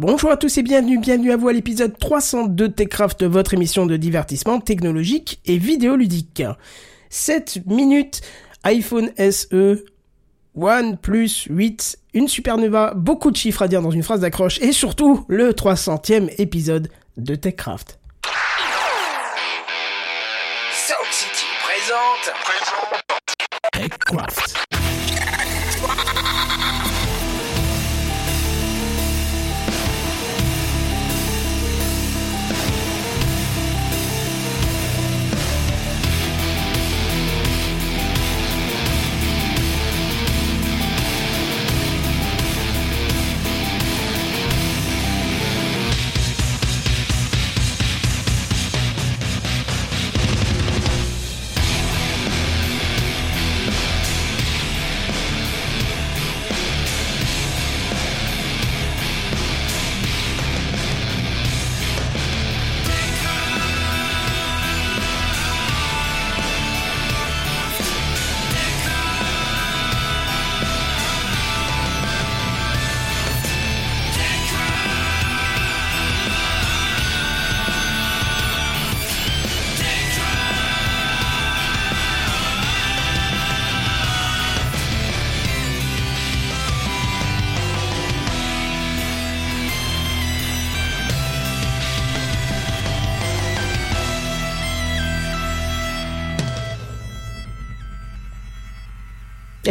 Bonjour à tous et bienvenue, bienvenue à vous à l'épisode 302 de Techcraft, votre émission de divertissement technologique et vidéoludique. 7 minutes, iPhone SE, OnePlus 8, une supernova, beaucoup de chiffres à dire dans une phrase d'accroche et surtout le 300e épisode de Techcraft. Présente. Techcraft.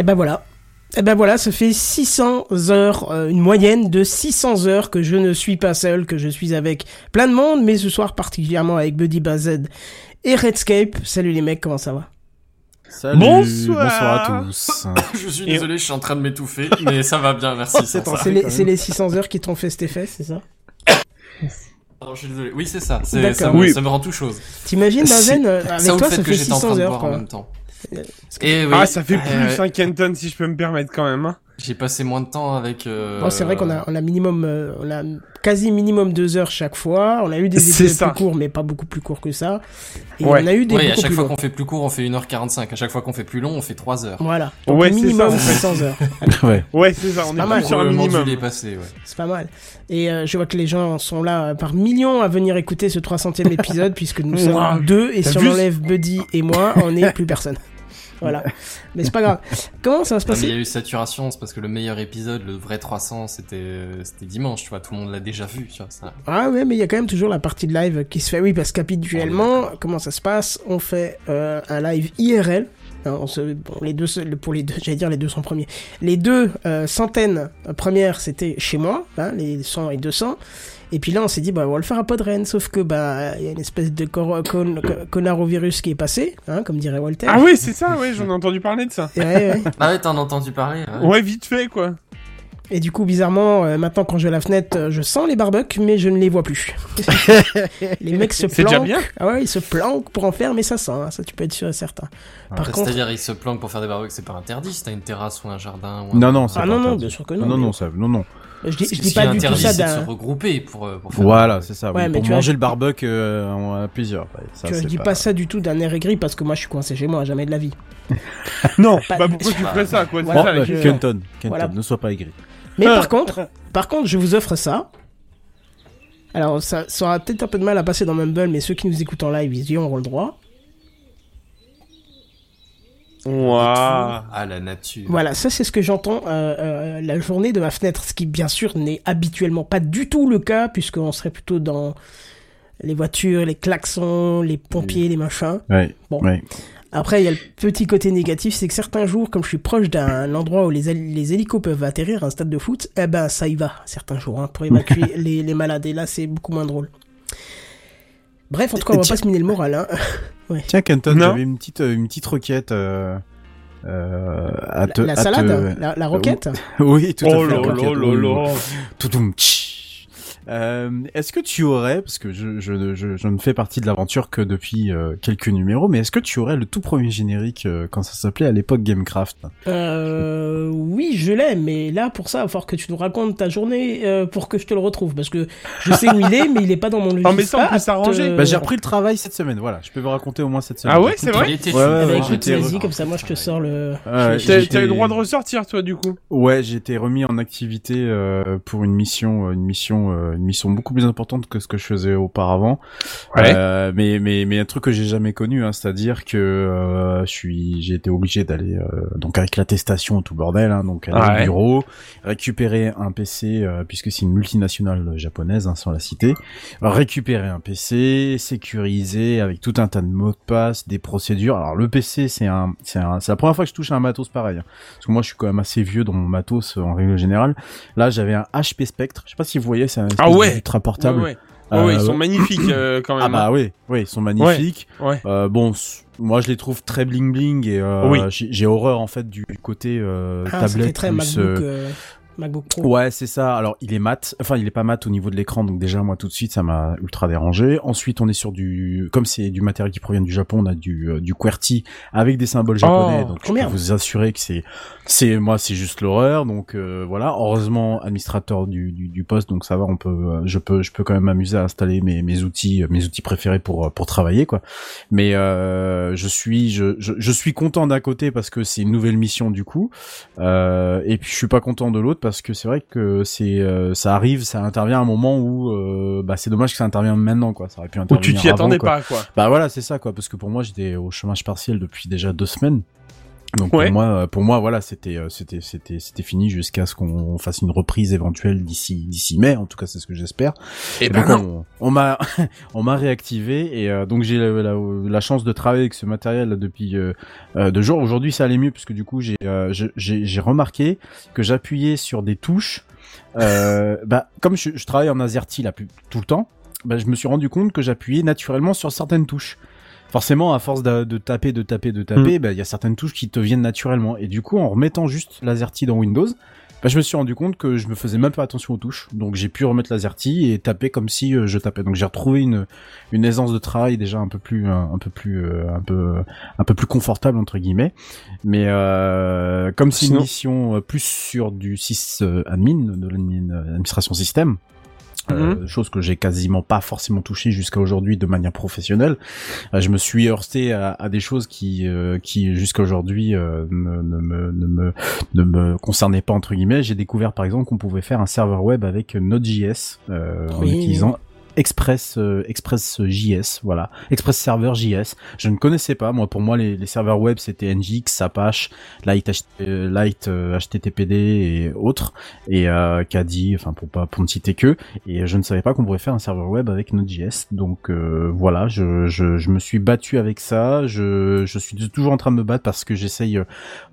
Et ben voilà. Et ben voilà, ça fait 600 heures, euh, une moyenne de 600 heures que je ne suis pas seul, que je suis avec plein de monde, mais ce soir particulièrement avec Buddy Bazed et Redscape. Salut les mecs, comment ça va? Salut, Bonsoir. bonsoir à tous. Je suis désolé, je suis en train de m'étouffer, mais ça va bien, merci. ça. c'est les, les 600 heures qui t'ont fait cet effet, c'est ça? Alors, je suis désolé. Oui, c'est ça. Ça, me, Oui. ça me rend tout chose. T'imagines, euh, avec ça toi, fait ça que fait j'étais en train 600 de heures, en même temps. Et oui. Ah, ça fait euh, plus, hein, Kenton, si je peux me permettre quand même. Hein. J'ai passé moins de temps avec. Euh... Bon, c'est vrai qu'on a, on a minimum, euh, on a quasi minimum deux heures chaque fois. On a eu des épisodes plus courts, mais pas beaucoup plus courts que ça. Et Ouais. on a eu des Oui, à chaque fois qu'on fait plus court, on fait 1h45. À chaque fois qu'on fait plus long, on fait 3 heures. Voilà. Donc, Ouais, minimum ça, en fait. 600 heures. ouais. Ouais, c'est ça, on pas est mal. plus sur un minimum. ouais. C'est pas mal. Et euh, je vois que les gens sont là euh, par millions à venir écouter ce 300e épisode puisque nous sommes Wow. deux et si on enlève Buddy et moi, on n'est plus personne. Voilà. Mais c'est pas grave. Comment ça va se mais il y passer a eu saturation, c'est parce que le meilleur épisode, le vrai 300, c'était, c'était dimanche, tu vois, tout le monde l'a déjà vu, tu vois, ça. Ah ouais, mais il y a quand même toujours la partie de live qui se fait. Oui, parce qu'habituellement, comment ça se passe? On fait euh, un live IRL. On se, bon, les deux, pour les deux, j'allais dire les 200 premiers. Les deux euh, centaines premières, c'était chez moi, hein, les 100 et 200. Et puis là, on s'est dit, bah, on va le faire à Podren, sauf que bah, il y a une espèce de con- co- connard-au-virus qui est passé, hein, comme dirait Walter. Ah oui, c'est ça, ouais, j'en ai entendu parler de ça. Et, ouais, ouais. Ah ouais, t'en as entendu parler, ouais. Ouais, vite fait, quoi. Et du coup, bizarrement, euh, maintenant quand je vais à la fenêtre, euh, je sens les barbecues, mais je ne les vois plus. les mecs se C'est déjà planquent. bien. Ah ouais, ils se planquent pour en faire, mais ça sent, hein, ça tu peux être sûr et certain. Par contre, C'est-à-dire, ils se planquent pour faire des barbecues, c'est pas interdit si t'as une terrasse ou un jardin ou un... Non, non, c'est ah pas non, non, interdit. bien sûr que non. Non, non, mais- non, ça, non, non. Je dis, je pas du tout ça de se d'un. regrouper pour, euh, pour faire Voilà, c'est ça. Ouais, oui, mais pour tu manger le barbecue euh, en- à plusieurs. ouais, ça, Tu vois, je dis pas ça du tout d'un air aigri parce que moi je suis coincé chez moi, jamais de la vie. Non, Pas- bah pourquoi tu ferais ça, quoi Voilà. Bon, question. euh, Kenton, Kenton, Voilà. ne sois pas aigri. Mais Ah. par contre, par contre, je vous offre ça. Alors, ça, ça aura peut-être un peu de mal à passer dans Mumble, mais ceux qui nous écoutent en live, ils y auront le droit. Ouah. à la nature. Voilà, ça c'est ce que j'entends euh, euh, la journée de ma fenêtre, ce qui bien sûr n'est habituellement pas du tout le cas, puisqu'on serait plutôt dans les voitures, les klaxons, les pompiers, les machins. Ouais. Bon. Après, il y a le petit côté négatif, c'est que certains jours, comme je suis proche d'un endroit où les, les hélicos peuvent atterrir, un stade de foot, eh ben ça y va, certains jours, hein, pour évacuer les, les malades. Et là, c'est beaucoup moins drôle. Bref, en tout cas, on va Tiens. pas se miner le moral. Hein. Tiens, Kenton, Non. j'avais une petite, euh, une petite requête euh, euh, à La, te. la à te- salade, la, la roquette. Oui, tout à Oh fait. là là là là. Toutoum, tch. Euh, Est-ce que tu aurais, parce que je, je, je, je ne fais partie de l'aventure que depuis euh, quelques numéros, mais est-ce que tu aurais le tout premier générique euh, quand ça s'appelait à l'époque Gamecraft? Euh, oui, je l'ai, mais là, pour ça, il va falloir que tu nous racontes ta journée euh, pour que je te le retrouve. Parce que je sais où il est, mais il est pas dans mon logiciel. Oh, mais ça, on peut s'arranger. Bah, j'ai repris le travail cette semaine, voilà. Je peux vous raconter au moins cette semaine. Ah ouais, c'est vrai Ouais, ouais, Eh ben, ouais, écoute, j'étais vas-y, comme ça, moi, je te sors le. T'as eu le droit de ressortir, toi, du coup? Ouais, j'ai été remis en activité euh, pour une mission, euh, une mission, euh, mission beaucoup plus importante que ce que je faisais auparavant. Ouais. Euh, mais mais mais un truc que j'ai jamais connu, hein, c'est-à-dire que euh, je suis, j'ai été obligé d'aller euh, donc avec l'attestation tout bordel, hein, donc aller Ouais. au bureau, récupérer un PC euh, puisque c'est une multinationale japonaise hein, sans la citer, récupérer un PC, sécuriser avec tout un tas de mots de passe, des procédures. Alors le PC c'est un, c'est un, c'est la première fois que je touche à un matos pareil. hein. Parce que moi, je suis quand même assez vieux dans mon matos en règle générale. Là, j'avais un HP Spectre. Je sais pas si vous voyez, c'est un espèce Ah ouais. d'ultra portable. Ouais, ouais. Ils Euh, sont magnifiques, euh, quand même. Ah bah oui, oui, ils sont magnifiques. Ouais. Euh, bon, moi je les trouve très bling bling et euh, Oui. j'ai horreur en fait du côté euh, Ah, tablette très plus. MacBook, euh, euh, MacBook Pro. Ouais, c'est ça. Alors, il est mat. Enfin, il est pas mat au niveau de l'écran, donc déjà moi tout de suite ça m'a ultra dérangé. Ensuite, on est sur du, comme c'est du matériel qui provient du Japon, on a du euh, du QWERTY avec des symboles japonais. Oh, donc, je peux vous assurer que c'est, c'est moi, c'est juste l'horreur. Donc euh, voilà. Heureusement, administrateur du, du du poste, donc ça va. On peut, euh, je peux, je peux quand même m'amuser à installer mes mes outils, mes outils préférés pour pour travailler quoi. Mais euh, je suis, je, je je suis content d'un côté parce que c'est une nouvelle mission du coup. Et puis je suis pas content de l'autre parce que c'est vrai que c'est euh, ça arrive, ça intervient à un moment où euh, bah c'est dommage que ça intervienne maintenant quoi. Ça aurait pu Où intervenir tu t'y attendais quoi. pas, quoi. Bah voilà, c'est ça quoi parce que pour moi j'étais au chômage partiel depuis déjà deux semaines. Donc Ouais. pour moi, euh, pour moi voilà, c'était euh, c'était c'était c'était fini jusqu'à ce qu'on fasse une reprise éventuelle d'ici d'ici mai. En tout cas, c'est ce que j'espère. Et Et ben donc non. on, m'a on m'a réactivé et euh, donc j'ai la, la, la chance de travailler avec ce matériel depuis euh, euh, deux jours. Aujourd'hui ça allait mieux puisque du coup j'ai euh, j'ai j'ai remarqué que j'appuyais sur des touches. Euh, bah comme je, je travaille en AZERTY là plus, tout le temps, bah, je me suis rendu compte que j'appuyais naturellement sur certaines touches. Forcément, à force de, de taper, de taper, de taper, bah, il y a certaines touches qui te viennent naturellement. Et du coup, en remettant juste l'AZERTY dans Windows, bah, je me suis rendu compte que je me faisais même pas attention aux touches. Donc j'ai pu remettre l'AZERTY et taper comme si euh, je tapais. Donc j'ai retrouvé une, une aisance de travail déjà un peu plus, un, un peu plus, euh, un peu, un peu plus confortable entre guillemets. Mais euh, comme c'est une mission euh, plus sur du sys euh, admin, de l'admin- euh, l'administration système. Euh, chose que j'ai quasiment pas forcément touché jusqu'à aujourd'hui de manière professionnelle. Euh, je me suis heurté à, à des choses qui, euh, qui jusqu'à aujourd'hui euh, ne, ne me, ne me, ne me concernaient pas entre guillemets. J'ai découvert par exemple qu'on pouvait faire un serveur web avec Node.js euh, en utilisant Express euh, Express JS, voilà, Express Server JS. Je ne connaissais pas, moi pour moi les, les serveurs web c'était NGX, Apache, Light, euh, Light euh, HTTPD et autres, et euh, Kadi, enfin pour pas pour ne citer que, et je ne savais pas qu'on pourrait faire un serveur web avec Node.js. Donc euh, voilà, je, je, je me suis battu avec ça, je, je suis toujours en train de me battre parce que j'essaye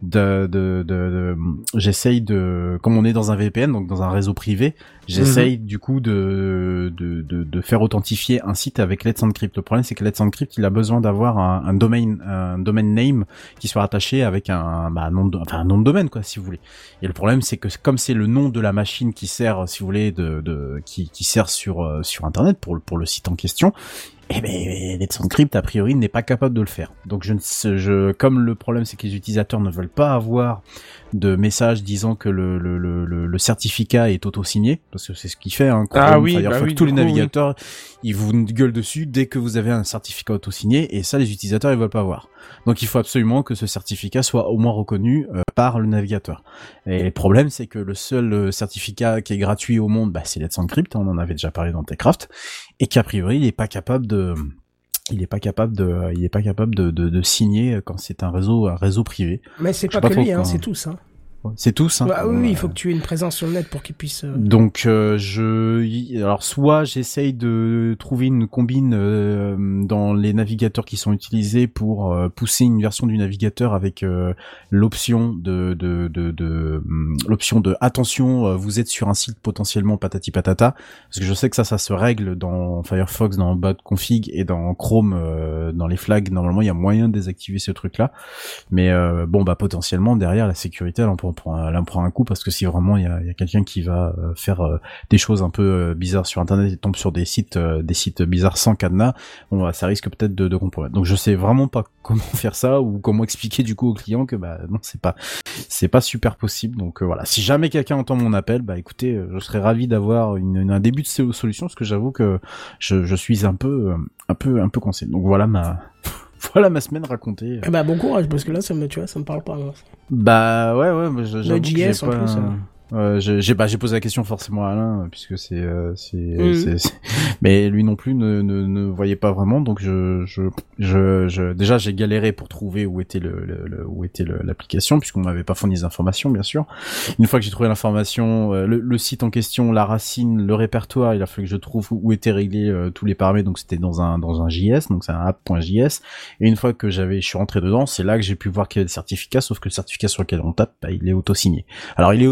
de, de, de, de- j'essaye de, comme on est dans un VPN, donc dans un réseau privé, j'essaye du coup de, de, de, de faire authentifier un site avec Let's Encrypt. Le problème c'est que Let's Encrypt il a besoin d'avoir un, un domain un domain name qui soit rattaché avec un, bah, un nom de, enfin un nom de domaine quoi si vous voulez. Et le problème c'est que comme c'est le nom de la machine qui sert si vous voulez de, de qui, qui sert sur euh, sur internet pour le pour le site en question, eh ben, Let's Encrypt, a priori, n'est pas capable de le faire. Donc, je ne je, comme le problème, c'est que les utilisateurs ne veulent pas avoir de message disant que le, le, le, le, certificat est auto-signé, parce que c'est ce qu'il fait, hein, Ah oui, bah oui, tous les coup, oui. navigateurs, ils vous gueulent dessus dès que vous avez un certificat auto-signé, et ça, les utilisateurs, ils veulent pas voir. Donc, il faut absolument que ce certificat soit au moins reconnu euh, par le navigateur. Et le problème, c'est que le seul euh, certificat qui est gratuit au monde, bah, c'est Let's Encrypt, on en avait déjà parlé dans Techcraft, et qu'a priori, il est pas capable de, il est pas capable de, il est pas capable de, de, de signer quand c'est un réseau, un réseau privé. Mais c'est pas pas que lui, hein, c'est tous. Hein. C'est tous. Hein. Bah oui, Euh, il faut que tu aies une présence sur le net pour qu'il puisse. euh, donc euh, je alors soit j'essaye de trouver une combine euh, dans les navigateurs qui sont utilisés pour euh, pousser une version du navigateur avec euh, l'option de de de, de hum, l'option de attention vous êtes sur un site potentiellement patati patata parce que je sais que ça ça se règle dans Firefox dans de config et dans Chrome dans les flags normalement il y a moyen de désactiver ce truc là mais bon bah potentiellement derrière la sécurité elle en prend un, là pour un coup parce que si vraiment il y a, quelqu'un qui va euh, faire euh, des choses un peu euh, bizarres sur internet et tombe sur des sites des sites bizarres sans cadenas, bon bah, ça risque peut-être de, de compromettre. Donc je sais vraiment pas comment faire ça ou comment expliquer du coup au client que bah non c'est pas c'est pas super possible. Donc voilà, si jamais quelqu'un entend mon appel, bah écoutez, je serais ravi d'avoir une, un début de solution parce que j'avoue que je, je suis un peu un peu un peu coincé. Donc voilà ma voilà ma semaine racontée. Eh bah, bon courage, parce que là, ça me, tu vois, ça me parle pas. moi. Bah ouais ouais, que j'ai JS en pas- plus, hein. Ouais, j'ai bah, j'ai posé la question forcément à Alain euh, puisque c'est euh, c'est- mais lui non plus ne, ne, ne voyait pas vraiment donc je je je, je déjà j'ai galéré pour trouver où était le, le- le- où était l'application puisqu'on m'avait pas fourni les informations bien sûr. Une fois que j'ai trouvé l'information euh, le, le site en question la racine le répertoire il a fallu que je trouve où étaient réglés euh, tous les paramètres donc c'était dans un dans un JS donc c'est un app.js et une fois que j'avais je suis rentré dedans c'est là que j'ai pu voir qu'il y avait le certificat sauf que le certificat sur lequel on tape bah, il est auto-signé. Alors il est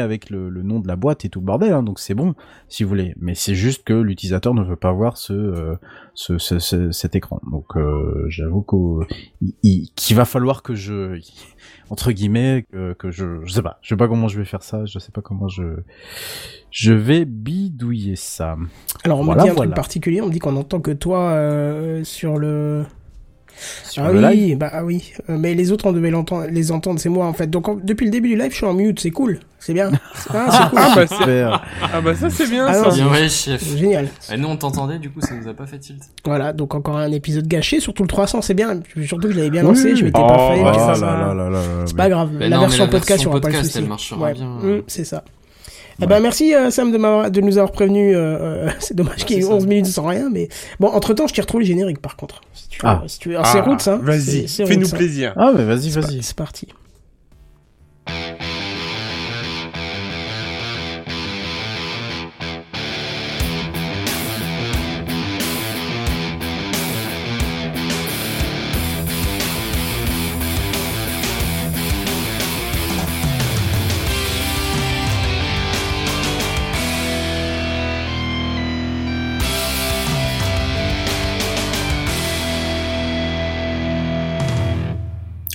avec le, le nom de la boîte et tout le bordel, hein, donc c'est bon si vous voulez. Mais c'est juste que l'utilisateur ne veut pas voir ce, euh, ce, ce- ce- cet écran. Donc euh, j'avoue qu'il va falloir que je entre guillemets que, que je je sais pas, je sais pas comment je vais faire ça, je sais pas comment je je vais bidouiller ça. Alors, on Voilà, me dit un voilà. truc particulier, on me dit qu'on entend que toi euh, sur le. Sur ah le oui, live. bah ah oui. Euh, mais les autres, on devait l'entendre, les entendre, c'est moi en fait. Donc en- depuis le début du live, je suis en mute, c'est cool. C'est bien. Ah, c'est cool. Ah bah, Super. ah bah ça c'est bien Ah ça. non, Bien ouais, chef. Génial. Et nous, on t'entendait, du coup, ça nous a pas fait tilt. Voilà, donc encore un épisode gâché, surtout le 300, c'est bien. Surtout que je l'avais bien Oui. lancé, je m'étais Oh, pas fait. là là là, C'est pas grave, Mais la non, version la podcast, y aura pas le podcast, souci. elle marchera Ouais. bien. Mm, c'est ça. Eh ben merci euh, Sam de, m'avoir- de nous avoir prévenu. euh, euh, c'est dommage qu'il y ait eu Merci, 11 Sam. minutes sans rien, mais bon, entre temps, je t'ai retrouvé le générique par contre. Si tu veux, Ah. si tu veux. Alors, c'est Ah, Roots, hein. Vas-y, fais-nous hein. plaisir. Ah mais vas-y C'est vas-y. C'est parti.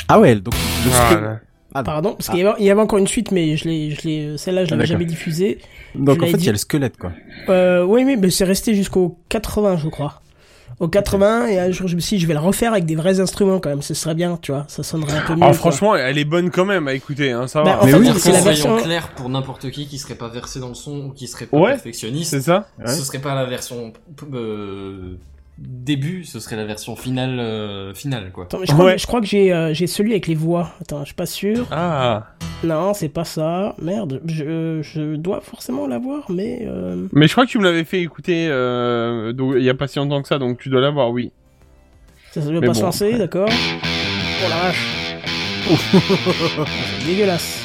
Ah ouais donc le Ah, script-. Ah, Pardon, parce qu'il y, avait- il y avait encore une suite, mais je l'ai, je l'ai, celle-là, je Ah, l'avais jamais diffusée. donc je en fait il dit- y a le squelette quoi. Euh, oui, oui, mais c'est resté jusqu'au 80, je crois. Au 80, et un jour, je me suis dit, je vais le refaire avec des vrais instruments quand même. Ce serait bien, tu vois. Ça sonnerait un peu mieux. Ah quoi. franchement, elle est bonne quand même à écouter, hein, ça Bah, va. en Mais fait, oui, c'est la version. clair pour n'importe qui qui serait pas versé dans le son ou qui serait pas Ouais, perfectionniste, C'est ça Ouais. ce serait pas la version euh, début, ce serait la version finale euh, finale quoi. Attends, mais je crois, Ouais. je crois que j'ai, euh, j'ai celui avec les voix. Attends, je suis pas sûr. Ah. Non, c'est pas ça. Merde, je, je dois forcément l'avoir, mais. Euh... Mais je crois que tu me l'avais fait écouter euh, donc, il y a pas si longtemps que ça, donc tu dois l'avoir, oui. Ça ne doit Mais pas se lancer, ouais. d'accord Oh la vache C'est dégueulasse.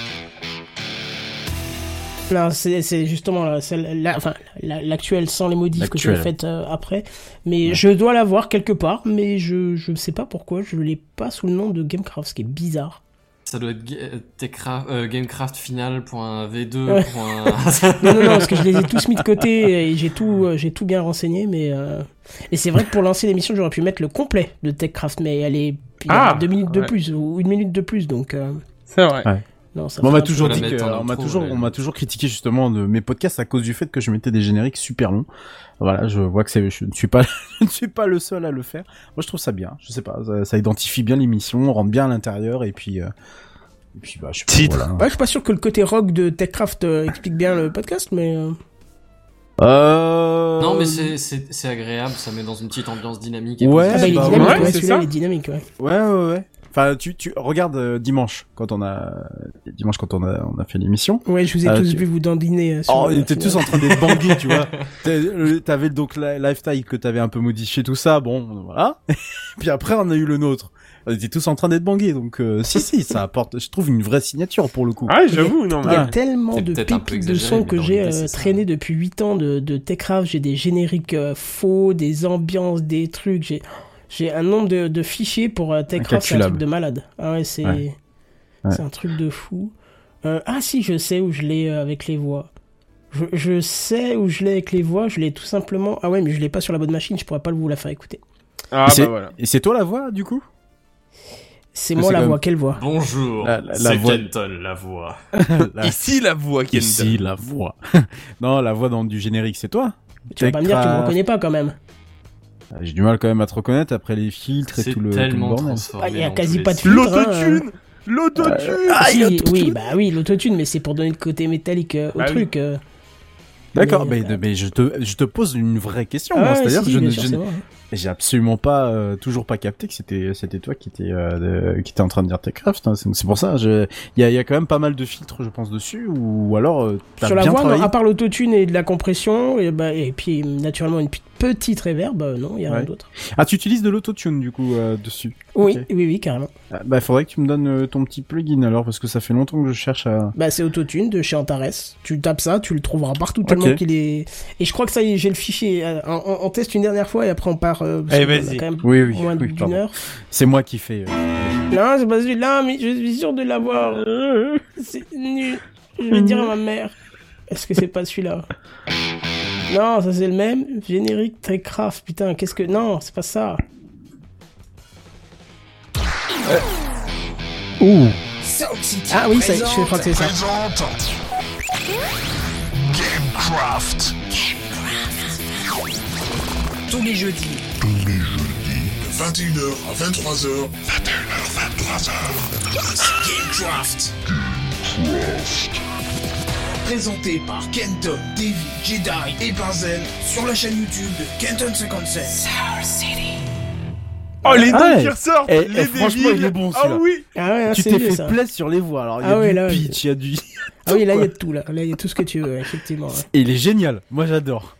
Là, c'est justement la- enfin, la- l'actuelle sans les modifs que tu as faites euh, après. Mais je dois l'avoir quelque part, mais je je sais pas pourquoi, je l'ai pas sous le nom de Gamecraft, ce qui est bizarre. Ça doit être Techcraft- euh, Gamecraft final.v2. Ouais. Non, non, non, parce que je les ai tous mis de côté et j'ai tout, euh, j'ai tout bien renseigné, mais. euh, Et c'est vrai que pour lancer l'émission, j'aurais pu mettre le complet de TechCraft, mais elle est. Ah, deux minutes de plus, ou une minute de plus, donc. euh, C'est vrai. Non, ça on m'a toujours dit que, on m'a toujours, ouais. on m'a toujours critiqué justement de mes podcasts à cause du fait que je mettais des génériques super longs. Voilà, je vois que c'est, je ne suis pas, je ne suis pas le seul à le faire. Moi, je trouve ça bien. Je sais pas, ça, ça identifie bien l'émission, on rentre bien à l'intérieur et puis, euh, et puis, bah, je sais pas, voilà. Je suis pas sûr que le côté rock de TechCraft euh, explique bien le podcast, mais. euh, Euh... Non mais c'est agréable, ça met dans une petite ambiance dynamique. Et Ouais, Ah bah, il est dynamique, ouais, ouais, c'est celui-là, ça. il est dynamique, ouais. Ouais, ouais, ouais. Enfin, tu, tu regardes euh, dimanche quand on a, dimanche quand on a, on a fait l'émission. Ouais, je vous ai Ah, tous tu- vu vous dandiner. euh, sur Oh, ils étaient tous en train d'être bangués, tu vois. Euh, T'avais donc la lifestyle que t'avais un peu modifié, tout ça, bon, voilà. Puis après, on a eu le nôtre. On était tous en train d'être bangués, donc euh, si, si, ça apporte, je trouve, une vraie signature pour le coup. Ah, j'avoue, non, Il y a mais. tellement C'est de pépites de sons que j'ai euh, traîné depuis 8 ans de, de TechCraft. J'ai des génériques euh, faux, des ambiances, des trucs. J'ai, j'ai un nombre de, de fichiers pour euh, TechCraft, c'est un truc de malade. Ah ouais, c'est, Ouais. Un truc de fou. Euh, ah si, je sais où je l'ai euh, avec les voix. Je, je sais où je l'ai avec les voix. Je l'ai tout simplement. Ah ouais, mais je l'ai pas sur la bonne machine. Je pourrais pas vous la faire écouter. Ah, Et c'est- bah voilà. Et c'est toi la voix, du coup? C'est moi la quand voix, même- quelle voix? Bonjour, La- la- la c'est voix- Kenton, la voix. La- Ici la voix qui Ici, la voix. non, la voix dans du générique, c'est toi? Tu vas pas me dire que tu me reconnais pas quand même. Ah, J'ai du mal quand même à te reconnaître après les filtres et tout le, tout le tellement. Ah, il y a dans quasi pas de filtre. L'autotune L'autotune Ah, Ah, a si, tout- oui, bah oui, l'autotune, mais c'est pour donner le côté métallique euh, au Bah oui. truc. euh. D'accord, Mais, mais, euh, mais je, te, je te pose une vraie question. Ah C'est-à-dire si, que si, je vrai. j'ai absolument pas, euh, toujours pas capté que c'était c'était toi qui étais euh, de- qui était en train de dire Techcraft. Hein. C'est pour ça. Il y a, il y a quand même pas mal de filtres, je pense, dessus. Ou alors, euh, Sur la bien voix, non, travaillé. à part l'autotune et de la compression, et, bah, et puis naturellement une p- petite reverb, euh, non, il y a rien d'autre. Ah, tu utilises de l'autotune du coup euh, dessus. Oui, oui, oui, carrément. Ah, bah, faudrait que tu me donnes euh, ton petit plugin alors, parce que ça fait longtemps que je cherche à. Bah, c'est Autotune de chez Antares. Tu tapes ça, tu le trouveras partout tellement qu'il est. Et je crois que ça y est, j'ai le fichier. On, on- on teste une dernière fois et après on part. Euh, parce a vas-y. quand même Oui, oui. moins oui, d'une pardon. heure. C'est moi qui fais. euh, Non, c'est pas celui-là, mais je suis sûr de l'avoir. C'est nul. Je vais dire à ma mère. Est-ce que c'est pas celui-là? Non, ça c'est le même. Générique Techcraft. Putain, qu'est-ce que. Non, c'est pas ça. Ouh. Sound City Ah oui, ça, je crois que c'est ça. Gamecraft. Tous les jeudis. Tous les jeudis. De 21h à 23h. 21h, 23h. Gamecraft. Présenté par Kenton, Davy, Jedi et Benzel sur la chaîne YouTube de Kenton57. Oh les noms Ah ouais. qui ressortent Eh, Les eh, franchement, il est bon, Ah celui-là. oui Ah ouais, tu t'es fait plaisir sur les voix. Alors, il y Ah a ouais, du là, pitch, il y a du. Ah oui, là il y a de tout là. Là il y a tout ce que tu veux, effectivement. ouais. Et il est génial. Moi, j'adore.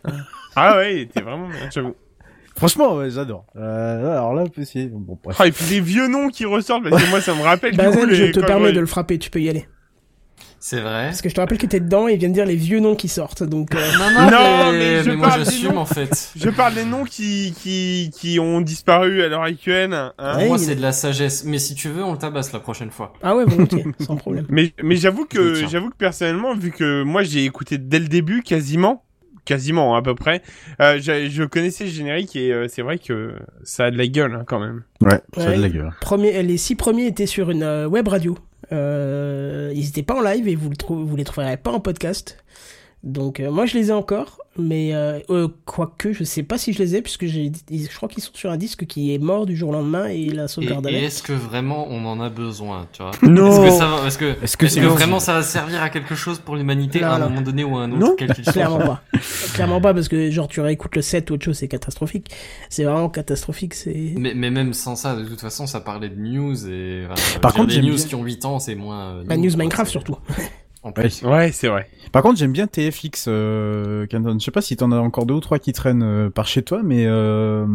Ah ouais, il était vraiment bien, j'avoue. Franchement, ouais, j'adore. Euh, alors là, c'est bon. Bref. Oh, et puis les vieux noms qui ressortent, parce que moi ça me rappelle du coup Bazel, les... je te permets de le frapper, tu peux y aller. C'est vrai. Parce que je te rappelle que t'es dedans et il vient de dire les vieux noms qui sortent. Donc, euh, Non, non, Non, mais, mais je mais moi parle des j'assume noms. en fait. Je parle des noms qui, qui, qui ont disparu à l'heure actuelle. Hein. Ouais, moi il- c'est de la sagesse. Mais si tu veux, on le tabasse la prochaine fois. Ah ouais, volontiers, sans problème. Mais, mais j'avoue que, j'avoue que personnellement, vu que moi j'ai écouté dès le début quasiment, quasiment à peu près, euh, je, je connaissais le générique et euh, c'est vrai que ça a de la gueule hein, quand même. Ouais, ça a de la gueule. Premier, les six premiers étaient sur une euh, web radio. Euh, ils étaient pas en live et vous, le vous les trouverez pas en podcast. Donc euh, moi je les ai encore, mais euh, euh, quoique je sais pas si je les ai puisque j'ai, je crois qu'ils sont sur un disque qui est mort du jour au lendemain et la Et, sauvegarde et avec. est-ce que vraiment on en a besoin, tu vois? Non. Est-ce que ça va, est-ce que, Est-ce que est-ce c'est que long vraiment ça va servir à quelque chose pour l'humanité Non, à un non. moment donné ou à un autre, Non. quel qu'il soit? Clairement pas. Clairement pas parce que genre tu réécoutes le set ou autre chose, c'est catastrophique. C'est vraiment catastrophique. C'est. Mais, mais même sans ça, de toute façon, ça parlait de news et. enfin, Par contre, les news bien- qui ont 8 ans, c'est moins. euh, Bah, news Minecraft surtout. En plus. Ouais, c'est vrai. Par contre, j'aime bien TFX, euh, Canton. Je sais pas si t'en as encore deux ou trois qui traînent euh, par chez toi, mais euh,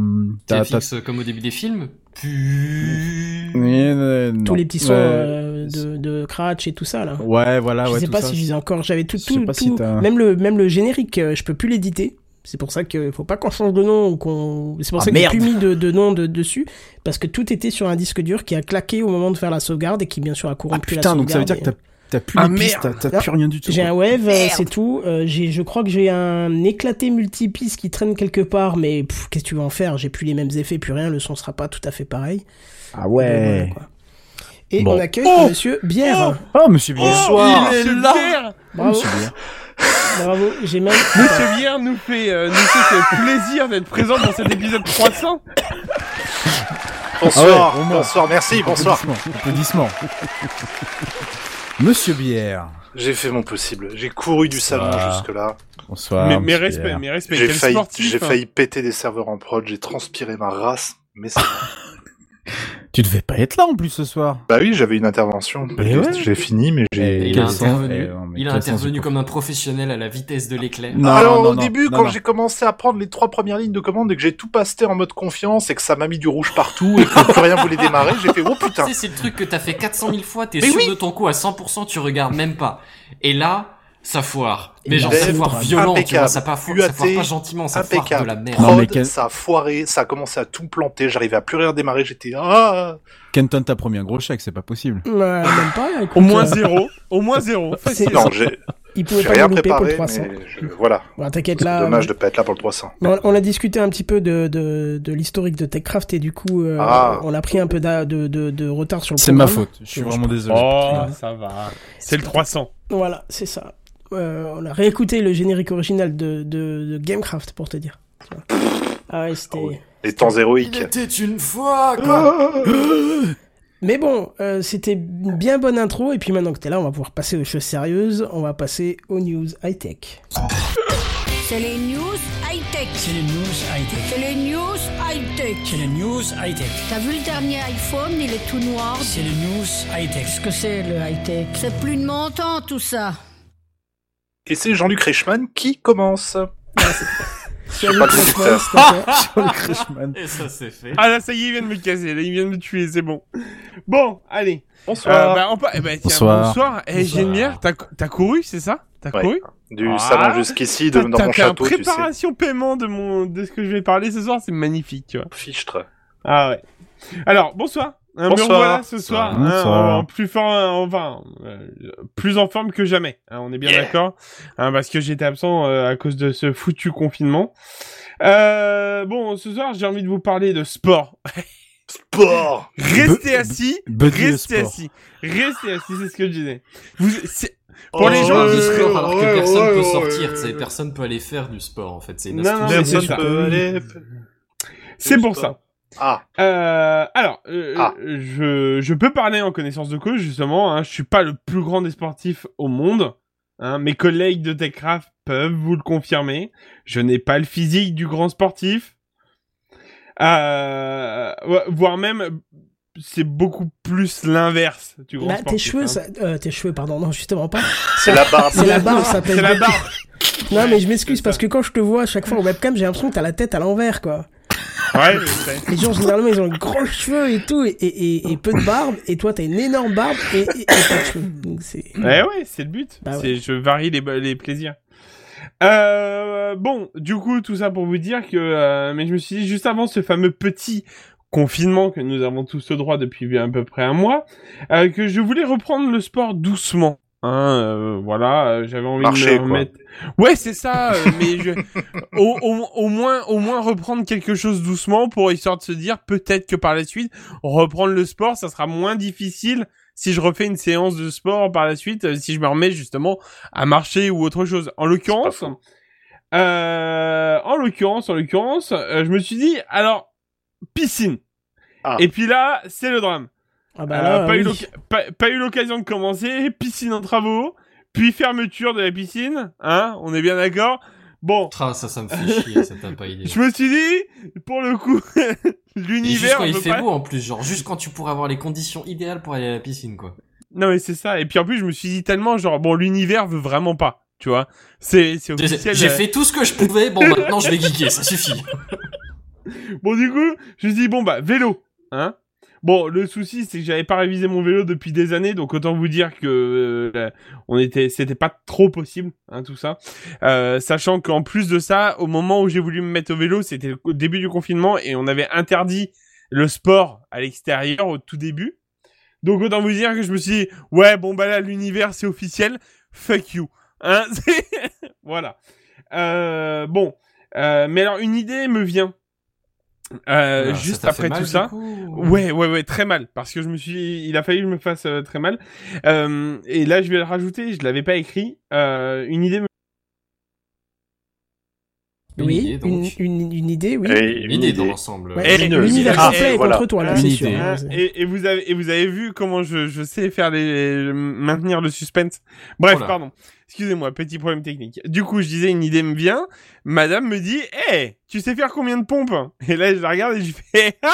t'as- t'as- TFX euh, comme au début des films. Puis. Mais, euh, Tous les petits sons Ouais. euh, de, de Cratch et tout ça là. Ouais, voilà, je ouais, sais tout pas ça. si je les ai encore. J'avais tout, tout, si même le même le générique, je peux plus l'éditer. C'est pour ça que faut pas qu'on change de nom ou qu'on. C'est pour Ah, ça que j'ai plus mis de, de nom de, dessus parce que tout était sur un disque dur qui a claqué au moment de faire la sauvegarde et qui bien sûr a Ah corrompu la putain, sauvegarde. donc ça veut dire et- que t'as t'as plus Ah, les pistes, merde. t'as plus rien du tout. J'ai un wave, euh, c'est tout. Euh, j'ai, je crois que j'ai un éclaté multipiste qui traîne quelque part, mais pff, qu'est-ce que tu veux en faire? J'ai plus les mêmes effets, plus rien. Le son sera pas tout à fait pareil. Ah Donc, voilà, ouais. quoi. Et Bon. on accueille Oh Monsieur Bière. Oh, monsieur bien. Bonsoir. il est là. Bravo, Monsieur bien. bravo. J'ai même. Monsieur Bière nous fait, euh, nous fait ce plaisir d'être présent dans cet épisode 300. Bonsoir, Ah ouais, moins. bonsoir, merci, bonsoir. Applaudissements. Applaudissements. Monsieur Bière. J'ai fait mon possible. J'ai couru du salon jusque-là. Bonsoir. mais, mais monsieur respect, Bière. mais respect. J'ai failli, sportif. j'ai hein. failli péter des serveurs en prod. J'ai transpiré ma race, mais c'est... Tu devais pas être là en plus ce soir. bah oui, j'avais une intervention. J'ai- ouais. J'ai fini, mais j'ai. il quel a intervenu, eh, non, il a intervenu comme un professionnel à la vitesse de l'éclair. Non, Alors non, au non, début, non, quand j'ai commencé à prendre les trois premières lignes de commande et que j'ai tout passé en mode confiance et que ça m'a mis du rouge partout et que plus rien voulait démarrer, j'ai fait oh putain. Tu sais, c'est le truc que t'as fait 400 000 fois, t'es sûr oui. de ton coup à 100%, tu regardes même pas. Et là, ça foire. Mais genre, ça foire violent, tu vois, impeccable. ça, pas fo- UAT, ça foire pas gentiment, ça foire de Impeccable. la merde. Prod, ça a foiré, ça a commencé à tout planter, j'arrivais à plus rien démarrer, j'étais ah. Kenton t'a promis un gros chèque, c'est pas possible. Ouais, même pas. écoute, Au moins euh, zéro. Au moins zéro. C'est- Non, j'ai il pouvait pas rien louper pour le préparé, 300. mais je- voilà. Bon, t'inquiète C'est là. dommage de pas être là pour le 300. Mais On, a discuté un petit peu de, de, de l'historique de TechCraft et du coup, euh, Ah. on a pris un peu de, de, de retard sur le C'est ma faute. Je suis vraiment désolé. Oh, ça va. C'est le 300. Voilà, c'est ça. Euh, on a réécouté le générique original de, de, de Gamecraft pour te dire. Tu vois. Ah ouais, c'était. Ah oui. Les temps héroïques. Il était une fois, quoi Mais bon, euh, c'était une bien bonne intro et puis maintenant que t'es là, on va pouvoir passer aux choses sérieuses. On va passer aux news high tech. C'est les news high-tech. C'est les news high-tech. C'est les news high-tech. C'est les news high-tech. T'as vu le dernier iPhone, il est tout noir. C'est les news high-tech. Qu'est-ce que c'est le high tech C'est plus de mon temps, tout ça. Et c'est Jean-Luc Reichmann qui commence. Conducteur. téléphone, Et ça, c'est fait. Ah là, ça y est, il vient de me casser. Là, il vient de me tuer, c'est bon. Bon, allez. Bonsoir. Euh, bah, on pa- eh ben, tiens, Bonsoir. bonsoir. Eh, Bonsoir. Génial. T'as t'as couru, c'est ça? T'as Ouais. couru? Du Ah. salon jusqu'ici, de, T'as dans t'as mon fait un château, tu sais. préparation paiement de mon de ce que je vais parler ce soir, c'est magnifique, tu vois. Fichtre. Ah ouais. Alors, bonsoir. Hein, Bonsoir. Ce soir, hein, Bonsoir. en plus fort, enfin, euh, plus en forme que jamais. hein, on est bien Yeah. d'accord, hein, parce que j'étais absent euh, à cause de ce foutu confinement. Euh, bon, ce soir, j'ai envie de vous parler de sport. Sport Restez Be- assis, restez sport. assis, restez assis, c'est ce que je disais. Vous, Pour Oh, les gens du sport alors que ouais, personne ouais, peut ouais, sortir, ouais, tu sais, ouais. personne peut aller faire du sport en fait, c'est une Non, non, astuce. Personne peut aller... c'est pour ça. Ah, Euh, alors, euh, Ah. je, je peux parler en connaissance de cause, justement. Hein, je suis pas le plus grand des sportifs au monde. Hein, mes collègues de TechCraft peuvent vous le confirmer. Je n'ai pas le physique du grand sportif. Euh, vo- voire même, c'est beaucoup plus l'inverse du grand Bah, tes cheveux, hein. ça... euh, tes cheveux, pardon, non, justement pas. c'est la barbe. C'est la barbe, ça C'est la barbe. Non, mais je m'excuse parce que quand je te vois à chaque fois en webcam, j'ai l'impression que t'as la tête à l'envers, quoi. Ouais. Les gens, généralement, ils ont de gros cheveux et tout, et, et, peu de barbe, et toi, t'as une énorme barbe et, pas de cheveux. Donc, c'est... Ouais, ouais, c'est le but. Bah ouais. Je varie les, les plaisirs. Euh, bon, du coup, tout ça pour vous dire que, euh, mais je me suis dit juste avant ce fameux petit confinement que nous avons tous le droit depuis à peu près un mois, euh, que je voulais reprendre le sport doucement. Hein, euh, voilà, euh, j'avais envie Marcher, de me quoi. remettre. Ouais, c'est ça. euh, mais je... au, au, au moins, au moins reprendre quelque chose doucement pour histoire de se dire peut-être que par la suite reprendre le sport, ça sera moins difficile si je refais une séance de sport par la suite, euh, si je me remets justement à marcher ou autre chose. En l'occurrence, euh, en l'occurrence, en l'occurrence, euh, je me suis dit alors piscine. Ah. Et puis là, c'est le drame. Ah bah Euh, pas, eu oui. l'oc- pas, pas eu l'occasion de commencer, piscine en travaux, puis fermeture de la piscine, hein, on est bien d'accord. Bon, Ah, ça, ça me fait chier, ça t'a pas idée. je me suis dit, pour le coup, Et juste l'univers. quand il fait pas- beau en plus, genre juste quand tu pourrais avoir les conditions idéales pour aller à la piscine quoi. Non mais c'est ça. Et puis en plus, je me suis dit tellement, genre, bon, l'univers veut vraiment pas, tu vois. C'est, officiel. j'ai euh, fait tout ce que je pouvais, bon maintenant je vais geeker, ça suffit. Bon, du coup, je me suis dit, bon, bah, vélo, hein. Bon, le souci, c'est que j'avais pas révisé mon vélo depuis des années, donc autant vous dire que euh, on était, c'était pas trop possible, hein, tout ça. Euh, sachant qu'en plus de ça, au moment où j'ai voulu me mettre au vélo, c'était le début du confinement et on avait interdit le sport à l'extérieur au tout début. Donc autant vous dire que je me suis dit, ouais, bon bah là, l'univers c'est officiel, fuck you, hein. voilà. Euh, bon, mais alors une idée me vient. Euh, Ah, juste après mal, tout ça. Ouais, ouais, ouais, très mal. Parce que je me suis, il a fallu que je me fasse euh, très mal. Euh, et là, je vais le rajouter. Je l'avais pas écrit. Euh, une idée. Me... Une oui, idée, donc. une, une, une idée, oui. Et Une idée dans l'ensemble. Ouais, Et- L'univers Ah, est voilà. contre toi, là, Une c'est idée. sûr. Hein, c'est- et, et vous avez, et vous avez vu comment je, je sais faire les, maintenir le suspense. Bref, pardon. Excusez-moi, petit problème technique. Du coup, je disais une idée me vient. Madame me dit, hé, tu sais faire combien de pompes? Et là, je la regarde et je fais, ah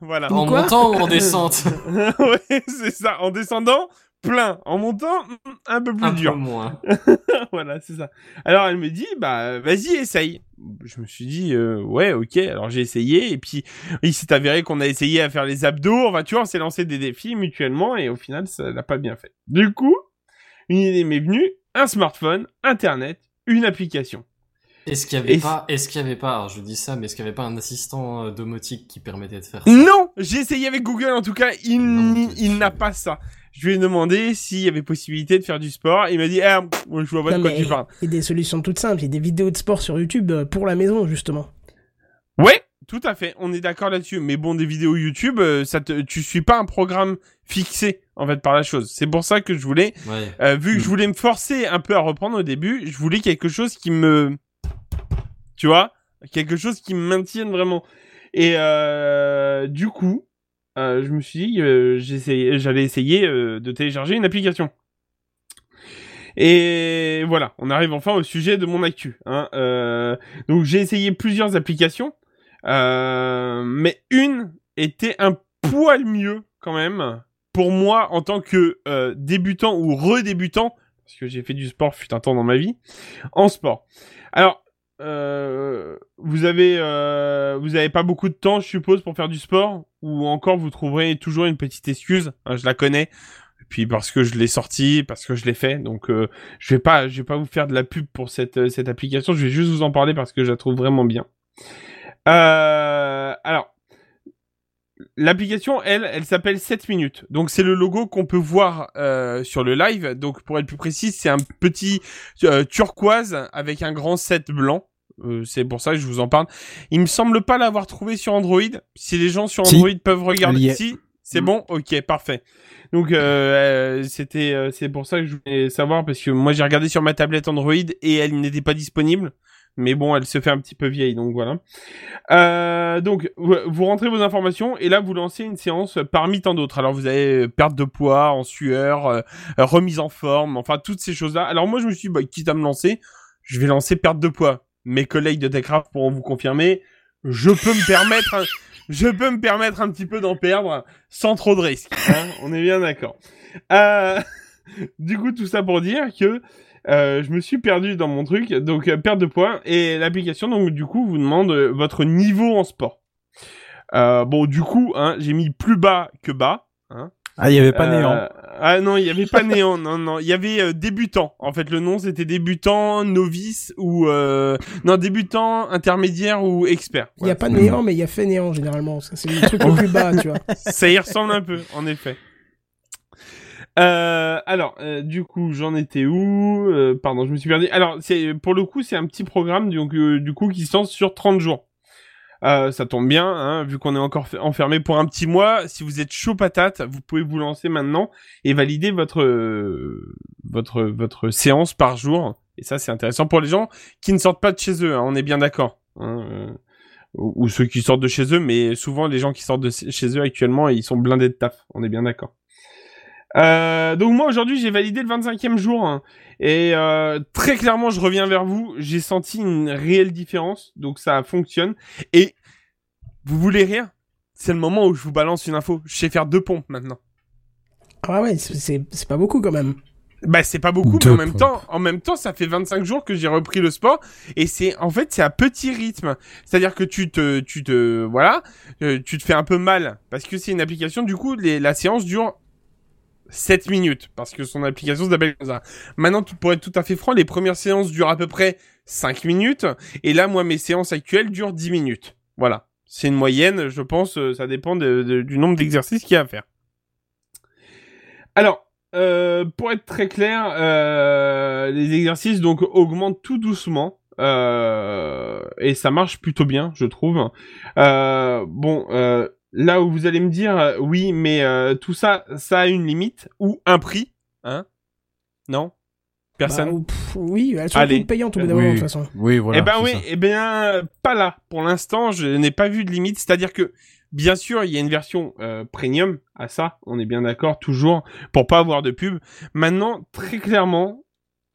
Voilà. En Quoi montant ou en descente ouais, c'est ça. En descendant, plein. En montant, mm, un peu plus Un dur. peu moins. voilà, c'est ça. Alors elle me dit, bah vas-y, essaye. Je me suis dit, euh, ouais, ok. Alors j'ai essayé et puis il s'est avéré qu'on a essayé à faire les abdos. Enfin, tu vois, on s'est lancé des défis mutuellement et au final, ça l'a pas bien fait. Du coup, une idée m'est venue un smartphone, Internet, une application. Est-ce qu'il y avait pas, est-ce qu'il avait pas, alors je dis ça, mais est-ce qu'il y avait pas un assistant euh, domotique qui permettait de faire ça? Non, j'ai essayé avec Google. En tout cas, n'y- il n'a pas ça. Je lui ai demandé s'il y avait possibilité de faire du sport. Il m'a dit, ah, moi, je vois pas de quoi tu parles. Il y a des solutions toutes simples. Il y a des vidéos de sport sur YouTube euh, pour la maison, justement. Ouais, tout à fait. On est d'accord là-dessus. Mais bon, des vidéos YouTube, euh, ça te, tu suis pas un programme fixé, en fait, par la chose. C'est pour ça que je voulais, Ouais. euh, vu que Mm. je voulais me forcer un peu à reprendre au début, je voulais quelque chose qui me, tu vois, quelque chose qui me maintienne vraiment. Et euh, du coup, euh, je me suis dit, euh, j'allais essayer euh, de télécharger une application. Et voilà, on arrive enfin au sujet de mon actu. Hein. Euh, donc j'ai essayé plusieurs applications, mais une était un poil mieux quand même pour moi en tant que débutant ou redébutant, parce que j'ai fait du sport fut un temps dans ma vie, en sport. Alors, euh, vous avez euh, vous avez pas beaucoup de temps, je suppose, pour faire du sport, ou encore vous trouverez toujours une petite excuse? hein, je la connais. Et puis parce que je l'ai sorti, parce que je l'ai fait, donc euh, je vais pas, je vais pas vous faire de la pub pour cette euh, cette application. Je vais juste vous en parler parce que je la trouve vraiment bien. Euh, alors, l'application, elle, elle s'appelle 7 minutes. Donc c'est le logo qu'on peut voir euh, sur le live. Donc pour être plus précis, c'est un petit euh, turquoise avec un grand 7 blanc. Euh, c'est pour ça que je vous en parle. Il me semble pas l'avoir trouvé sur Android. Si les gens sur Si. Android peuvent regarder, si c'est bon, ok, parfait. Donc euh, euh, c'était, euh, c'est pour ça que je voulais savoir parce que moi j'ai regardé sur ma tablette Android et elle n'était pas disponible. Mais bon, elle se fait un petit peu vieille, donc voilà. Euh, donc, vous rentrez vos informations et là, vous lancez une séance parmi tant d'autres. Alors, vous avez euh, perte de poids, en sueur, euh, remise en forme, enfin, toutes ces choses-là. Alors, moi, je me suis dit, bah, quitte à me lancer, je vais lancer perte de poids. Mes collègues de Techcraft pourront vous confirmer. Je peux me permettre, un- je peux me permettre un petit peu d'en perdre sans trop de risques. hein. On est bien d'accord. Euh, du coup, tout ça pour dire que euh, je me suis perdu dans mon truc, donc euh, perte de poids et l'application donc du coup vous demande euh, votre niveau en sport. Euh, bon du coup hein, j'ai mis plus bas que bas. Hein. Ah, il y avait pas Euh, néant. Ah non il y avait pas néant non non il y avait euh, débutant en fait le nom c'était débutant novice ou euh... non débutant intermédiaire ou expert. Il n'y a Voilà. pas néant, mais il y a fait néant, généralement. C'est le truc le plus bas, tu vois. ça y ressemble un peu, en effet. Euh, alors, euh, du coup, j'en étais où? Euh, Pardon, je me suis perdu. Alors, c'est pour le coup, c'est un petit programme donc du coup qui se lance sur 30 jours. Ça tombe bien, hein, vu qu'on est encore enfermé pour un petit mois. Si vous êtes chaud patate, vous pouvez vous lancer maintenant et valider votre votre votre séance par jour. Et ça, c'est intéressant pour les gens qui ne sortent pas de chez eux. hein, on est bien d'accord. hein, ou, ou ceux qui sortent de chez eux, mais souvent les gens qui sortent de chez eux actuellement, ils sont blindés de taf. On est bien d'accord. Euh, donc moi aujourd'hui j'ai validé le 25e jour hein, et euh, très clairement je reviens vers vous, j'ai senti une réelle différence, donc ça fonctionne et vous voulez rire? C'est le moment où je vous balance une info, je sais faire deux pompes maintenant. Ah ouais, c'est- pas beaucoup quand même. Bah c'est pas beaucoup, Deux mais en même pompes. temps, en même temps, ça fait 25 jours que j'ai repris le sport et c'est en fait c'est à petit rythme. C'est-à-dire que tu te, tu te, voilà, euh, tu te fais un peu mal parce que c'est une application. Du coup, les, la séance dure 7 minutes parce que son application s'appelle comme ça. Maintenant, pour être tout à fait franc, les premières séances durent à peu près 5 minutes et là, moi, mes séances actuelles durent 10 minutes. Voilà, c'est une moyenne, je pense. euh, Ça dépend du nombre d'exercices qu'il y a à faire. Alors. Euh, pour être très clair, euh, les exercices donc augmentent tout doucement euh, et ça marche plutôt bien, je trouve. Euh, bon, euh, là où vous allez me dire, euh, oui, mais euh, tout ça, ça a une limite ou un prix, hein? Non? Personne? Bah, pff, oui, elles sont Allez. toutes payantes au bout d'un Oui, moment, de toute façon. Oui, voilà. eh ben oui, ça. eh bien pas là. Pour l'instant, je n'ai pas vu de limite. C'est-à-dire que, bien sûr, il y a une version euh, premium à ça. On est bien d'accord, toujours pour pas avoir de pub. Maintenant, très clairement,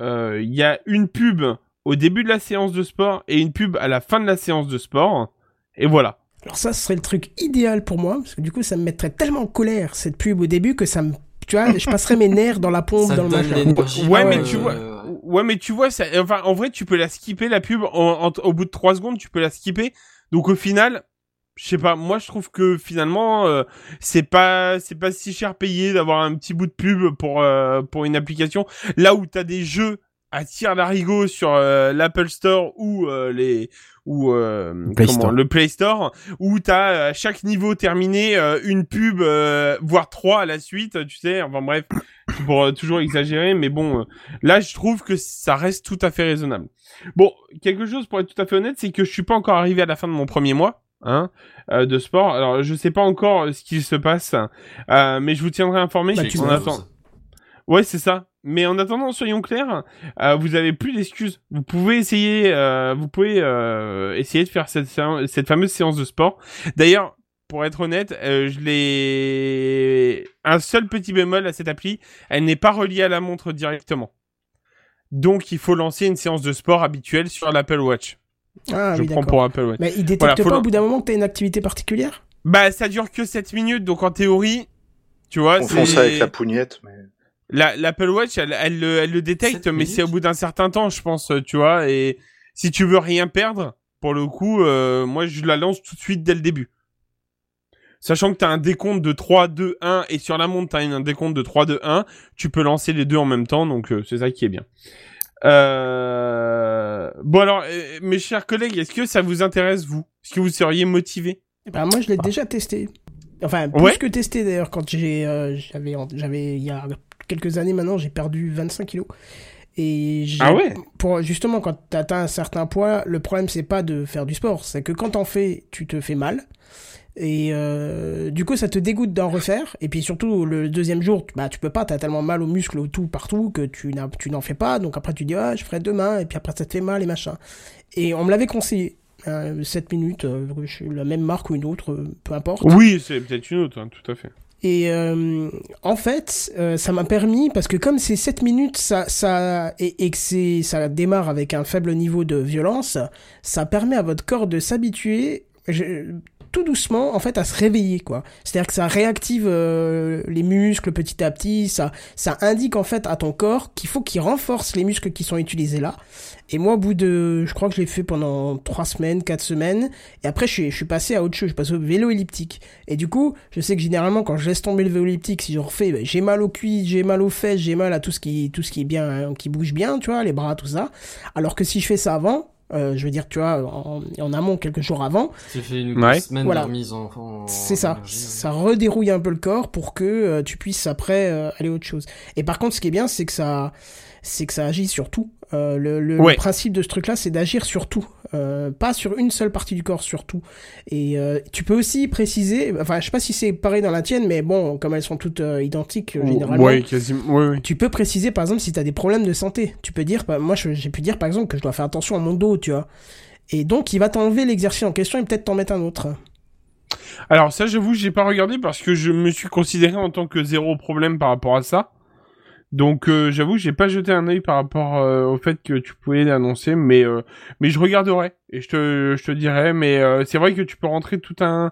euh, il y a une pub au début de la séance de sport et une pub à la fin de la séance de sport. Et voilà. Alors ça, ce serait le truc idéal pour moi, parce que du coup, ça me mettrait tellement en colère, cette pub au début, que ça me... Tu vois, je passerais mes nerfs dans la pompe, Ça dans le machin. Ouais, Ah mais ouais, tu vois, ouais, mais tu vois, ça, enfin, en vrai, tu peux la skipper la pub. En, en- au bout de trois secondes, tu peux la skipper. Donc au final, je sais pas. Moi, je trouve que finalement, euh, c'est pas, c'est pas si cher payé d'avoir un petit bout de pub pour euh, pour une application. Là où t'as des jeux à tir larigot sur euh, l'Apple Store ou euh, les ou euh, Play comment, Store. le Play Store où t'as euh, à chaque niveau terminé euh, une pub euh, voire trois à la suite tu sais enfin bref pour euh, toujours exagérer mais bon euh, là je trouve que ça reste tout à fait raisonnable. Bon quelque chose pour être tout à fait honnête c'est que je suis pas encore arrivé à la fin de mon premier mois hein euh, de sport. Alors je sais pas encore ce qui se passe euh, mais je vous tiendrai informé Bah, tu en me- attendant Ouais, c'est ça. Mais en attendant, soyons clairs, euh, vous avez plus d'excuses. Vous pouvez essayer, euh, vous pouvez euh, essayer de faire cette, cette fameuse séance de sport. D'ailleurs, pour être honnête, euh, je l'ai un seul petit bémol à cette appli, elle n'est pas reliée à la montre directement. Donc, il faut lancer une séance de sport habituelle sur l'Apple Watch. Ah je oui, prends pour Apple Watch. Mais il détecte Voilà, pas au bout d'un moment que t'as une activité particulière? Bah, ça dure que 7 minutes, donc en théorie, tu vois, On ça avec la pougnette, mais... La, l'Apple Watch, elle, elle, le, elle le détecte, mais c'est au bout d'un certain temps, je pense, euh, tu vois. Et si tu veux rien perdre, pour le coup, euh, moi, je la lance tout de suite dès le début. Sachant que t'as un décompte de 3, 2, 1, et sur la montre, t'as un décompte de 3, 2, 1, tu peux lancer les deux en même temps, donc euh, c'est ça qui est bien. Euh... Bon alors, euh, mes chers collègues, est-ce que ça vous intéresse, vous? Est-ce que vous seriez motivés Eh ben, moi, je l'ai déjà testé. Enfin, plus Ouais. que testé d'ailleurs, quand euh, j'avais, j'avais, il y a quelques années maintenant, j'ai perdu 25 kilos. Et Ah ouais? pour, justement, quand tu atteins un certain poids, le problème, c'est pas de faire du sport, c'est que quand t'en fais, tu te fais mal. Et euh, du coup, ça te dégoûte d'en refaire. Et puis surtout, le deuxième jour, tu- bah, tu peux pas, t'as tellement mal aux muscles, au tout, partout, que tu n'as, tu n'en fais pas. Donc après, tu dis, ah, je ferai demain. Et puis après, ça te fait mal et machin. Et on me l'avait conseillé. Euh, 7 minutes, euh, la même marque ou une autre, euh, peu importe. Oui, c'est peut-être une autre, hein, tout à fait. Et euh, en fait, euh, ça m'a permis, parce que comme c'est 7 minutes, ça, ça, et, et que ça démarre avec un faible niveau de violence, ça permet à votre corps de s'habituer tout doucement, en fait, à se réveiller, quoi. C'est-à-dire que ça réactive euh, les muscles petit à petit, ça, ça indique en fait à ton corps qu'il faut qu'il renforce les muscles qui sont utilisés là. Et moi, au bout de, je crois que je l'ai fait pendant 3 semaines, 4 semaines, et après, je suis, je suis passé à autre chose, je suis passé au vélo elliptique. Et du coup, je sais que généralement, quand je laisse tomber le vélo elliptique, si je refais, ben, j'ai mal aux cuisses, j'ai mal aux fesses, j'ai mal à tout ce qui, tout ce qui est bien, hein, qui bouge bien, tu vois, les bras, tout ça. Alors que si je fais ça avant, euh, je veux dire, tu vois, en, en amont, quelques jours avant, Tu fais une Ouais. semaine Voilà. de remise en, en- c'est ça. énergie, ouais. Ça redérouille un peu le corps pour que euh, tu puisses après euh, aller à autre chose. Et par contre, ce qui est bien, c'est que ça, c'est que ça agit sur tout. Euh, le, le- Ouais. le principe de ce truc-là, c'est d'agir sur tout, euh, pas sur une seule partie du corps, sur tout. Et euh, tu peux aussi préciser, enfin, je sais pas si c'est pareil dans la tienne, mais bon, comme elles sont toutes euh, identiques généralement. Ouais, quasiment. Ouais, ouais. Tu peux préciser par exemple si tu as des problèmes de santé. Tu peux dire, bah, moi j'ai pu dire par exemple que je dois faire attention à mon dos, tu vois. Et donc il va t'enlever l'exercice en question et peut-être t'en mettre un autre. Alors ça, j'avoue, j'ai pas regardé parce que je me suis considéré en tant que zéro problème par rapport à ça. Donc euh, j'avoue, j'ai pas jeté un œil par rapport euh, au fait que tu pouvais l'annoncer, mais euh, mais je regarderai et je te je te dirai. Mais euh, c'est vrai que tu peux rentrer tout un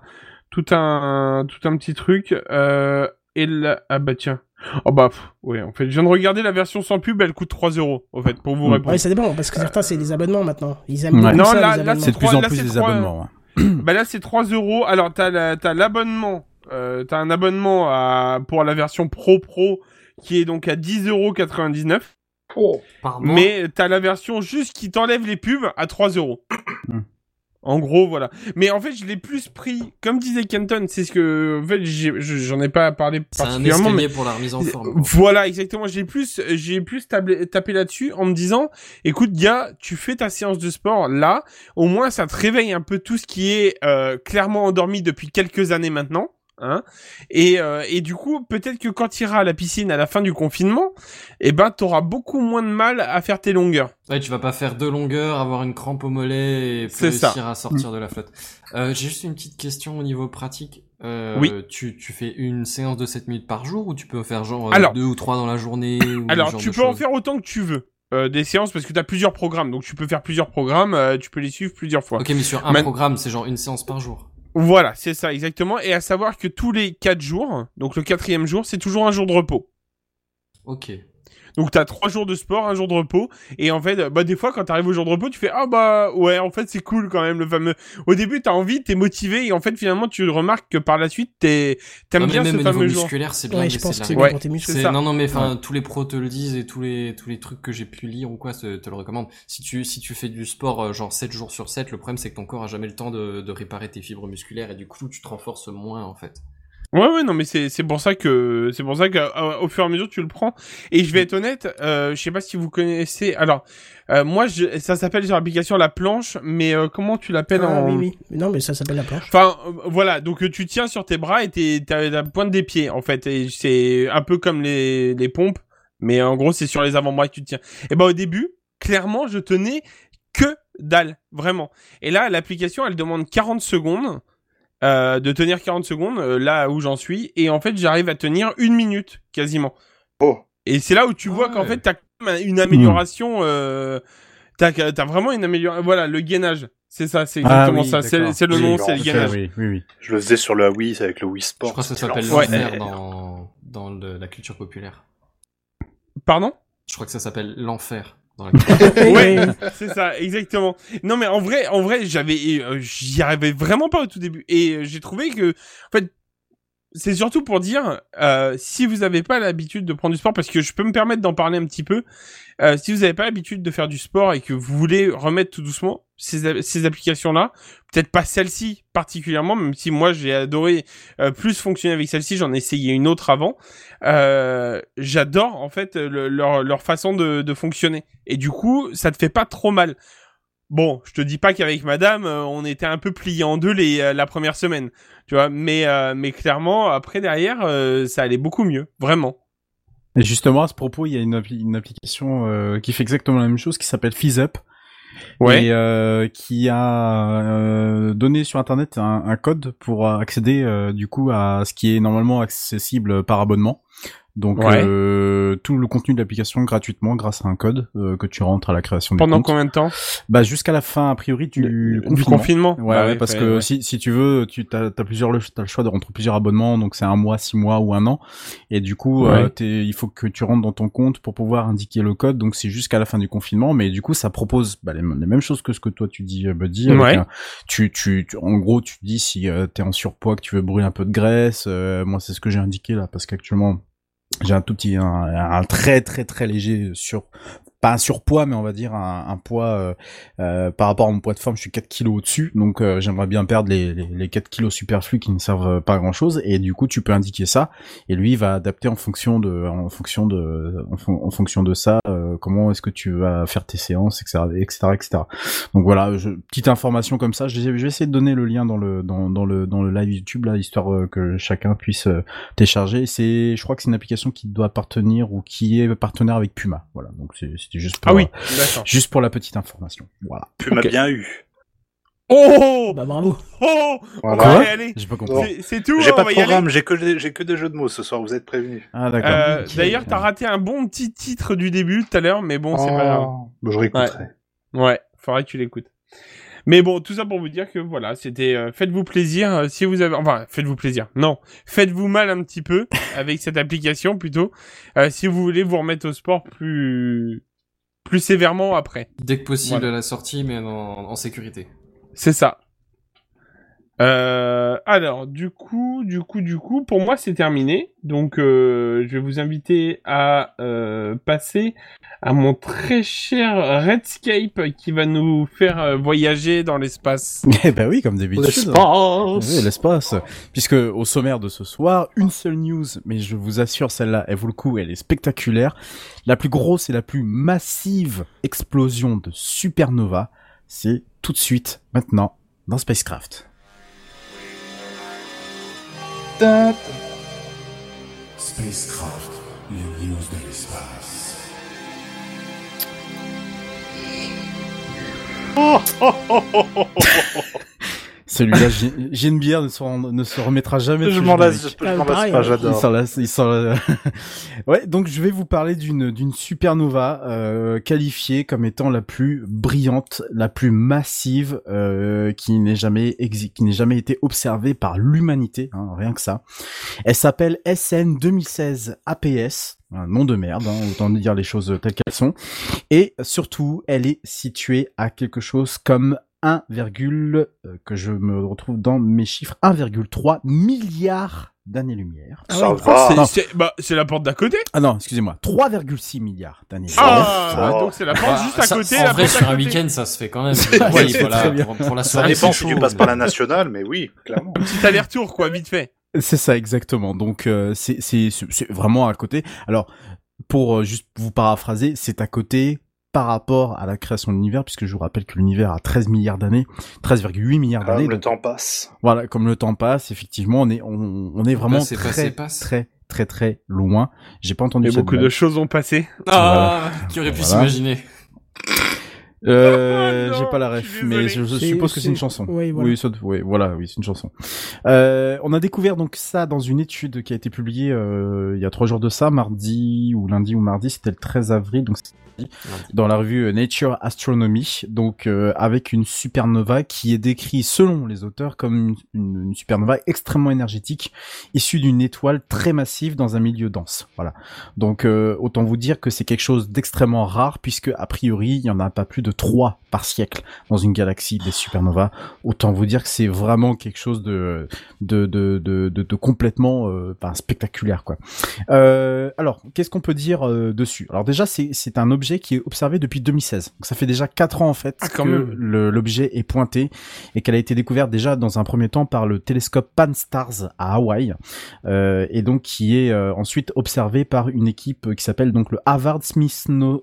tout un tout un petit truc. Euh, et là, ah bah tiens. Oh bah pff, ouais, en fait, je viens de regarder la version sans pub, elle coûte 3 euros, au fait, pour vous Mm. répondre. Ouais, ça dépend parce que certains c'est des abonnements maintenant. Ils aiment Ouais. Non, ça, là- les là, abonnements. C'est de plus en là, plus c'est des trois- abonnements. ouais. Bah là c'est 3 euros. Alors t'as la- t'as l'abonnement, euh, t'as un abonnement à pour la version Pro Pro qui est donc à 10 euros 99. Oh. Par mois. Mais t'as la version juste qui t'enlève les pubs à 3 euros. Hmm. En gros, voilà. Mais en fait, je l'ai plus pris, comme disait Kenton, c'est ce que, en fait, j'en ai pas parlé c'est un particulièrement, escalier mais pour la remise en forme. voilà, exactement. J'ai plus, j'ai plus tablé- tapé là-dessus en me disant, écoute, gars, tu fais ta séance de sport là, au moins ça te réveille un peu tout ce qui est euh, clairement endormi depuis quelques années maintenant. Hein et, euh, et du coup, peut-être que quand tu iras à la piscine à la fin du confinement, eh ben, t'auras beaucoup moins de mal à faire tes longueurs. Ouais, tu vas pas faire deux longueurs, avoir une crampe au mollet et plus réussir ça. à sortir de la flotte. Euh, j'ai juste une petite question au niveau pratique. Euh, Oui. Tu, tu fais une séance de 7 minutes par jour ou tu peux en faire genre Alors- deux ou trois dans la journée ou Alors, tu peux en faire autant que tu veux. euh, des séances parce que tu as plusieurs programmes donc tu peux faire plusieurs programmes euh, tu peux les suivre plusieurs fois Ok, mais sur un Man- programme, c'est genre une séance par jour. Voilà, c'est ça, exactement. Et à savoir que tous les quatre jours, donc le quatrième jour, c'est toujours un jour de repos. Ok. Donc t'as trois jours de sport, un jour de repos. Et en fait, bah des fois quand t'arrives au jour de repos, tu fais ah bah ouais, en fait c'est cool quand même le fameux. Au début t'as envie, t'es motivé et en fait finalement tu remarques que par la suite t'es t'aimes bien même ce fameux jour. musculaire, c'est bien. Ouais, de je pense que Ouais. bien pour tes muscles. C'est. Non, non, mais enfin, tous les pros te le disent et tous les, tous les trucs que j'ai pu lire ou quoi te, te le recommandent. Si tu, si tu fais du sport, euh, genre 7 jours sur 7, le problème c'est que ton corps a jamais le temps de, de réparer tes fibres musculaires et du coup, tu te renforces moins, en fait. Ouais ouais non mais c'est c'est pour ça que c'est pour ça qu'au fur et à mesure tu le prends. Et je vais être honnête, euh, je sais pas si vous connaissez. Alors euh, moi je, ça s'appelle sur l'application la planche, mais euh, comment tu l'appelles Ah, en oui, oui. Non, mais ça s'appelle la planche. Enfin, euh, voilà, donc euh, tu tiens sur tes bras et t'as la pointe des pieds, en fait. Et c'est un peu comme les, les pompes, mais en gros, c'est sur les avant-bras que tu tiens. Et ben au début, clairement, je tenais que dalle, vraiment. Et là, l'application, elle demande 40 secondes, euh, de tenir 40 secondes, euh, là où j'en suis. Et en fait, j'arrive à tenir une minute, quasiment. Oh. Et c'est là où tu vois Ouais. qu'en fait, t'as quand même une amélioration, euh, t'as, t'as vraiment une amélioration. Voilà, le gainage. C'est ça, c'est Ah exactement oui, ça. C'est, le nom, c'est le gainage. oui, oui, oui. Je le faisais sur la Wii avec le Wii Sport. Je crois que ça s'appelle l'enfer. dans, dans le- la culture populaire. Pardon? Je crois que ça s'appelle l'enfer Ouais, c'est ça, exactement. Non, mais en vrai, en vrai, j'avais, euh, j'y arrivais vraiment pas au tout début, et euh, j'ai trouvé que, en fait, c'est surtout pour dire, euh, si vous n'avez pas l'habitude de prendre du sport, parce que je peux me permettre d'en parler un petit peu, euh, si vous n'avez pas l'habitude de faire du sport et que vous voulez remettre tout doucement ces, ces applications-là, peut-être pas celle-ci particulièrement, même si moi j'ai adoré euh, plus fonctionner avec celle-ci, j'en ai essayé une autre avant. Euh, J'adore en fait le- leur, leur façon de, de fonctionner. Et du coup, ça te fait pas trop mal. Bon, je te dis pas qu'avec Madame, euh, on était un peu plié en deux les, euh, la première semaine, tu vois. Mais euh, mais clairement, après derrière, euh, ça allait beaucoup mieux, vraiment. Et justement, à ce propos, il y a une, appli- une application euh, qui fait exactement la même chose, qui s'appelle FizzUp, Ouais. et qui a donné sur Internet un, un code pour accéder du coup à ce qui est normalement accessible par abonnement. Donc Ouais. euh, tout le contenu de l'application gratuitement grâce à un code euh, que tu rentres à la création du Pendant compte. combien de temps Bah jusqu'à la fin a priori du, Du confinement. confinement. Ouais, Bah ouais, parce fait- que ouais. si, si tu veux, tu as, plusieurs, le- t'as le choix de rentrer plusieurs abonnements, donc c'est un mois, six mois ou un an. Et du coup, euh, il faut que tu rentres dans ton compte pour pouvoir indiquer le code. Donc c'est jusqu'à la fin du confinement, mais du coup, ça propose bah, les, les mêmes choses que ce que toi tu dis, euh, Buddy. avec tu, tu, tu- en gros, tu dis si euh, t'es en surpoids, que tu veux brûler un peu de graisse. euh, moi, c'est ce que j'ai indiqué là, parce qu'actuellement, j'ai un tout petit, un, très très très léger sur pas un surpoids, mais on va dire un, un poids euh, euh, par rapport à mon poids de forme, je suis 4 kilos au-dessus, donc euh, j'aimerais bien perdre les, les, les 4 kilos superflus qui ne servent pas à grand-chose. Et du coup, tu peux indiquer ça, et lui va adapter en fonction de, en fonction de, en, fon- en fonction de ça, euh, comment est-ce que tu vas faire tes séances, etc., etc., etc. Donc voilà, je, petite information comme ça. Je, vais- essayer de donner le lien dans le, dans, dans le, dans le live YouTube là, histoire que chacun puisse télécharger. C'est, je crois que c'est une application qui doit appartenir ou qui est partenaire avec Puma. Voilà, donc c'est- c'était juste pour, Ah oui, euh, juste pour la petite information. Voilà. Tu m'as bien eu. Oh, Bah bravo. oh, on Voilà. va y aller. J'ai pas compris. C'est- C'est tout. J'ai hein, pas on de programme, j'ai que, des- j'ai que des jeux de mots ce soir, vous êtes prévenus. Ah d'accord. Euh. D'ailleurs, t'as raté un bon petit titre du début tout à l'heure, mais bon, c'est pas grave. Oh, bah, je réécouterai. Ouais, faudrait que tu l'écoutes. Mais bon, tout ça pour vous dire que voilà, c'était euh, faites-vous plaisir euh, si vous avez enfin faites-vous plaisir. Non, faites-vous mal un petit peu avec cette application plutôt euh, si vous voulez vous remettre au sport plus plus sévèrement après. Dès que possible Voilà. à la sortie, mais en, en sécurité. C'est ça. Euh, alors, du coup, du coup, du coup, pour moi, c'est terminé. Donc, euh, je vais vous inviter à euh, passer à mon très cher Redscape qui va nous faire euh, voyager dans l'espace. Eh ben oui, comme d'habitude. Oui, l'espace. Puisque au sommaire de ce soir, une seule news, mais je vous assure, celle-là, elle vaut le coup, elle est spectaculaire. La plus grosse et la plus massive explosion de supernova, c'est tout de suite, maintenant, dans Spacecraft. Spacecraft, les news de l'espace. Celui-là, Genebière ne se, rend- ne se remettra jamais de Je m'en lasse, je Ah, m'en lasse pas, hein. Il j'adore. s'en lasse, il s'en lasse. ouais, donc je vais vous parler d'une d'une supernova euh, qualifiée comme étant la plus brillante, la plus massive euh, qui n'ait jamais exi- qui n'ait jamais été observée par l'humanité, hein, rien que ça. Elle s'appelle SN 2016 APS, un nom de merde, hein, autant dire les choses telles qu'elles sont. Et surtout, elle est située à quelque chose comme 1, euh, que je me retrouve dans mes chiffres, 1,3 milliard d'années-lumière. Ah Ça ouais. va. C'est- non. c'est bah, c'est la porte d'à côté. Ah non, excusez-moi, 3,6 milliards d'années-lumière. Ah, donc c'est la porte Bah, juste à ça- côté. en la vrai, sur un week-end, ça se fait quand même. Oui, voilà, pour, pour la Ça soirée, dépend c'est si tu passes par la nationale, mais oui, clairement. Petit aller-retour, quoi, vite fait. C'est ça exactement. Donc euh, c'est c'est c'est vraiment à côté. Alors pour euh, juste vous paraphraser, c'est à côté par rapport à la création de l'univers, puisque je vous rappelle que l'univers a 13 milliards d'années, 13,8 milliards Ah, d'années. le donc temps passe. Voilà, comme le temps passe, effectivement, on est on, on est vraiment Passé, très passé, passe. très très très loin. J'ai pas entendu Et beaucoup de choses ont passé. Ah, qui aurait pu Voilà. s'imaginer Euh, Oh j'ai pas la ref, mais je, suppose que c'est une chanson. oui, voilà. Oui, ça- oui, voilà, oui, c'est une chanson. Euh, on a découvert donc ça dans une étude qui a été publiée euh, il y a trois jours de ça, mardi ou lundi ou mardi, c'était le 13 avril, donc dans la revue euh, Nature Astronomy, donc euh, avec une supernova qui est décrite selon les auteurs comme une, supernova extrêmement énergétique, issue d'une étoile très massive dans un milieu dense. Voilà. Donc euh, autant vous dire que c'est quelque chose d'extrêmement rare puisque a priori il y en a pas plus de trois par siècle dans une galaxie des supernovas. Autant vous dire que c'est vraiment quelque chose de de de de, complètement spectaculaire quoi. Alors qu'est-ce qu'on peut dire dessus? Alors déjà c'est c'est un objet qui est observé depuis 2016. Donc ça fait déjà quatre ans en fait Ah, quand que l'objet est pointé et qu'elle a été découverte déjà dans un premier temps par le télescope Pan-STARRS à Hawaï euh, et donc qui est euh, ensuite observé par une équipe qui s'appelle donc le Harvard Smithsonian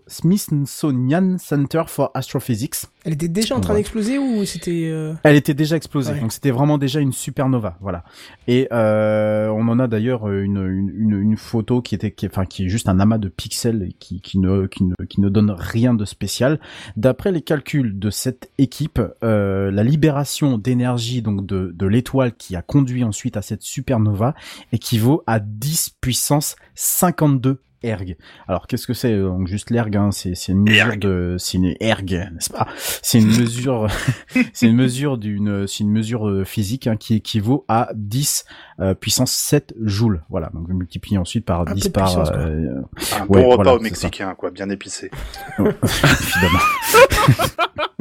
Center for Astrophysics. Elle était déjà en train Ouais. d'exploser ou c'était euh, Elle était déjà explosée, Ouais. donc c'était vraiment déjà une supernova, voilà. Et euh, on en a d'ailleurs une, une, une, une photo qui était, qui, enfin, qui est juste un amas de pixels et qui, qui ne, qui ne, qui ne donne rien de spécial. D'après les calculs de cette équipe, euh, la libération d'énergie donc de, de l'étoile qui a conduit ensuite à cette supernova équivaut à 10 puissance 52 erg. Alors qu'est-ce que c'est euh, Donc juste l'erg, hein, c'est c'est une mesure Erg. de, c'est une erg, n'est-ce pas? C'est une mesure, c'est une mesure d'une, c'est une mesure euh, physique hein, qui équivaut à 10 euh, puissance 7 joules. Voilà, donc multiplié ensuite par Un 10 peu de par puissance, euh, Un Ouais, bon repas voilà, au mexicain, quoi, bien épicé. évidemment.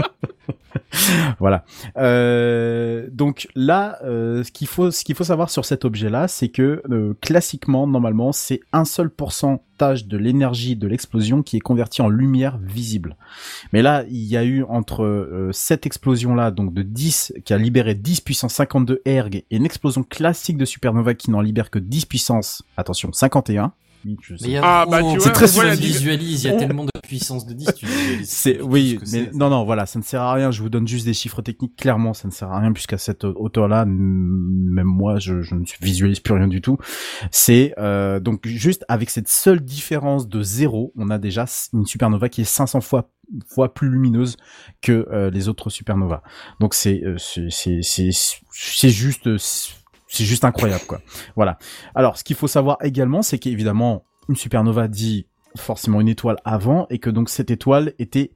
voilà. Euh, donc là, euh, ce qu'il faut, ce qu'il faut savoir sur cet objet-là, c'est que euh, classiquement, normalement, c'est un seul pourcentage de l'énergie de l'explosion qui est converti en lumière visible. Mais là, il y a eu entre euh, cette explosion-là, donc de 10, qui a libéré 10 puissance 52 erg, et une explosion classique de supernova qui n'en libère que 10 puissance, attention, 51. Oui, je sais Ah, bah, tu vois, C'est très div- visualises, il y a on- tellement de puissance de 10, tu visualises. C'est oui, mais c'est. non non voilà, ça ne sert à rien. Je vous donne juste des chiffres techniques. Clairement, ça ne sert à rien puisqu'à cette hauteur-là, même moi, je, je ne visualise plus rien du tout. C'est euh, donc juste avec cette seule différence de zéro, on a déjà une supernova qui est 500 fois fois plus lumineuse que euh, les autres supernovas. Donc c'est euh, c'est c'est c'est c'est juste c'est juste incroyable quoi. Voilà. Alors ce qu'il faut savoir également, c'est qu'évidemment une supernova dit forcément une étoile avant et que donc cette étoile était,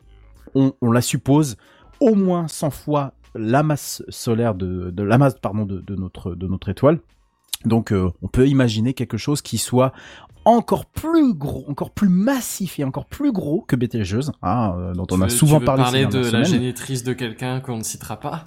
on, la suppose, au moins 100 fois la masse solaire de, de la masse pardon de notre de notre étoile. Donc euh, on peut imaginer quelque chose qui soit encore plus gros, encore plus massif et encore plus gros que Betelgeuse, hein, euh, dont Tu on a veux- souvent tu veux parlé, parler ces de la semaines. génétrice de quelqu'un qu'on ne citera pas?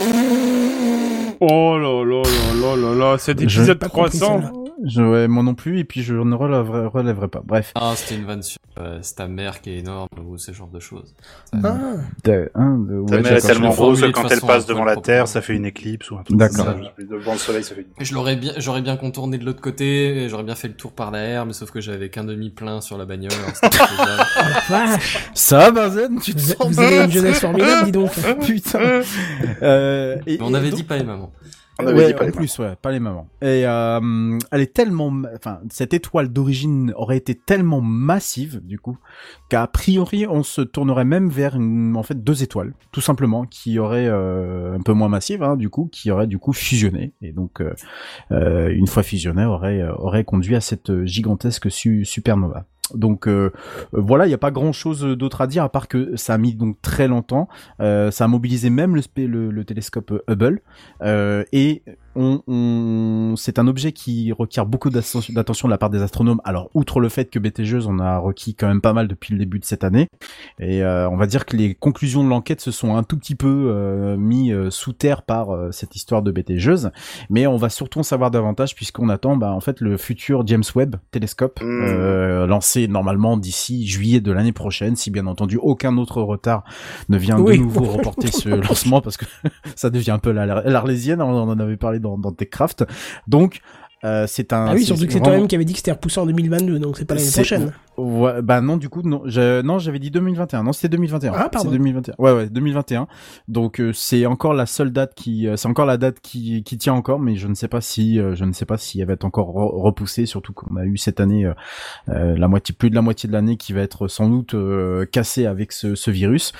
Oh là là là là là là, cet épisode Pas compris 300. Je, ouais, moi non plus, et puis je ne relèverai, relèverai pas. Bref. Ah, c'était une vanne sur euh, c'est ta mère qui est énorme ou ce genre de choses. Ah, De- hein, de- Ta ouais, mère est tellement rose de quand elle passe devant la Terre, ça fait une éclipse ou un truc D'accord. comme ça. Je- Devant le soleil, ça fait une... Je l'aurais bien, j'aurais bien contourné de l'autre côté, et j'aurais bien fait le tour par la R, mais sauf que j'avais qu'un demi plein sur la bagnole. alors. Ça, Benzen, tu te sens vous avez une jeunesse formidable, dis donc. Putain. Euh, et, Mais on avait donc- dit pas et maman. On avait Ouais, dit pas en les plus, ouais, pas les mamans. Et euh, elle est tellement, enfin, cette étoile d'origine aurait été tellement massive, du coup, qu'a priori, on se tournerait même vers une, en fait, deux étoiles, tout simplement, qui auraient euh, un peu moins massive, hein, du coup, qui auraient du coup fusionné, et donc, euh, euh, une fois fusionné, aurait euh, aurait conduit à cette gigantesque su- supernova. Donc euh, voilà, il n'y a pas grand chose d'autre à dire à part que ça a mis donc très longtemps. Euh, ça a mobilisé même le, télescope euh, Hubble euh, et on, on- c'est un objet qui requiert beaucoup d'attention de la part des astronomes. Alors outre le fait que BTGeuse en a requis quand même pas mal depuis le début de cette année, et euh, on va dire que les conclusions de l'enquête se sont un tout petit peu euh, mis euh, sous terre par euh, cette histoire de BTGeuse, mais on va surtout en savoir davantage puisqu'on attend bah, en fait le futur James Webb télescope Mm. euh, lancé normalement d'ici juillet de l'année prochaine, si bien entendu aucun autre retard ne vient Oui. de nouveau reporter ce lancement parce que ça devient un peu la- l'arlésienne, on en avait parlé dans, dans TechCraft. Donc euh, c'est un Ah oui, surtout que c'est toi-même qui avait dit que c'était repoussé en 2022, donc c'est pas l'année prochaine. Ouais, bah non, du coup, non, je, non, j'avais dit 2021. Non, c'était 2021. Ah, pardon. C'est 2021. Ouais, ouais, 2021. Donc euh, c'est encore la seule date qui, euh, c'est encore la date qui, qui tient encore, mais je ne sais pas si, euh, je ne sais pas si elle va être encore re- repoussée, surtout qu'on a eu cette année la moitié, plus de la moitié de l'année qui va être sans doute cassée avec ce, ce virus.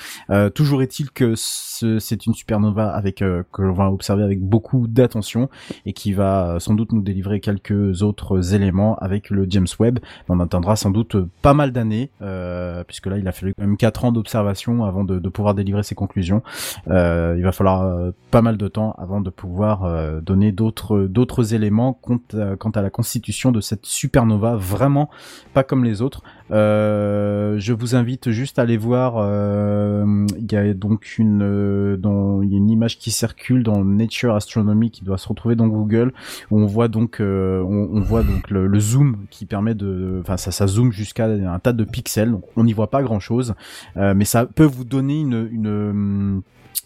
Toujours est-il que ce- c'est une supernova avec que l'on va observer avec beaucoup d'attention et qui va sans doute nous délivrer quelques autres éléments avec le James Webb. On attendra sans doute pas mal d'années, euh, puisque là il a fallu quand même quatre ans d'observation avant de, pouvoir délivrer ses conclusions. Euh, il va falloir euh, pas mal de temps avant de pouvoir donner d'autres d'autres éléments quant à la constitution de cette supernova, vraiment pas comme les autres. Euh, je vous invite juste à aller voir. euh, Il y a donc une, euh, dans, y a une image qui circule dans Nature Astronomy qui doit se retrouver dans Google où on voit donc, on, on voit donc le, le zoom qui permet de, enfin ça, ça zoome jusqu'à un tas de pixels. Donc, on n'y voit pas grand chose, mais ça peut vous donner une, une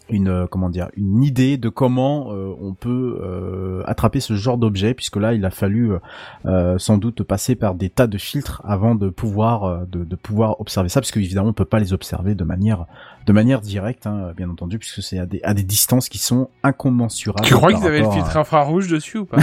une euh, comment dire une idée de comment euh, on peut euh, attraper ce genre d'objet puisque là il a fallu sans doute passer par des tas de filtres avant de pouvoir de, de pouvoir observer ça parce qu'évidemment on peut pas les observer de manière de manière directe hein, bien entendu puisque c'est à des à des distances qui sont incommensurables. Tu crois qu'ils avaient le à- filtre infrarouge dessus ou pas?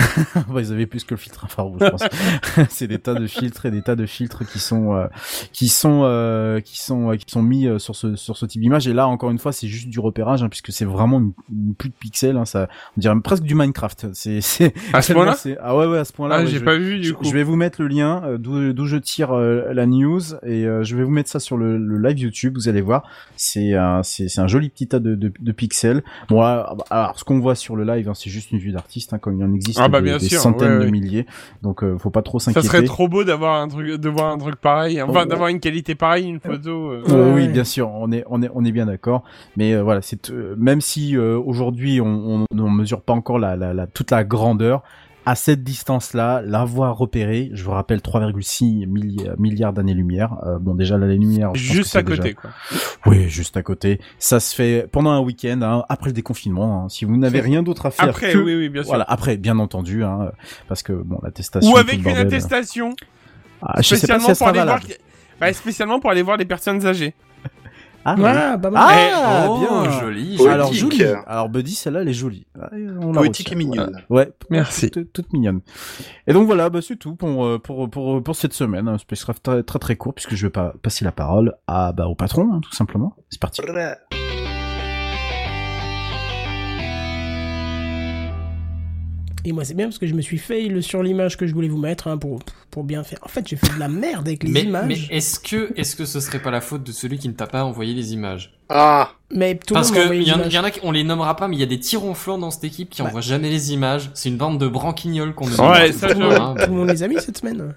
Bah, ils avaient plus que le filtre infrarouge, je pense. c'est des tas de filtres et des tas de filtres qui sont euh, qui sont euh, qui sont euh, qui sont mis sur ce sur ce type d'image. Et là, encore une fois, c'est juste du repérage, hein, puisque c'est vraiment une, une plus de pixels. Hein, ça, on dirait presque du Minecraft. C'est c'est À ce point-là? Ah ouais ouais à ce point-là. Ah, ouais, j'ai je- pas vu du je, coup. je vais vous mettre le lien d'où d'où je tire la news et je vais vous mettre ça sur le, le live YouTube. Vous allez voir, c'est un c'est un joli petit tas de, de, de pixels. Bon alors, alors, ce qu'on voit sur le live, hein, c'est juste une vue d'artiste, hein, comme il en existe Ah bah, des, bien des sûr, centaines ouais, de ouais. milliers. Donc euh, faut pas trop Ça s'inquiéter. serait trop beau d'avoir un truc, de voir un truc pareil, enfin Oh. d'avoir une qualité pareille, une photo. euh. Euh, Ouais, oui, ouais. bien sûr, on est on est on est bien d'accord. Mais euh, voilà, c'est euh, même si euh, aujourd'hui on, on ne mesure pas encore la, la, la toute la grandeur. À cette distance-là, l'avoir repéré, je vous rappelle 3,6 milli- milliards d'années-lumière. Euh, bon, déjà l'année-lumière, Juste à côté, déjà- quoi. Oui, juste à côté. Ça se fait pendant un week-end, hein, après le déconfinement. hein. si vous n'avez rien d'autre à faire Après, que oui, oui, bien sûr. voilà, après, bien entendu, hein, parce que bon, l'attestation. Ou avec une attestation, ah, je sais pas spécialement si elle pour sera aller voir. valable. Bah, spécialement pour aller voir les personnes âgées. Ah. Ah, oh, bien. joli. Alors joli. jolie. Alors Buddy, celle-là, elle est jolie. On la Poétique retient. et mignonne. Ouais, Merci. toute, toute mignonne. Et donc voilà, bah, c'est tout pour, euh, pour pour pour cette semaine. Un spacecraft très très très court puisque je vais pas passer la parole à bah au patron hein, tout simplement. C'est parti. Et moi, c'est bien parce que je me suis fail sur l'image que je voulais vous mettre hein, pour, pour bien faire. En fait, j'ai fait de la merde avec les Mais, images. mais Mais, est-ce que, est-ce que ce serait pas la faute de celui qui ne t'a pas envoyé les images Ah, tout le Parce monde m'a que il y, en- images. y en a qui, on les nommera pas, mais il y a des tironflants dans cette équipe qui Bah. envoient jamais les images. C'est une bande de branquignoles qu'on ne Ouais, ça, tout, hein. tout le monde les a mis cette semaine.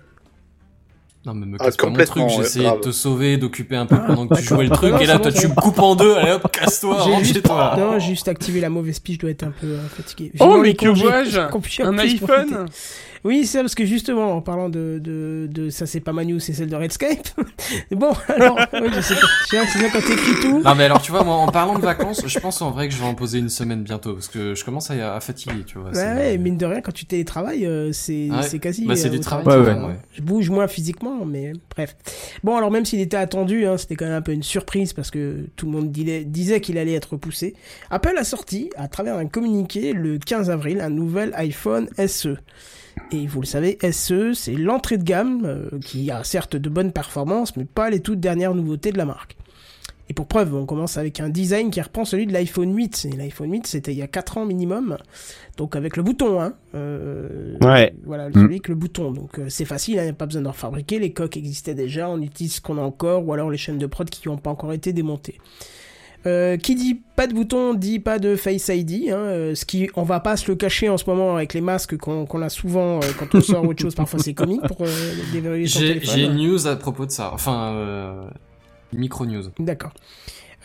Non, mais me Ah, casse pas mon complètement, truc, j'essayais de te sauver, d'occuper un peu Ah, pendant que tu jouais le truc, Non, et là, toi, tu me coupes en deux, allez hop, casse-toi, J'ai rentre juste, chez toi. non, j'ai juste activé la mauvaise pige, je dois être un peu euh, fatigué. Oh, mais que vois-je Un iPhone. Oui, c'est ça, parce que justement, en parlant de, de, de ça, c'est pas ma news, c'est celle de Redscape. bon, alors, oui, je sais pas. C'est quand t'écris tout. Non mais alors tu vois moi en parlant de vacances, je pense en vrai que je vais en poser une semaine bientôt parce que je commence à, à fatiguer, tu vois. Ouais, ouais, mine de rien, quand tu télétravailles, euh, c'est Ouais. quasi. Bah, c'est euh, du travail, Ouais, ouais. Je bouge moins physiquement, mais bref. Bon, alors même s'il était attendu, hein, c'était quand même un peu une surprise parce que tout le monde disait qu'il allait être repoussé. Apple a sorti, à travers un communiqué, le 15 avril, un nouvel iPhone SE. Et vous le savez, SE, c'est l'entrée de gamme euh, qui a certes de bonnes performances, mais pas les toutes dernières nouveautés de la marque. Et pour preuve, on commence avec un design qui reprend celui de l'iPhone 8. Et l'iPhone 8, c'était il y a 4 ans minimum. Donc avec le bouton, hein. Euh, Ouais. Voilà, Mm. celui avec le bouton. Donc euh, c'est facile, il n'y a pas besoin d'en fabriquer. Les coques existaient déjà, on utilise ce qu'on a encore, ou alors les chaînes de prod qui n'ont pas encore été démontées. Euh, qui dit pas de bouton dit pas de Face ID, hein, euh, ce qui on va pas se le cacher en ce moment avec les masques qu'on qu'on a souvent euh, quand on sort autre chose. Parfois c'est comique pour euh, déverrouiller son J'ai téléphone. j'ai une news à propos de ça. Enfin, euh, micro news. D'accord.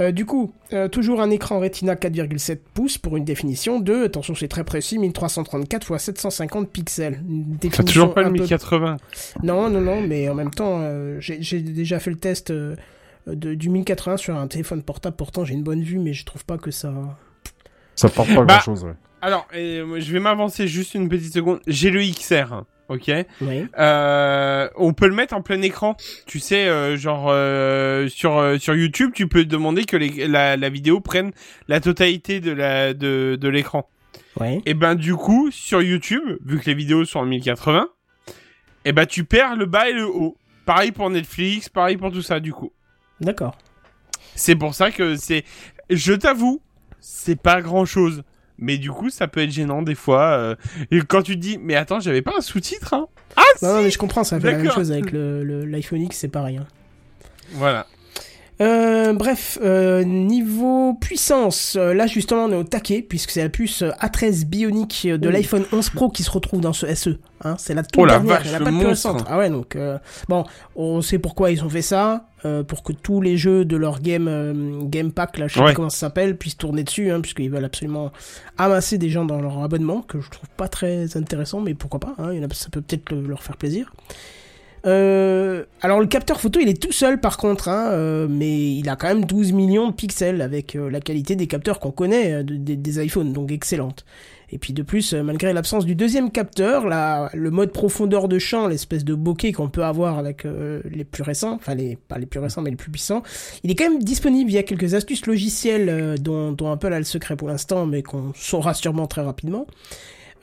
Euh, du coup, euh, toujours un écran Retina 4,7 pouces pour une définition de, attention c'est très précis, 1334 x 750 pixels. T'as toujours pas le un peu 1080. Non, non, non, mais en même temps, euh, j'ai j'ai déjà fait le test euh, de, du 1080 sur un téléphone portable. Pourtant, j'ai une bonne vue, mais je trouve pas que ça. Ça porte pas Bah. grand chose, ouais. Alors, euh, je vais m'avancer juste une petite seconde. J'ai le XR, ok? Oui. Euh, on peut le mettre en plein écran. Tu sais, euh, genre euh, sur euh, sur YouTube, tu peux demander que les- la, la vidéo prenne la totalité de la de, de l'écran. Ouais. Et ben du coup, sur YouTube, vu que les vidéos sont en 1080, et ben tu perds le bas et le haut. Pareil pour Netflix, pareil pour tout ça du coup. D'accord. C'est pour ça que c'est je t'avoue, c'est pas grand-chose. Mais du coup, ça peut être gênant des fois. euh, Et quand tu te dis, mais attends, j'avais pas un sous-titre, hein Ah si Non, non, mais je comprends, ça fait la même D'accord. chose avec le- le- l'iPhone X, c'est pareil. hein. Voilà. Euh, bref, euh, niveau puissance, euh, là justement on est au taquet puisque c'est la puce euh, A13 Bionic de Oh. l'iPhone 11 Pro qui se retrouve dans ce SE. Hein, c'est la toute Oh la dernière, vache, a pas de plus récente. Ah ouais, donc euh, bon, on sait pourquoi ils ont fait ça, euh, pour que tous les jeux de leur game euh, Game Pack, là je sais Ouais. pas comment ça s'appelle, puissent tourner dessus, hein, puisqu'ils veulent absolument amasser des gens dans leur abonnement, que je trouve pas très intéressant, mais pourquoi pas, hein, ça peut peut-être le- leur faire plaisir. Euh, alors le capteur photo il est tout seul par contre, hein, euh, mais il a quand même 12 millions de pixels avec euh, la qualité des capteurs qu'on connaît de- des- iPhones, donc excellente. Et puis de plus, malgré l'absence du deuxième capteur, le mode profondeur de champ, l'espèce de bokeh qu'on peut avoir avec les plus récents, enfin les, pas les plus récents mais les plus puissants, il est quand même disponible via quelques astuces logicielles dont, dont Apple a le secret pour l'instant, mais qu'on saura sûrement très rapidement.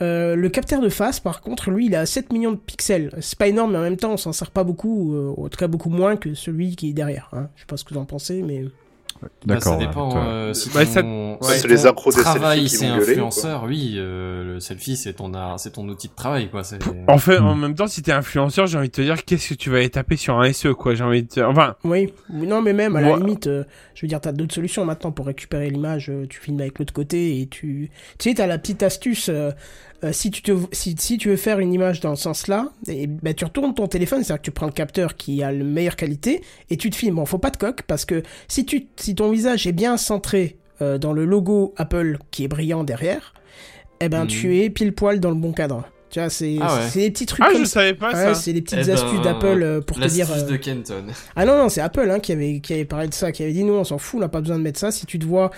Euh, le capteur de face, par contre, lui, il a 7 millions de pixels. C'est pas énorme, mais en même temps, on s'en sert pas beaucoup, euh, en tout cas beaucoup moins que celui qui est derrière. Hein. Je sais pas ce que vous en pensez, mais... Bah, D'accord. ça ouais, dépend. toi. euh, si Bah, ton, ça- si c'est les ton accros des selfies c'est gueuler, influenceur, oui, euh, le selfie, c'est ton, c'est ton outil de travail, quoi. En fait, en même temps, si t'es influenceur, j'ai envie de te dire, qu'est-ce que tu vas aller taper sur un SE, quoi. J'ai envie de te... Enfin, Oui, non, mais même à la limite, euh, je veux dire, t'as d'autres solutions maintenant pour récupérer l'image. euh, tu filmes avec l'autre côté et tu, tu sais, t'as la petite astuce. Euh, si tu te, si, si tu veux faire une image dans ce sens-là, et ben tu retournes ton téléphone, c'est-à-dire que tu prends le capteur qui a la meilleure qualité et tu te filmes. Bon, faut pas de coque parce que si tu, si ton visage est bien centré euh, dans le logo Apple qui est brillant derrière, eh ben tu es pile poil dans le bon cadre. Tu vois, c'est, Ah ouais. c'est des petits trucs ah, comme je ça. savais pas Ouais, ça. c'est des petites Eh ben, astuces d'Apple euh, pour te dire. Euh, de Kenton. ah non, non, c'est Apple hein, qui, avait, qui avait parlé de ça, qui avait dit nous on s'en fout, on n'a pas besoin de mettre ça. Si tu te vois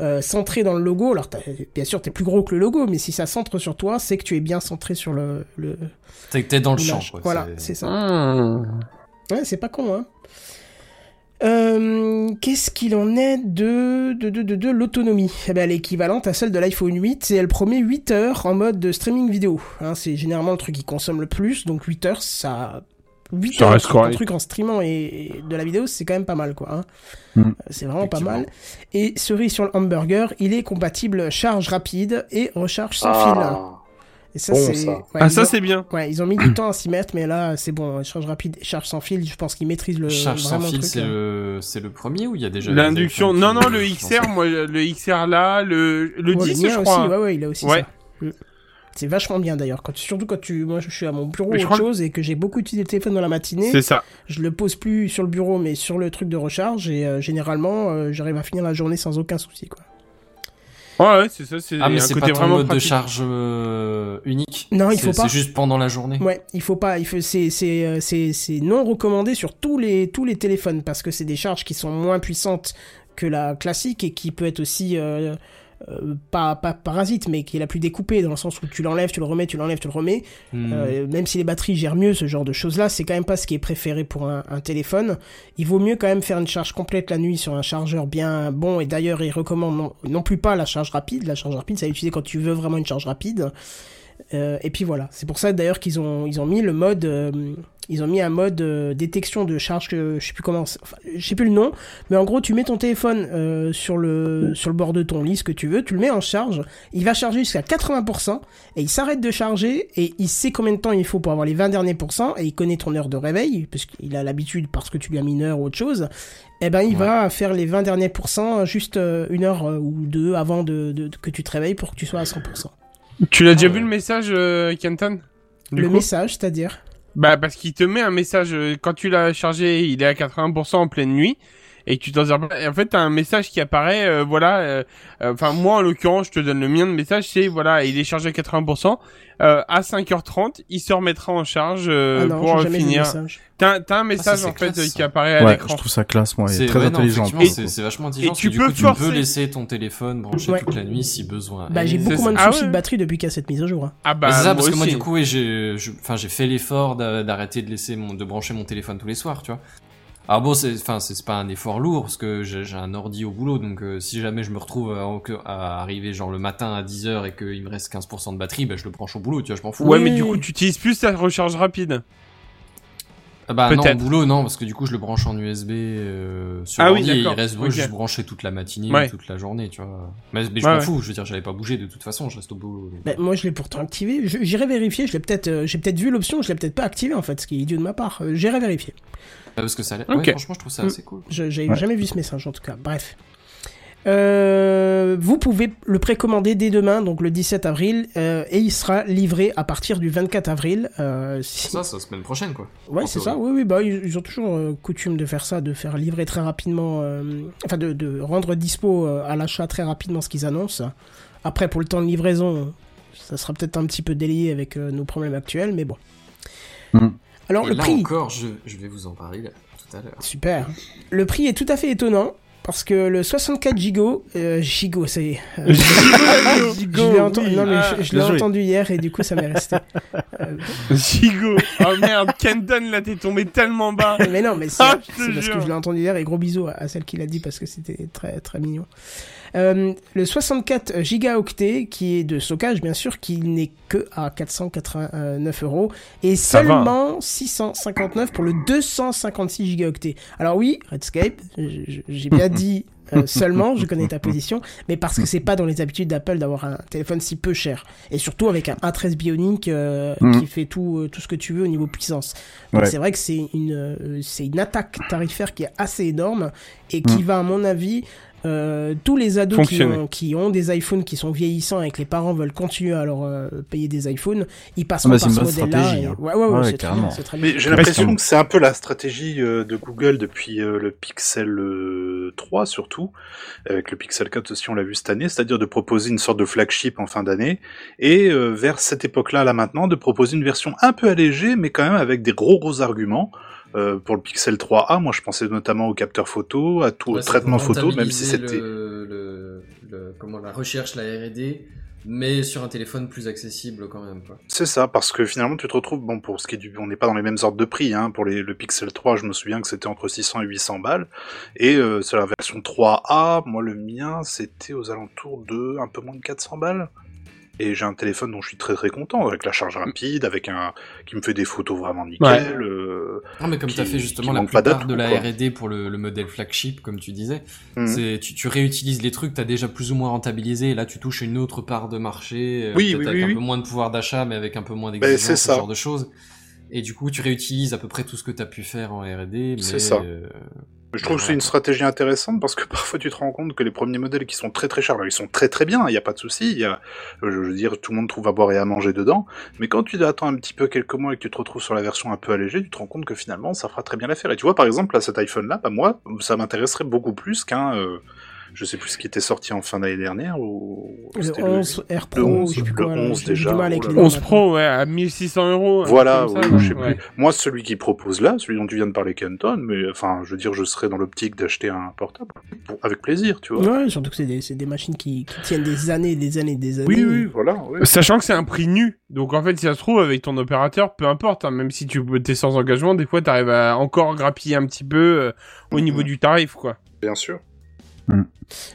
euh, centré dans le logo, alors bien sûr t'es plus gros que le logo, mais si ça centre sur toi, c'est que tu es bien centré sur le... le... T'es, t'es dans le champ, quoi. Voilà, c'est... c'est ça. Hmm. Ouais, c'est pas con, hein. Euh, Qu'est-ce qu'il en est de, de, de, de, de l'autonomie? Eh ben, Elle est équivalente à celle de l'iPhone 8 et elle promet 8 heures en mode de streaming vidéo. Hein, c'est généralement le truc qui consomme le plus, donc 8 heures, ça... 8 Ça heures reste un truc en streamant et, et de la vidéo, c'est quand même pas mal, quoi. Hein. Mm. Euh, C'est vraiment pas mal. Et cerise sur le hamburger, il est compatible charge rapide et recharge sans fil. Et ça, bon, c'est... ouais, Ah, ça, ont- c'est bien. Ouais, ils ont mis du temps à s'y mettre, mais là, c'est bon. Charge rapide, charge sans fil, je pense qu'ils maîtrisent le, Charge sans fil, le c'est le, c'est le premier ou il y a déjà L'induction. Non, non, le XR, moi, le XR là, le, le Ouais, 10, mien je aussi, crois. ouais, ouais, il a aussi Ouais. ça. Mm. C'est vachement bien d'ailleurs. Quand, surtout quand tu, moi, je suis à mon bureau ou autre chose et que j'ai beaucoup utilisé le téléphone dans la matinée, C'est ça. je le pose plus sur le bureau, mais sur le truc de recharge et euh, généralement, euh, j'arrive à finir la journée sans aucun souci, quoi. Ouais, ouais, c'est ça, c'est Ah, mais un c'est pas ton vraiment mode de charge euh, unique. Non, il faut pas. C'est juste pendant la journée. Ouais, il faut pas, il faut, c'est, c'est, euh, c'est, c'est non recommandé sur tous les, tous les téléphones parce que c'est des charges qui sont moins puissantes que la classique et qui peut être aussi euh, euh, pas, pas parasite, mais qui est la plus découpée dans le sens où tu l'enlèves, tu le remets, tu l'enlèves, tu le remets. Hmm. Euh, même si les batteries gèrent mieux ce genre de choses-là, c'est quand même pas ce qui est préféré pour un, un téléphone. Il vaut mieux quand même faire une charge complète la nuit sur un chargeur bien bon. Et d'ailleurs, il recommande non, non plus pas la charge rapide. La charge rapide, c'est à utiliser quand tu veux vraiment une charge rapide. Euh, et puis voilà, c'est pour ça d'ailleurs qu'ils ont ils ont mis le mode ils ont mis un mode euh, détection de charge que je sais plus comment enfin, je sais plus le nom mais en gros tu mets ton téléphone euh, sur le sur le bord de ton lit ce que tu veux tu le mets en charge. Il va charger jusqu'à 80% et il s'arrête de charger et il sait combien de temps il faut pour avoir les 20 derniers pourcents et il connaît ton heure de réveil parce qu'il a l'habitude parce que tu lui as mis une heure ou autre chose. Et ben il Ouais. va faire les 20 derniers pourcents juste euh, une heure euh, ou deux avant de, de- que tu te réveilles pour que tu sois à 100%. Tu l'as déjà Ah vu le message, euh, Kenton? Du le coup? message, c'est-à-dire? Bah parce qu'il te met un message euh, quand tu l'as chargé, il est à 80% en pleine nuit et tu t'en sers pas. Et en fait, t'as un message qui apparaît. euh, voilà. euh, euh, Enfin, moi en l'occurrence, je te donne le mien de message. C'est voilà, il est chargé à 80%. Euh, à 5h30, il se remettra en charge euh, Ah non, pour finir. T'as t'as un message c'est en fait classe, ça. qui apparaît à Ouais, l'écran. je trouve ça classe, moi. C'est très ouais, intelligent. c'est vachement intelligent. parce tu du peux coup, tu peux laisser ton téléphone branché Ouais. toute la nuit si besoin. Bah, j'ai Et- beaucoup moins de ah soucis ouais. de batterie depuis qu'il y a cette mise à jour. hein. Ah bah c'est ça, parce que moi, du coup, j'ai, enfin, j'ai fait l'effort d'a- d'arrêter de laisser mon, de brancher mon téléphone tous les soirs, tu vois. Alors bon, c'est, enfin, c'est pas un effort lourd, parce que j'ai un ordi au boulot, donc euh, si jamais je me retrouve à, à arriver genre le matin à 10h et qu'il me reste 15% de batterie, bah, je le branche au boulot, tu vois, je m'en fous. Ouais, Oui, mais du coup, tu utilises plus ta recharge rapide. Ah bah non, au boulot, non, parce que du coup, je le branche en USB euh, sur Ah oui, l'ordi et il reste juste branché toute la matinée, Ouais. toute la journée, tu vois. Mais, mais je Ouais, m'en ouais. fous, je veux dire, j'allais pas bouger de toute façon, je reste au boulot. donc. Bah, moi, je l'ai pourtant activé. J'irai vérifier. Je l'ai peut-être, euh, j'ai peut-être vu l'option. Je l'ai peut-être pas activé en fait, ce qui est idiot de ma part. Euh, J'irai vérifier. Ah, parce que ça a l'air- Ok. ouais, franchement, je trouve ça Mm. assez cool. Je- J'ai Ouais. jamais vu ce message en tout cas. Bref. Euh, vous pouvez le précommander dès demain, donc le 17 avril, euh, et il sera livré à partir du 24 avril. Euh, si- Ça, c'est la semaine prochaine, quoi. Ouais, c'est ça. Oui, oui, bah ils, ils ont toujours euh, coutume de faire ça, de faire livrer très rapidement, euh, enfin de, de rendre dispo euh, à l'achat très rapidement ce qu'ils annoncent. Après, pour le temps de livraison, ça sera peut-être un petit peu délayé avec euh, nos problèmes actuels, mais bon. Mm. Alors Et le là prix, encore, je, je vais vous en parler là, tout à l'heure. super. Le prix est tout à fait étonnant. Parce que le 64 gigo, euh, gigo, c'est. euh, Gigo, je l'ai enten- oui. non, mais Ah, entendu hier et du coup ça m'est resté. Euh, Gigo. Oh merde, Kenton, là, t'es tombé tellement bas. mais non, mais c'est Ah, parce que je l'ai entendu hier et gros bisous à, à celle qui l'a dit parce que c'était très très mignon. Euh, le 64 gigaoctets qui est de stockage bien sûr qui n'est que à 489 euros et Ça va. seulement 659 pour le 256 gigaoctets. Alors oui, Redscape, j'ai bien dit euh, seulement, je connais ta position, mais parce que c'est pas dans les habitudes d'Apple d'avoir un téléphone si peu cher et surtout avec un A13 Bionic euh, Mm. qui fait tout euh, tout ce que tu veux au niveau puissance. Donc Ouais. c'est vrai que c'est une c'est une attaque tarifaire qui est assez énorme et qui Mm. va à mon avis euh, tous les ados qui ont, qui ont des iPhones qui sont vieillissants et que les parents veulent continuer à leur euh, payer des iPhones, ils passeront Ah bah, par ce modèle-là. stratégie, et- hein. Ouais, ouais, ouais, Ouais, c'est très bien, carrément. c'est très bien. Mais j'ai l'impression que c'est un peu la stratégie euh, de Google depuis euh, le Pixel euh, 3 surtout, avec le Pixel 4 aussi on l'a vu cette année, c'est-à-dire de proposer une sorte de flagship en fin d'année, et euh, vers cette époque-là, là maintenant, de proposer une version un peu allégée, mais quand même avec des gros gros arguments. Euh, pour le Pixel 3a, moi je pensais notamment au capteur photo, à tout au Ouais, traitement photo, même si c'était... le, le, le- comment la recherche, la R&D, mais sur un téléphone plus accessible quand même. C'est ça, parce que finalement tu te retrouves, bon pour ce qui est du, on n'est pas dans les mêmes ordres de prix, hein, pour les, le Pixel 3 je me souviens que c'était entre 600 et 800 balles, et euh, sur la version 3A, moi le mien c'était aux alentours de un peu moins de 400 balles, et j'ai un téléphone dont je suis très très content, avec la charge rapide, avec un qui me fait des photos vraiment nickel, Ouais. euh, Non, mais comme tu as fait justement la plupart de la. R&D pour le, le modèle flagship, comme tu disais, Mhm. c'est tu, tu réutilises les trucs, t'as déjà plus ou moins rentabilisé, et là tu touches une autre part de marché, euh, Oui, oui, avec oui, un oui. peu moins de pouvoir d'achat, mais avec un peu moins Ben, d'exigence, c'est ce ça. genre de choses. Et du coup, tu réutilises à peu près tout ce que tu as pu faire en R&D, C'est ça. euh, Je trouve que c'est une stratégie intéressante parce que parfois tu te rends compte que les premiers modèles qui sont très très chers, alors ils sont très très bien, il n'y a pas de souci, a, je veux dire, tout le monde trouve à boire et à manger dedans, mais quand tu attends un petit peu quelques mois et que tu te retrouves sur la version un peu allégée, tu te rends compte que finalement ça fera très bien l'affaire. Et tu vois par exemple là cet iPhone là, bah moi ça m'intéresserait beaucoup plus qu'un euh, Je sais plus ce qui était sorti en fin d'année dernière ou. Le c'était 11 Air Pro, le 11, je sais plus le quoi, là, 11 j'ai du déjà, mal avec oh les là noms 11 maintenant. Pro, ouais, à 1600 euros. Voilà, ça, ouais. je sais plus. Ouais. Moi, celui qui propose là, celui dont tu viens de parler, Kenton, mais enfin, je veux dire, je serais dans l'optique d'acheter un portable. Bon, avec plaisir, tu vois. Ouais, surtout que c'est des, machines qui, qui tiennent des années, des années, des années. Oui, oui, voilà. oui. Sachant que c'est un prix nu. Donc en fait, si ça se trouve, avec ton opérateur, peu importe, hein, même si tu es sans engagement, des fois, t'arrives à encore grappiller un petit peu euh, au niveau Mhm. du tarif, quoi. Bien sûr.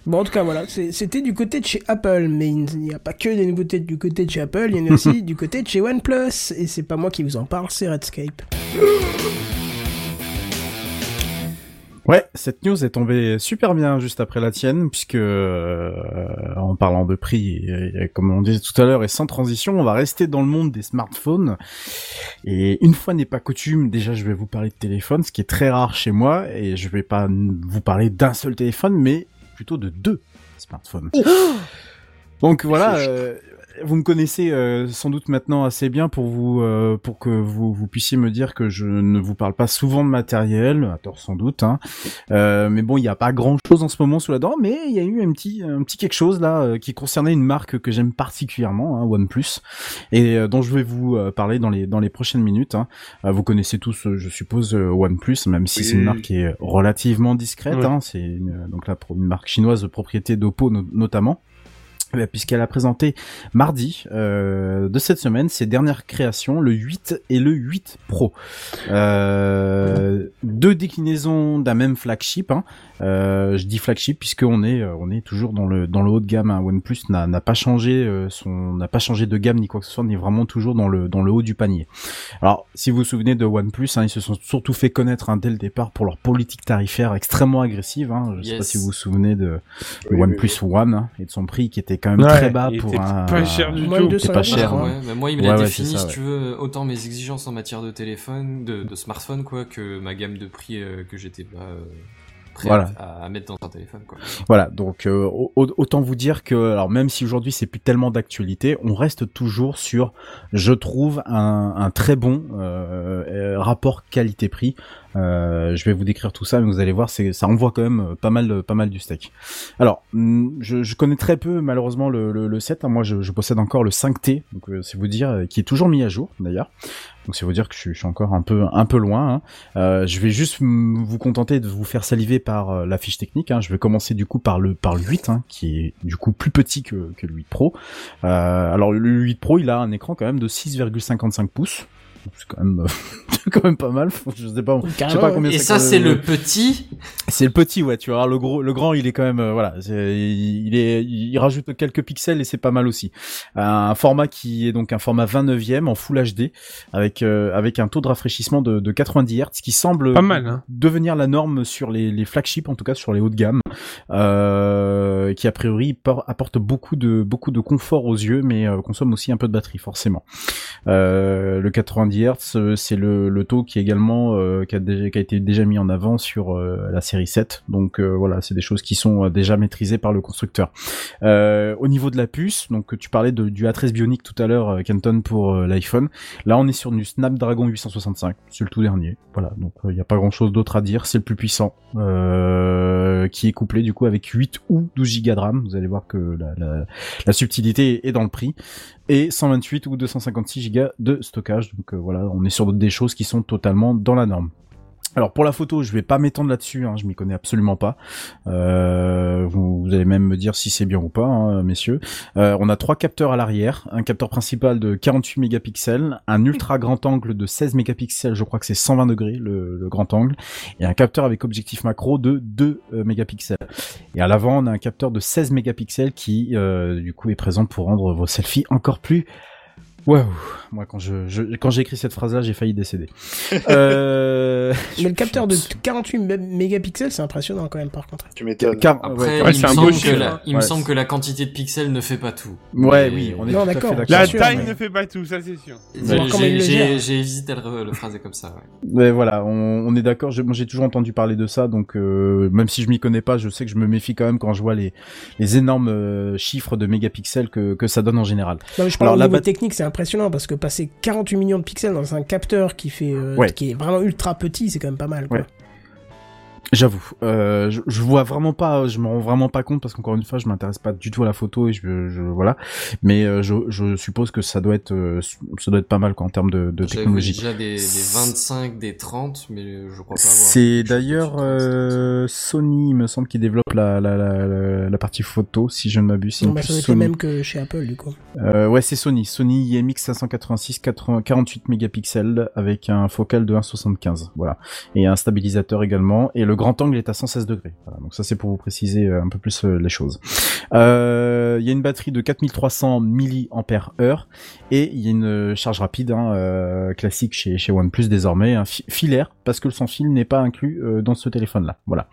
Bon, en tout cas, voilà, c'était du côté de chez Apple, mais il n'y a pas que des nouveautés du côté de chez Apple, il y en a aussi du côté de chez OnePlus, et c'est pas moi qui vous en parle, c'est Redscape. Ouais, cette news est tombée super bien juste après la tienne, puisque euh, en parlant de prix, et, et comme on disait tout à l'heure, et sans transition, on va rester dans le monde des smartphones. Et une fois n'est pas coutume, déjà je vais vous parler de téléphone, ce qui est très rare chez moi, et je vais pas vous parler d'un seul téléphone, mais plutôt de deux smartphones. Donc voilà, euh, vous me connaissez euh, sans doute maintenant assez bien pour vous euh, pour que vous, vous puissiez me dire que je ne vous parle pas souvent de matériel, à tort sans doute. Hein. Euh, mais bon, il n'y a pas grand chose en ce moment sous la dent, mais il y a eu un petit un petit quelque chose là euh, qui concernait une marque que j'aime particulièrement, hein, OnePlus, et euh, dont je vais vous euh, parler dans les dans les prochaines minutes. Hein. Vous connaissez tous, je suppose, OnePlus, même si Oui. c'est une marque qui est relativement discrète. Ouais. Hein. C'est une- donc là pour une marque chinoise de propriété d'Oppo no- notamment. Euh, puisqu'elle a présenté mardi euh, de cette semaine ses dernières créations, le 8 et le 8 Pro. Euh, deux déclinaisons d'un même flagship. Hein. Euh, je dis flagship puisqu'on est on est toujours dans le dans le haut de gamme. Hein. OnePlus n'a n'a pas changé son n'a pas changé de gamme ni quoi que ce soit. On est vraiment toujours dans le dans le haut du panier. Alors si vous vous souvenez de OnePlus, hein, ils se sont surtout fait connaître hein, dès le départ pour leur politique tarifaire extrêmement agressive. Hein. Je sais pas si vous vous souvenez de, de Oui, oui, OnePlus One hein, et de son prix qui était quand même Ouais, très bas pour un pas cher du tout. 200 C'est pas cher, crois. ouais, mais moi il me Ouais, l'a ouais, défini ça, si tu veux autant mes exigences en matière de téléphone, de, de smartphone quoi, que ma gamme de prix euh, que j'étais pas euh, prêt Voilà. à, à mettre dans un téléphone quoi. Voilà, donc euh, au- au- autant vous dire que, alors même si aujourd'hui c'est plus tellement d'actualité, on reste toujours sur, je trouve, un, un très bon euh, rapport qualité-prix. Euh, je vais vous décrire tout ça, mais vous allez voir, ça envoie quand même euh, pas mal, pas mal du steak. Alors, hum, je, je connais très peu malheureusement le, le, le 7. hein. Moi, je, je possède encore le 5T, donc euh, c'est vous dire, euh, qui est toujours mis à jour d'ailleurs. Donc c'est vous dire que je suis, je suis encore un peu, un peu loin. hein. Euh, je vais juste mm, vous contenter de vous faire saliver par euh, la fiche technique. hein. Je vais commencer du coup par le par le 8, hein, qui est du coup plus petit que, que le 8 Pro. Euh, alors le 8 Pro, il a un écran quand même de 6,55 pouces. C'est quand même, quand même pas mal. Je sais pas, je sais pas combien Et ça c'est le petit. c'est le petit, ouais, tu vois. Le gros, le grand, il est quand même, euh, voilà, il est, il rajoute quelques pixels et c'est pas mal aussi. Un format qui est donc un format 29e en Full HD avec euh, avec un taux de rafraîchissement de, de 90 Hz qui semble Pas mal, hein. devenir la norme sur les, les flagships, en tout cas sur les hauts de gamme, euh, qui a priori por- apporte beaucoup de beaucoup de confort aux yeux, mais euh, consomme aussi un peu de batterie forcément. Euh, le 90 C'est le, taux euh, qui, a été déjà mis en avant sur euh, la série 7. Donc euh, voilà, c'est des choses qui sont déjà maîtrisées par le constructeur. Au niveau de la puce, donc tu parlais du A13 Bionic tout à l'heure, Kenton pour l'iPhone. Là, on est sur du Snapdragon 865, c'est le tout dernier. Voilà, donc il n'y a pas grand chose d'autre à dire. C'est le plus puissant, qui est couplé du coup avec 8 ou 12 Go de RAM. Vous allez voir que la subtilité est dans le prix et 128 ou 256 Go de stockage. Donc euh, voilà, on est sur des choses qui sont totalement dans la norme. Alors pour la photo, je vais pas m'étendre là-dessus, hein, je m'y connais absolument pas. Euh, vous, vous allez même me dire si c'est bien ou pas, hein, messieurs. Euh, on a trois capteurs à l'arrière, un capteur principal de 48 mégapixels, un ultra grand angle de 16 mégapixels, je crois que c'est 120 degrés le, grand angle, et un capteur avec objectif macro de 2 euh, mégapixels. Et à l'avant, on a un capteur de 16 mégapixels qui, du coup, est présent pour rendre vos selfies encore plus Waouh Moi, quand je, je quand j'ai écrit cette phrase-là, j'ai failli décéder. euh... Mais le capteur de 48 mé- mégapixels, c'est impressionnant quand même, par contre. Tu m'étonnes. Car- Après, ouais, il, me un semble que la, il me Ouais, semble c'est- que la quantité de pixels ne fait pas tout. Ouais, Mais- oui, on est Non, tout à fait d'accord. La sûr, taille mais- ne fait pas tout, ça c'est sûr. J'ai hésité à le, le phraser comme ça. Ouais. Ouais, voilà, on, on est d'accord. Je- Moi, j'ai toujours entendu parler de ça, donc euh, même si je m'y connais pas, je sais que je me méfie quand même quand je vois les, les énormes euh, chiffres de mégapixels que, que ça donne en général. Non, mais je parle Alors, au la technique, c'est impressionnant parce que passer 48 millions de pixels dans un capteur qui fait, euh, Ouais. qui est vraiment ultra petit, c'est quand même pas mal. Quoi. Ouais. J'avoue, euh, je, je vois vraiment pas, je me rends vraiment pas compte parce qu'encore une fois, je m'intéresse pas du tout à la photo et je, je voilà. Mais euh, je, je suppose que ça doit être, euh, ça doit être pas mal quoi en termes de, de technologie. déjà des, des 25, des 30, mais je crois pas avoir. C'est d'ailleurs au-dessus de 30, euh, Sony, il me semble, qui développe la, la, la, la, la partie photo, si je ne m'abuse. C'est Bon, une bah, ça doit être mêmes que chez Apple, du coup. Euh, ouais, c'est Sony. Sony IMX 586 80 48 mégapixels avec un focal de 1,75. Voilà. Et un stabilisateur également. Et le grand angle est à 116 degrés. Voilà. Donc ça, c'est pour vous préciser euh, un peu plus euh, les choses. Euh, Il y a une batterie de 4300 mAh et il y a une charge rapide hein, classique chez, chez OnePlus désormais, fi- filaire parce que le sans fil n'est pas inclus dans ce téléphone-là. Voilà.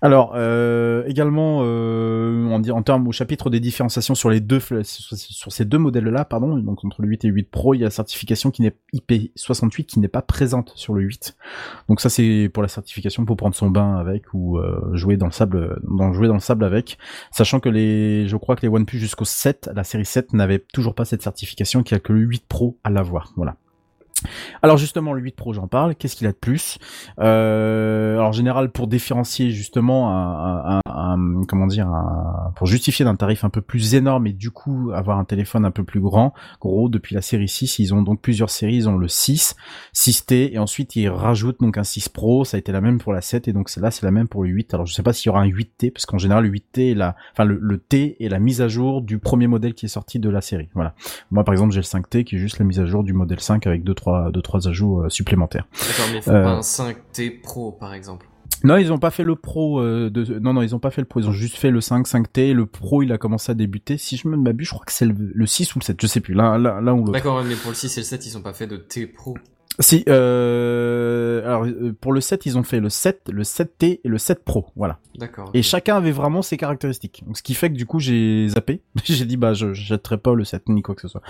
Alors euh, également euh, en, en termes au chapitre des différenciations sur les deux sur, ces deux modèles-là, pardon, donc entre le 8 et le 8 Pro, il y a la certification qui n'est IP68 qui n'est pas présente sur le 8. Donc ça c'est pour la certification pour prendre son bain avec ou euh, jouer dans le sable, dans jouer dans le sable avec, sachant que les, je crois que les OnePlus jusqu'au 7, la série 7 n'avait toujours pas cette certification, qu'il y a que le 8 Pro à l'avoir. Voilà. Alors justement le 8 Pro j'en parle, qu'est-ce qu'il a de plus? Euh, Alors en général pour différencier justement un, un- un- comment dire un- pour justifier d'un tarif un peu plus énorme et du coup avoir un téléphone un peu plus grand, gros depuis la série 6 ils ont donc plusieurs séries, ils ont le 6, 6T et ensuite ils rajoutent donc un 6 Pro, ça a été la même pour la 7 et donc celle-là c'est la même pour le 8. Alors je sais pas s'il y aura un 8T parce qu'en général le 8T est la enfin le, T est la mise à jour du premier modèle qui est sorti de la série. Voilà. Moi par exemple j'ai le 5T qui est juste la mise à jour du modèle 5 avec deux trois deux trois ajouts euh, supplémentaires. D'accord, mais faut Euh, pas un 5T Pro, par exemple. Non, ils ont pas fait le pro euh, de non non, ils ont pas fait le pro, ils ont juste fait le 5 5T, le pro il a commencé à débuter. Si je me m'abuse, je crois que c'est le, le 6 ou le 7, je sais plus, l'un l'un ou l'autre. D'accord, mais pour le 6 et le 7, ils ont pas fait de T Pro. Si euh, alors euh, pour le 7, ils ont fait le 7, le 7T et le 7 Pro, voilà. D'accord. Et chacun avait vraiment ses caractéristiques. Donc, ce qui fait que du coup, j'ai zappé. j'ai dit, bah, je jetterai pas le 7 ni quoi que ce soit.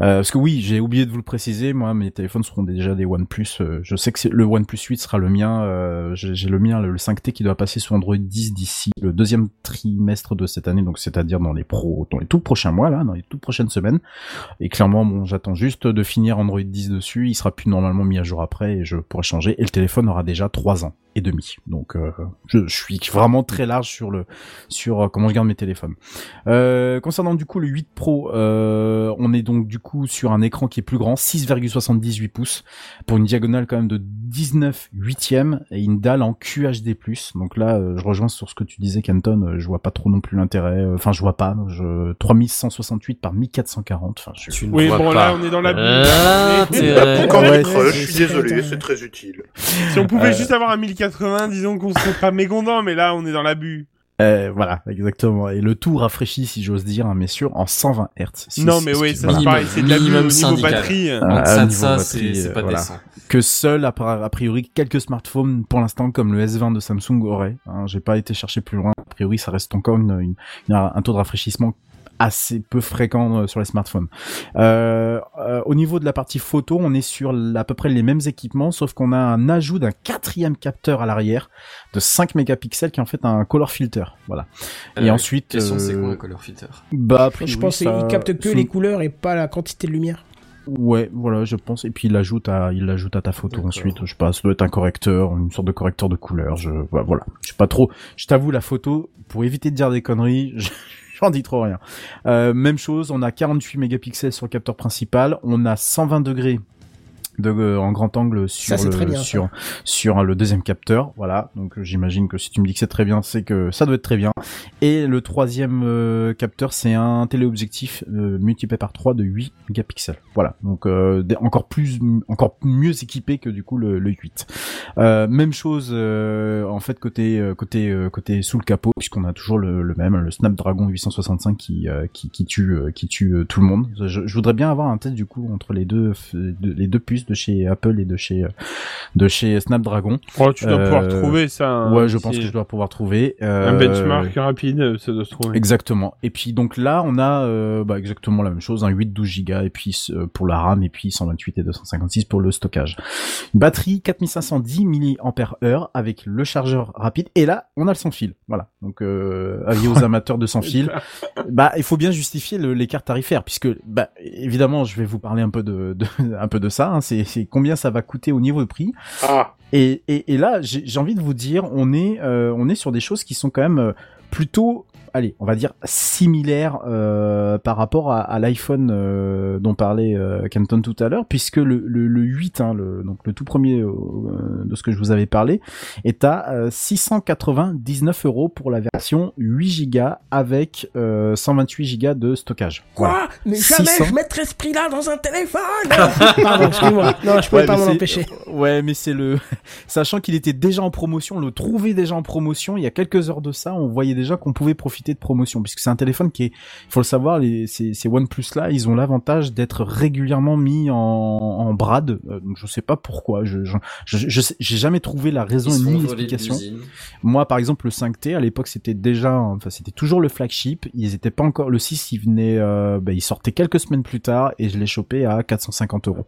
Euh, parce que oui, j'ai oublié de vous le préciser. Moi, mes téléphones seront déjà des OnePlus. Euh, je sais que le OnePlus 8 sera le mien. Euh, j'ai le mien, le, le 5T, qui doit passer sur Android 10 d'ici le deuxième trimestre de cette année. Donc, c'est-à-dire dans les pros, dans les tout prochains mois, là, dans les toutes prochaines semaines. Et clairement, bon, j'attends juste de finir Android 10 dessus. Il sera plus normalement mis à jour après et je pourrai changer. Et le téléphone aura déjà 3 ans et demi. Donc, euh, je, je suis vraiment très large sur le sur euh, comment je garde mes téléphones. Euh, concernant du coup le 8 Pro, euh, on est donc du coup sur un écran qui est plus grand, 6,78 pouces, pour une diagonale quand même de 19 huitièmes et une dalle en QHD+. Donc là, euh, je rejoins sur ce que tu disais, Canton. euh, je vois pas trop non plus l'intérêt. euh, Enfin, je vois pas. Je 3168 par 1440. Enfin, je, Tu ne Oui, vois bon, pas. là, on est dans la Ah, pour quand Ouais, je suis désolé, c'est très utile. Si on pouvait Euh, juste avoir un 1080, disons qu'on serait pas mécontent, mais là, on est dans l'abus. Euh, voilà, exactement. Et le tout rafraîchi, si j'ose dire, hein, mais sûr, en 120 Hz. non, mais oui, ça voilà. c'est pareil, c'est de l'abus au Minimum niveau syndical. batterie. Euh, de niveau ça, batterie, c'est euh, pas voilà. décent. que seul a, a priori quelques smartphones pour l'instant comme le S20 de Samsung auraient. Hein, J'ai pas été chercher plus loin. A priori, ça reste encore une, une- une- un taux de rafraîchissement assez peu fréquent euh, sur les smartphones. Euh, euh, au niveau de la partie photo, on est sur à peu près les mêmes équipements, sauf qu'on a un ajout d'un quatrième capteur à l'arrière de 5 mégapixels qui est en fait un color filter. Voilà. Et Euh, ensuite, Question, c'est euh, quoi un color filter bah, a Je pense ça- qu'il capte que les couleurs et pas la quantité de lumière. Ouais, voilà, je pense. Et puis il l'ajoute à, il l'ajoute à ta photo ensuite. Je sais pas, ça doit être un correcteur, une sorte de correcteur de couleur. Je, bah, voilà. Je sais pas trop. Je t'avoue, la photo, pour éviter de dire des conneries, je- j'en dis trop rien. Euh, même chose, on a 48 mégapixels sur le capteur principal, on a 120 degrés de, euh, en grand angle sur Ça, le, très bien, ça. sur, sur le deuxième capteur. Voilà. Donc, j'imagine que si tu me dis que c'est très bien, c'est que ça doit être très bien. Et le troisième euh, capteur, c'est un téléobjectif euh, multiplié par 3 de 8 mégapixels. Voilà, donc euh, encore plus, encore mieux équipé que du coup le, le 8. Euh, même chose euh, en fait côté côté euh, côté sous le capot, puisqu'on a toujours le, le même, le Snapdragon 865 qui euh, qui, qui tue euh, qui tue tout le monde. Je, je voudrais bien avoir un test du coup entre les deux les deux puces de chez Apple et de chez euh, de chez Snapdragon. Oh, tu dois Euh, pouvoir trouver ça. hein, ouais, je pense que je dois pouvoir trouver Un euh, benchmark rapide, euh, ça doit se trouver. Exactement. Et puis donc là, on a euh, bah, exactement la même chose, un 8-12 Go et puis euh, pour la RAM et puis 128 et 256 pour le stockage. Batterie 4510 mAh avec le chargeur rapide et là, on a le sans fil. Voilà. Donc euh, avis aux amateurs de sans fil. Bah, il faut bien justifier l'écart tarifaire puisque bah évidemment, je vais vous parler un peu de, de un peu de ça. hein. C'est c'est combien ça va coûter au niveau de prix. Ah, Et, et, et là, j'ai j'ai envie de vous dire, on est, euh, on est sur des choses qui sont quand même euh, plutôt, allez, on va dire similaires euh, par rapport à, à l'iPhone euh, dont parlait euh, Canton tout à l'heure, puisque le, le, le 8, hein, le, donc le tout premier euh, de ce que je vous avais parlé, est à euh, 699 euros pour la version 8 Go avec euh, 128 Go de stockage. Voilà. Quoi Mais jamais 600. je mettrais ce prix-là dans un téléphone Pardon, excuse-moi. Non, je pouvais Ouais, pas m'en empêcher. Ouais, mais c'est le, sachant qu'il était déjà en promotion, on le trouvait déjà en promotion. Il y a quelques heures de ça, on voyait déjà qu'on pouvait profiter de promotion, puisque c'est un téléphone qui est, il faut le savoir, les, ces, ces OnePlus là, ils ont l'avantage d'être régulièrement mis en, en brade. Euh, donc je sais pas pourquoi. Je, je, j'ai jamais trouvé la raison ni l'explication. Moi, par exemple, le 5T, à l'époque, c'était déjà, enfin, c'était toujours le flagship. Ils étaient pas encore, le 6, il venait, euh, bah, il sortait quelques semaines plus tard et je l'ai chopé à 450 euros.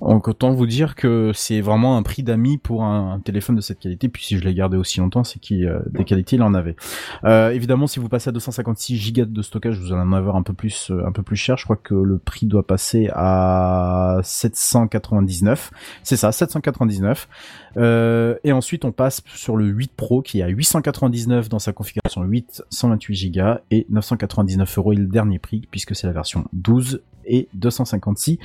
Donc, autant vous dire que c'est vraiment un prix d'amis pour un, un téléphone de cette qualité. Puis si je l'ai gardé aussi longtemps, c'est qu'il, euh, des qualités, il en avait. Euh, évidemment, si vous passez à 256 Go de stockage, vous allez en avoir un peu plus, euh, un peu plus cher. Je crois que le prix doit passer à 799. C'est ça, 799. Euh, et ensuite, on passe sur le 8 Pro qui est à 899 dans sa configuration 8, 128 Go et 999 euros est le dernier prix puisque c'est la version 12 et 256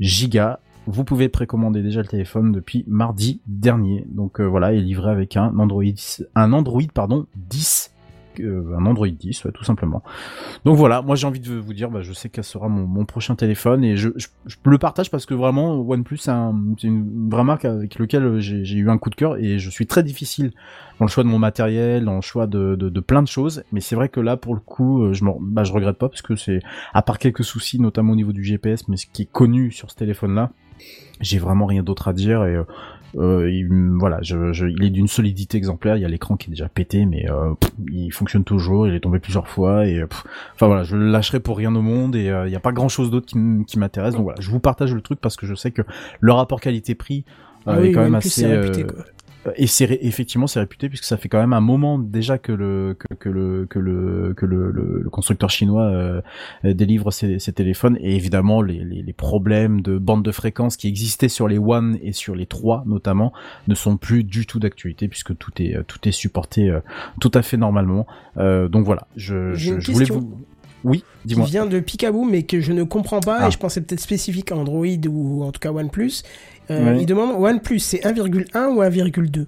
Go. Vous pouvez précommander déjà le téléphone depuis mardi dernier. Donc euh, voilà, il est livré avec un Android, un Android pardon 10 euh, un Android 10, ouais, tout simplement. Donc voilà, moi j'ai envie de vous dire, bah, je sais quel sera mon, prochain téléphone et je, le partage parce que vraiment OnePlus c'est un- c'est une vraie marque avec laquelle j'ai eu un coup de cœur et je suis très difficile dans le choix de mon matériel, dans le choix de, plein de choses. Mais c'est vrai que là pour le coup, euh, je bah, regrette pas parce que c'est à part quelques soucis, notamment au niveau du GPS, mais ce qui est connu sur ce téléphone-là, j'ai vraiment rien d'autre à dire et euh, il, voilà, je, je, il est d'une solidité exemplaire. Il y a l'écran qui est déjà pété, mais euh, pff, il fonctionne toujours. Il est tombé plusieurs fois et pff, enfin voilà, je le lâcherai pour rien au monde et euh, il n'y a pas grand chose d'autre qui, m'intéresse. Donc voilà, je vous partage le truc parce que je sais que le rapport qualité-prix euh, Ah oui, est quand même assez. euh, quoi. Et c'est effectivement c'est réputé puisque ça fait quand même un moment déjà que le que, que le que le que le, le- le constructeur chinois euh, délivre ses, ses téléphones et évidemment les, les, les problèmes de bande de fréquence qui existaient sur les One et sur les 3 notamment ne sont plus du tout d'actualité puisque tout est euh, tout est supporté euh, tout à fait normalement Euh, donc voilà je je, je voulais question. vous oui qui dis-moi vient de Picaboo, mais que je ne comprends pas, Ah. et je pensais peut-être spécifique à Android ou en tout cas OnePlus. Euh, Ouais. Il demande OnePlus, c'est 1,1 ou 1,2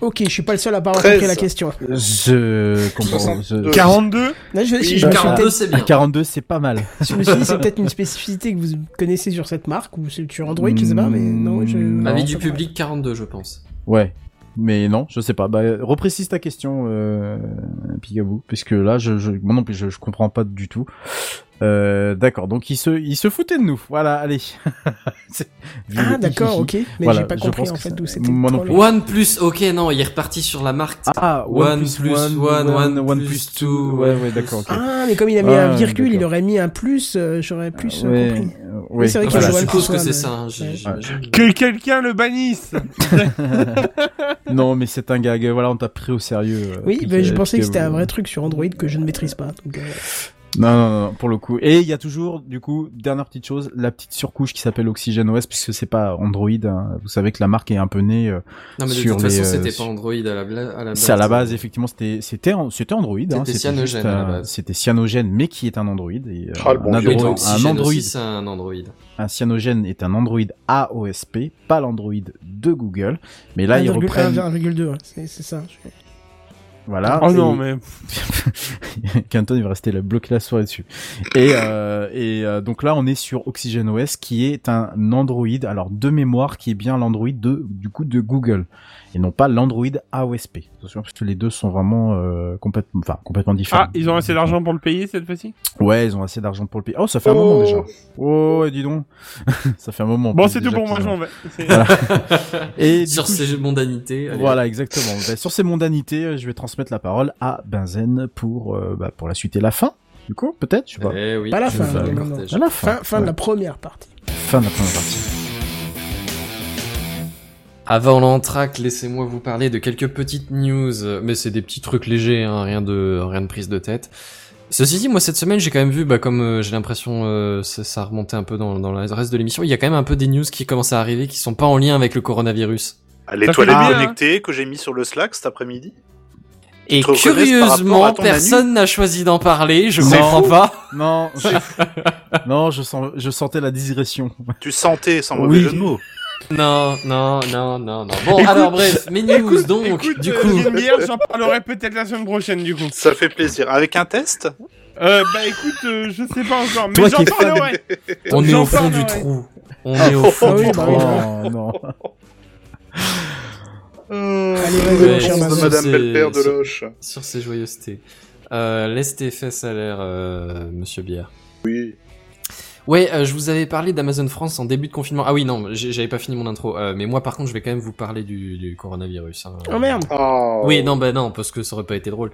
Ok, je suis pas le seul à pas avoir 13. compris la question. je comprends je- 42 Là, je, Oui, je me suis 42 peut-être- c'est bien. 42 c'est pas mal je me suis dit, c'est peut-être une spécificité que vous connaissez sur cette marque ou c'est sur Android, je sais pas, mais non. Je... Mm, Avis du public 42 je pense. Ouais. Mais non, je sais pas. Bah, reprécise ta question, euh, Pigaboo, puisque là, je, je, moi non plus, je, je comprends pas du tout. Euh, d'accord. Donc, il se, il se foutait de nous. Voilà, allez. Ah d'accord, ok. Mais Voilà, j'ai pas je compris en fait d'où c'était. Moi non trop plus. long. One plus, ok non, il est reparti sur la marque. Ah, One OnePlus plus One, one, one One plus two. Ouais, ouais, d'accord. ok. Ah, mais comme il a mis Ah, un virgule, il aurait mis un plus, euh, j'aurais plus euh, ouais, compris. Euh, Oui, c'est vrai Enfin, qu'il y a je suppose que c'est ça. hein. Que quelqu'un le bannisse non, mais c'est un gag. Voilà, on t'a pris au sérieux. euh, Oui, bah, je pensais que c'était un vrai truc sur Android que je ne maîtrise pas. Donc, euh, Non, non, non, pour le coup. Et il y a toujours, du coup, dernière petite chose, la petite surcouche qui s'appelle Oxygen OS, puisque c'est pas Android. hein. Vous savez que la marque est un peu née. euh, Non mais de sur toute façon les, euh, c'était pas Android à la, bla- à la base. C'est à la base, effectivement, c'était c'était c'était Android. hein, C'était Cyanogen juste à la un- base. C'était Cyanogen, mais qui est un Android. Et, euh, Ah, le bon un, Oui, Android- un Android, aussi, un Android. un Cyanogen est un Android AOSP, pas l'Android de Google. Mais là, ils 1,1, reprennent. 1,2, ouais, c'est c'est ça. Je- Voilà. Oh non, mais... Quentin, il va rester la bloquer la soirée dessus. Et, euh, et euh, donc là, on est sur Oxygen OS, qui est un Android, alors de mémoire, qui est bien l'Android de du coup de Google, et non pas l'Android AOSP. Attention, parce que les deux sont vraiment euh, complètement, enfin complètement différents. Ah, ils ont assez d'argent pour le payer cette fois-ci? Ouais, ils ont assez d'argent pour le payer. Oh, ça fait un moment déjà. Oh, dis donc, ça fait un moment. en Bon, c'est tout pour moi, j'en vais. C'est- Et du Sur coup, ces mondanités. allez. Voilà, exactement. Ben, sur ces mondanités, euh, je vais transmettre la parole à Benzen pour euh, bah, pour la suite et la fin. Du coup, peut-être, je sais pas. Eh oui, Pas la fin, non, non. la fin. Fin, fin de la première partie. Fin de la première partie. Avant l'entraque, laissez-moi vous parler de quelques petites news, mais c'est des petits trucs légers, hein, rien de rien de prise de tête. Ceci dit, moi cette semaine, j'ai quand même vu, bah, comme euh, j'ai l'impression euh, ça, remonté un peu dans, dans le reste de l'émission, il y a quand même un peu des news qui commencent à arriver qui sont pas en lien avec le coronavirus. Ah, Les toilettes bien, hein. connectées que j'ai mis sur le Slack cet après-midi. Et curieusement, personne n'a choisi d'en parler, je comprends pas. Non, je... non, je sens, je sentais la digression. Tu sentais, sans mauvais Oui. jeu de mots. Non, non, non, non, non. Bon, Écoute- alors bref, mes news Écoute, donc, écoute, du euh, coup. j'ai une bière, j'en parlerai peut-être la semaine prochaine, du coup. Ça fait plaisir. Avec un test? Euh, bah écoute, euh, je sais pas encore, mais Toi j'en parlerai. On est au fond du trou. On est au fond Ah du trou. oui, Oh non. Allez, Ouais, vas-y, mon cher on de se- Mazon. Madame de Loche. Sur ces joyeusetés. Euh, laisse tes fesses à l'air, euh, monsieur Bière. Oui. Ouais, euh, je vous avais parlé d'Amazon France en début de confinement. Ah oui, non, j'avais pas fini mon intro. Euh, mais moi, par contre, je vais quand même vous parler du, du coronavirus. hein. Oh merde. Oh. Oui, non, bah non, parce que ça aurait pas été drôle.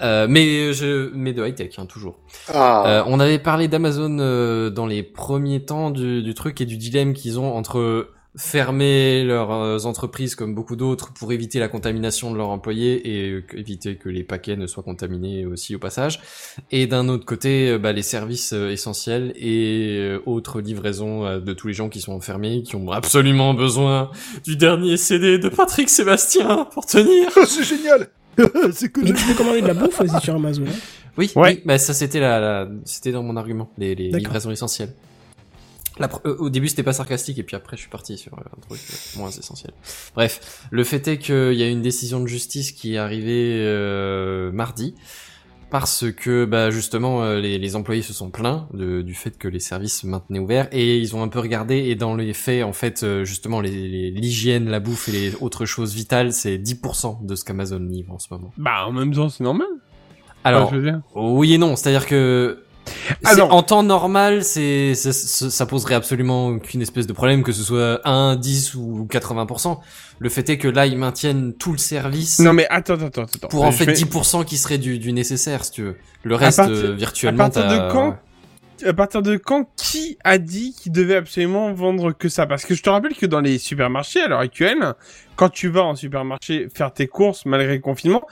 Euh, mais je, mais de high tech, hein, toujours. Ah. Euh, on avait parlé d'Amazon euh, dans les premiers temps du, du truc et du dilemme qu'ils ont entre fermer leurs euh, entreprises comme beaucoup d'autres pour éviter la contamination de leurs employés et éviter que les paquets ne soient contaminés aussi au passage. Et d'un autre côté, euh, bah, les services euh, essentiels et autres livraisons de tous les gens qui sont enfermés, qui ont absolument besoin du dernier CD de Patrick Sébastien pour tenir. c'est génial C'est que Mais tu peux commander de la bouffe aussi sur Amazon. hein. Oui, Ouais. oui, bah ça c'était la, la- c'était dans mon argument, les, livraisons essentielles. La euh, au début c'était pas sarcastique et puis après je suis parti sur euh, un truc euh, moins essentiel. Bref, le fait est qu'il y a une décision de justice qui est arrivée euh, mardi parce que bah justement les, les employés se sont plaints de- du fait que les services se maintenaient ouverts et ils ont un peu regardé et dans les faits en fait justement les- les- l'hygiène, la bouffe et les autres choses vitales c'est 10% de ce qu'Amazon livre en ce moment. Bah, en même temps, c'est normal. Alors Enfin, je veux dire. oui et non, c'est-à-dire que Ah en temps normal, c'est ça, poserait absolument aucune espèce de problème que ce soit 1, 10 ou 80%. Le fait est que là ils maintiennent tout le service Non, mais attends, attends, attends. pour en fait vais- 10% qui serait du, du nécessaire si tu veux. Le reste partir- euh, À virtuellement partir t'as- de quand à partir de quand qui a dit qu'il devait absolument vendre que ça? Parce que je te rappelle que dans les supermarchés à l'heure actuelle, quand tu vas en supermarché faire tes courses malgré le confinement,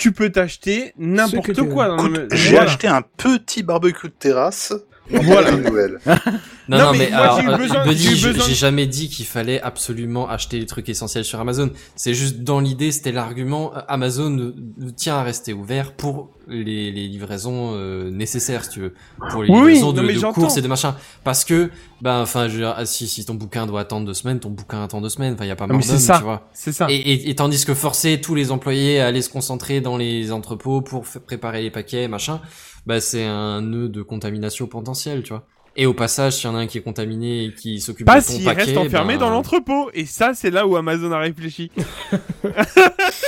tu peux t'acheter n'importe quoi. j'ai Voilà. acheté un petit barbecue de terrasse. Voilà. Nouvelle. Non, Non, non, mais mais, alors, j'ai euh, j'ai jamais dit qu'il fallait absolument acheter les trucs essentiels sur Amazon. C'est juste dans l'idée, c'était l'argument, euh, Amazon tient à rester ouvert pour les, les livraisons euh, nécessaires, si tu veux, pour les Oui, livraisons de, de courses et de machin. Parce que, ben, enfin, ah, si, si ton bouquin doit attendre deux semaines, ton bouquin attend deux semaines. Enfin, il y a pas mort d'homme, tu vois. C'est ça. Et, et, et tandis que forcer tous les employés à aller se concentrer dans les entrepôts pour préparer les paquets, machin, bah c'est un nœud de contamination potentielle, tu vois. Et au passage, s'il y en a un qui est contaminé et qui s'occupe Pas de ton s'il paquet, reste enfermé ben, dans l'entrepôt. Et ça, c'est là où Amazon a réfléchi.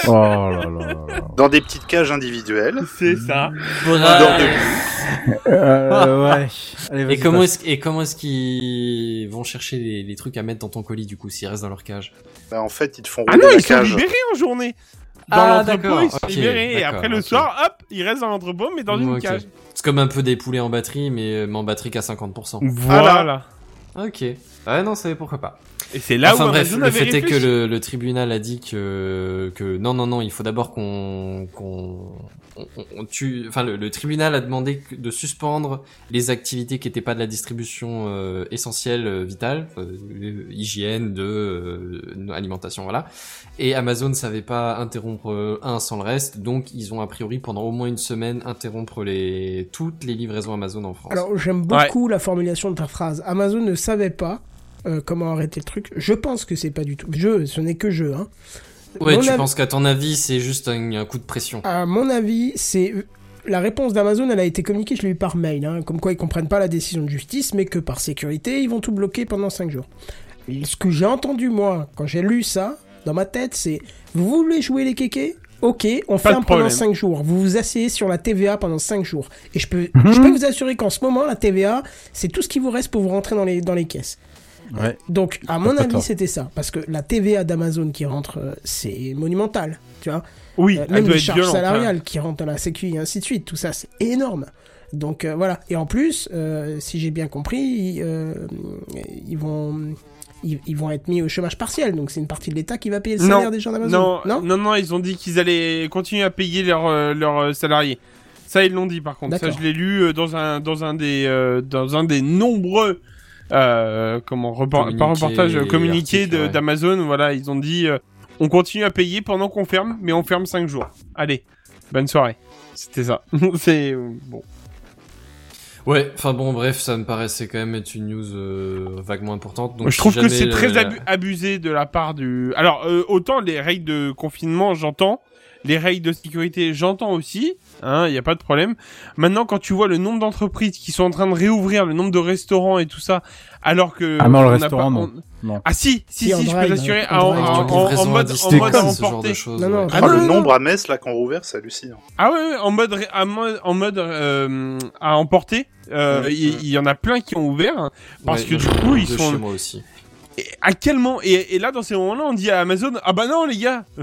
Oh là là. Dans des petites cages individuelles. C'est ça. De- Euh, ouais. Allez, Et comment est-ce et comment est-ce qu'ils vont chercher les, les trucs à mettre dans ton colis du coup s'ils restent dans leur cage? Bah, en fait, ils te font Ah rouler non, ils sont cage. libérés en journée. Dans Ah, l'entrepôt, sont ok, libérés. Et après, le soir, hop, ils restent dans l'entrepôt, mais dans une cage. C'est comme un peu des poulets en batterie, mais, mais en batterie qu'à 50%. Voilà. Ok. Ouais, non, c'est pourquoi pas. Et c'est là enfin où bref, le fait est que le, le tribunal a dit que que non non non, il faut d'abord qu'on qu'on on, on tue. Enfin, le, le tribunal a demandé de suspendre les activités qui n'étaient pas de la distribution euh, essentielle euh, vitale, euh, hygiène, de euh, alimentation, voilà. Et Amazon ne savait pas interrompre euh, un sans le reste, donc ils ont a priori pendant au moins une semaine interrompre les toutes les livraisons Amazon en France. Alors, j'aime beaucoup la formulation de ta phrase. Amazon ne savait pas euh, comment arrêter le truc. Je pense que c'est pas du tout. Je, ce n'est que je. Hein. ouais, Mon tu penses qu'à ton avis c'est juste un, un coup de pression À mon avis, c'est la réponse d'Amazon, elle a été communiquée, je l'ai eu par mail, hein, comme quoi ils comprennent pas la décision de justice, mais que par sécurité, ils vont tout bloquer pendant 5 jours. Et ce que j'ai entendu moi quand j'ai lu ça dans ma tête, c'est vous voulez jouer les kékés? Ok, on Pas ferme pendant problème. 5 jours. Vous vous asseyez sur la TVA pendant 5 jours. Et je peux, Mhm. je peux vous assurer qu'en ce moment, la TVA, c'est tout ce qui vous reste pour vous rentrer dans les, dans les caisses. Ouais. Donc, à mon Pas avis, c'était ça. Parce que la TVA d'Amazon qui rentre, euh, c'est monumental. Tu vois Oui, euh, elle même doit les être charges violente. hein. salariales qui rentrent dans la sécu et ainsi de suite, tout ça c'est énorme. Donc euh, voilà. Et en plus, euh, si j'ai bien compris, ils, euh, ils vont ils, vont être mis au chômage partiel. Donc c'est une partie de l'État qui va payer le Non, salaire des gens d'Amazon. Non, non, non, ils ont dit qu'ils allaient continuer à payer leurs leurs euh, salariés. Ça, ils l'ont dit par contre. Ça, je l'ai lu dans un dans un des euh, dans un des nombreux euh, comment repor- Communiqués pas reportage communiqué ouais. d'Amazon. Voilà, ils ont dit euh, on continue à payer pendant qu'on ferme, mais on ferme 5 jours. Allez, bonne soirée. C'était ça. C'est euh, bon. Ouais, enfin bon, bref, ça me paraissait quand même être une news euh, vaguement importante. Donc je si trouve que c'est le- très abu- abusé de la part du. Alors euh, autant les règles de confinement, j'entends. Les règles de sécurité, j'entends aussi. Hein, il y a pas de problème. Maintenant, quand tu vois le nombre d'entreprises qui sont en train de réouvrir, le nombre de restaurants et tout ça, alors que Ah non, le restaurant, pas- non. on- Non. Ah si, si, Si, je peux t'assurer, en en, en- à mode, emporté. ouais. Ah, Ah, non, le non, nombre à Metz là qu'on rouvert, c'est hallucinant. Ah ouais, ouais, en mode, ré- en mode, euh, à emporter. Euh, Il il y, en a plein qui ont ouvert hein, parce que du coup ils sont. chez moi aussi. Et à quel moment et, et là dans ces moments-là on dit à Amazon ah bah non les gars.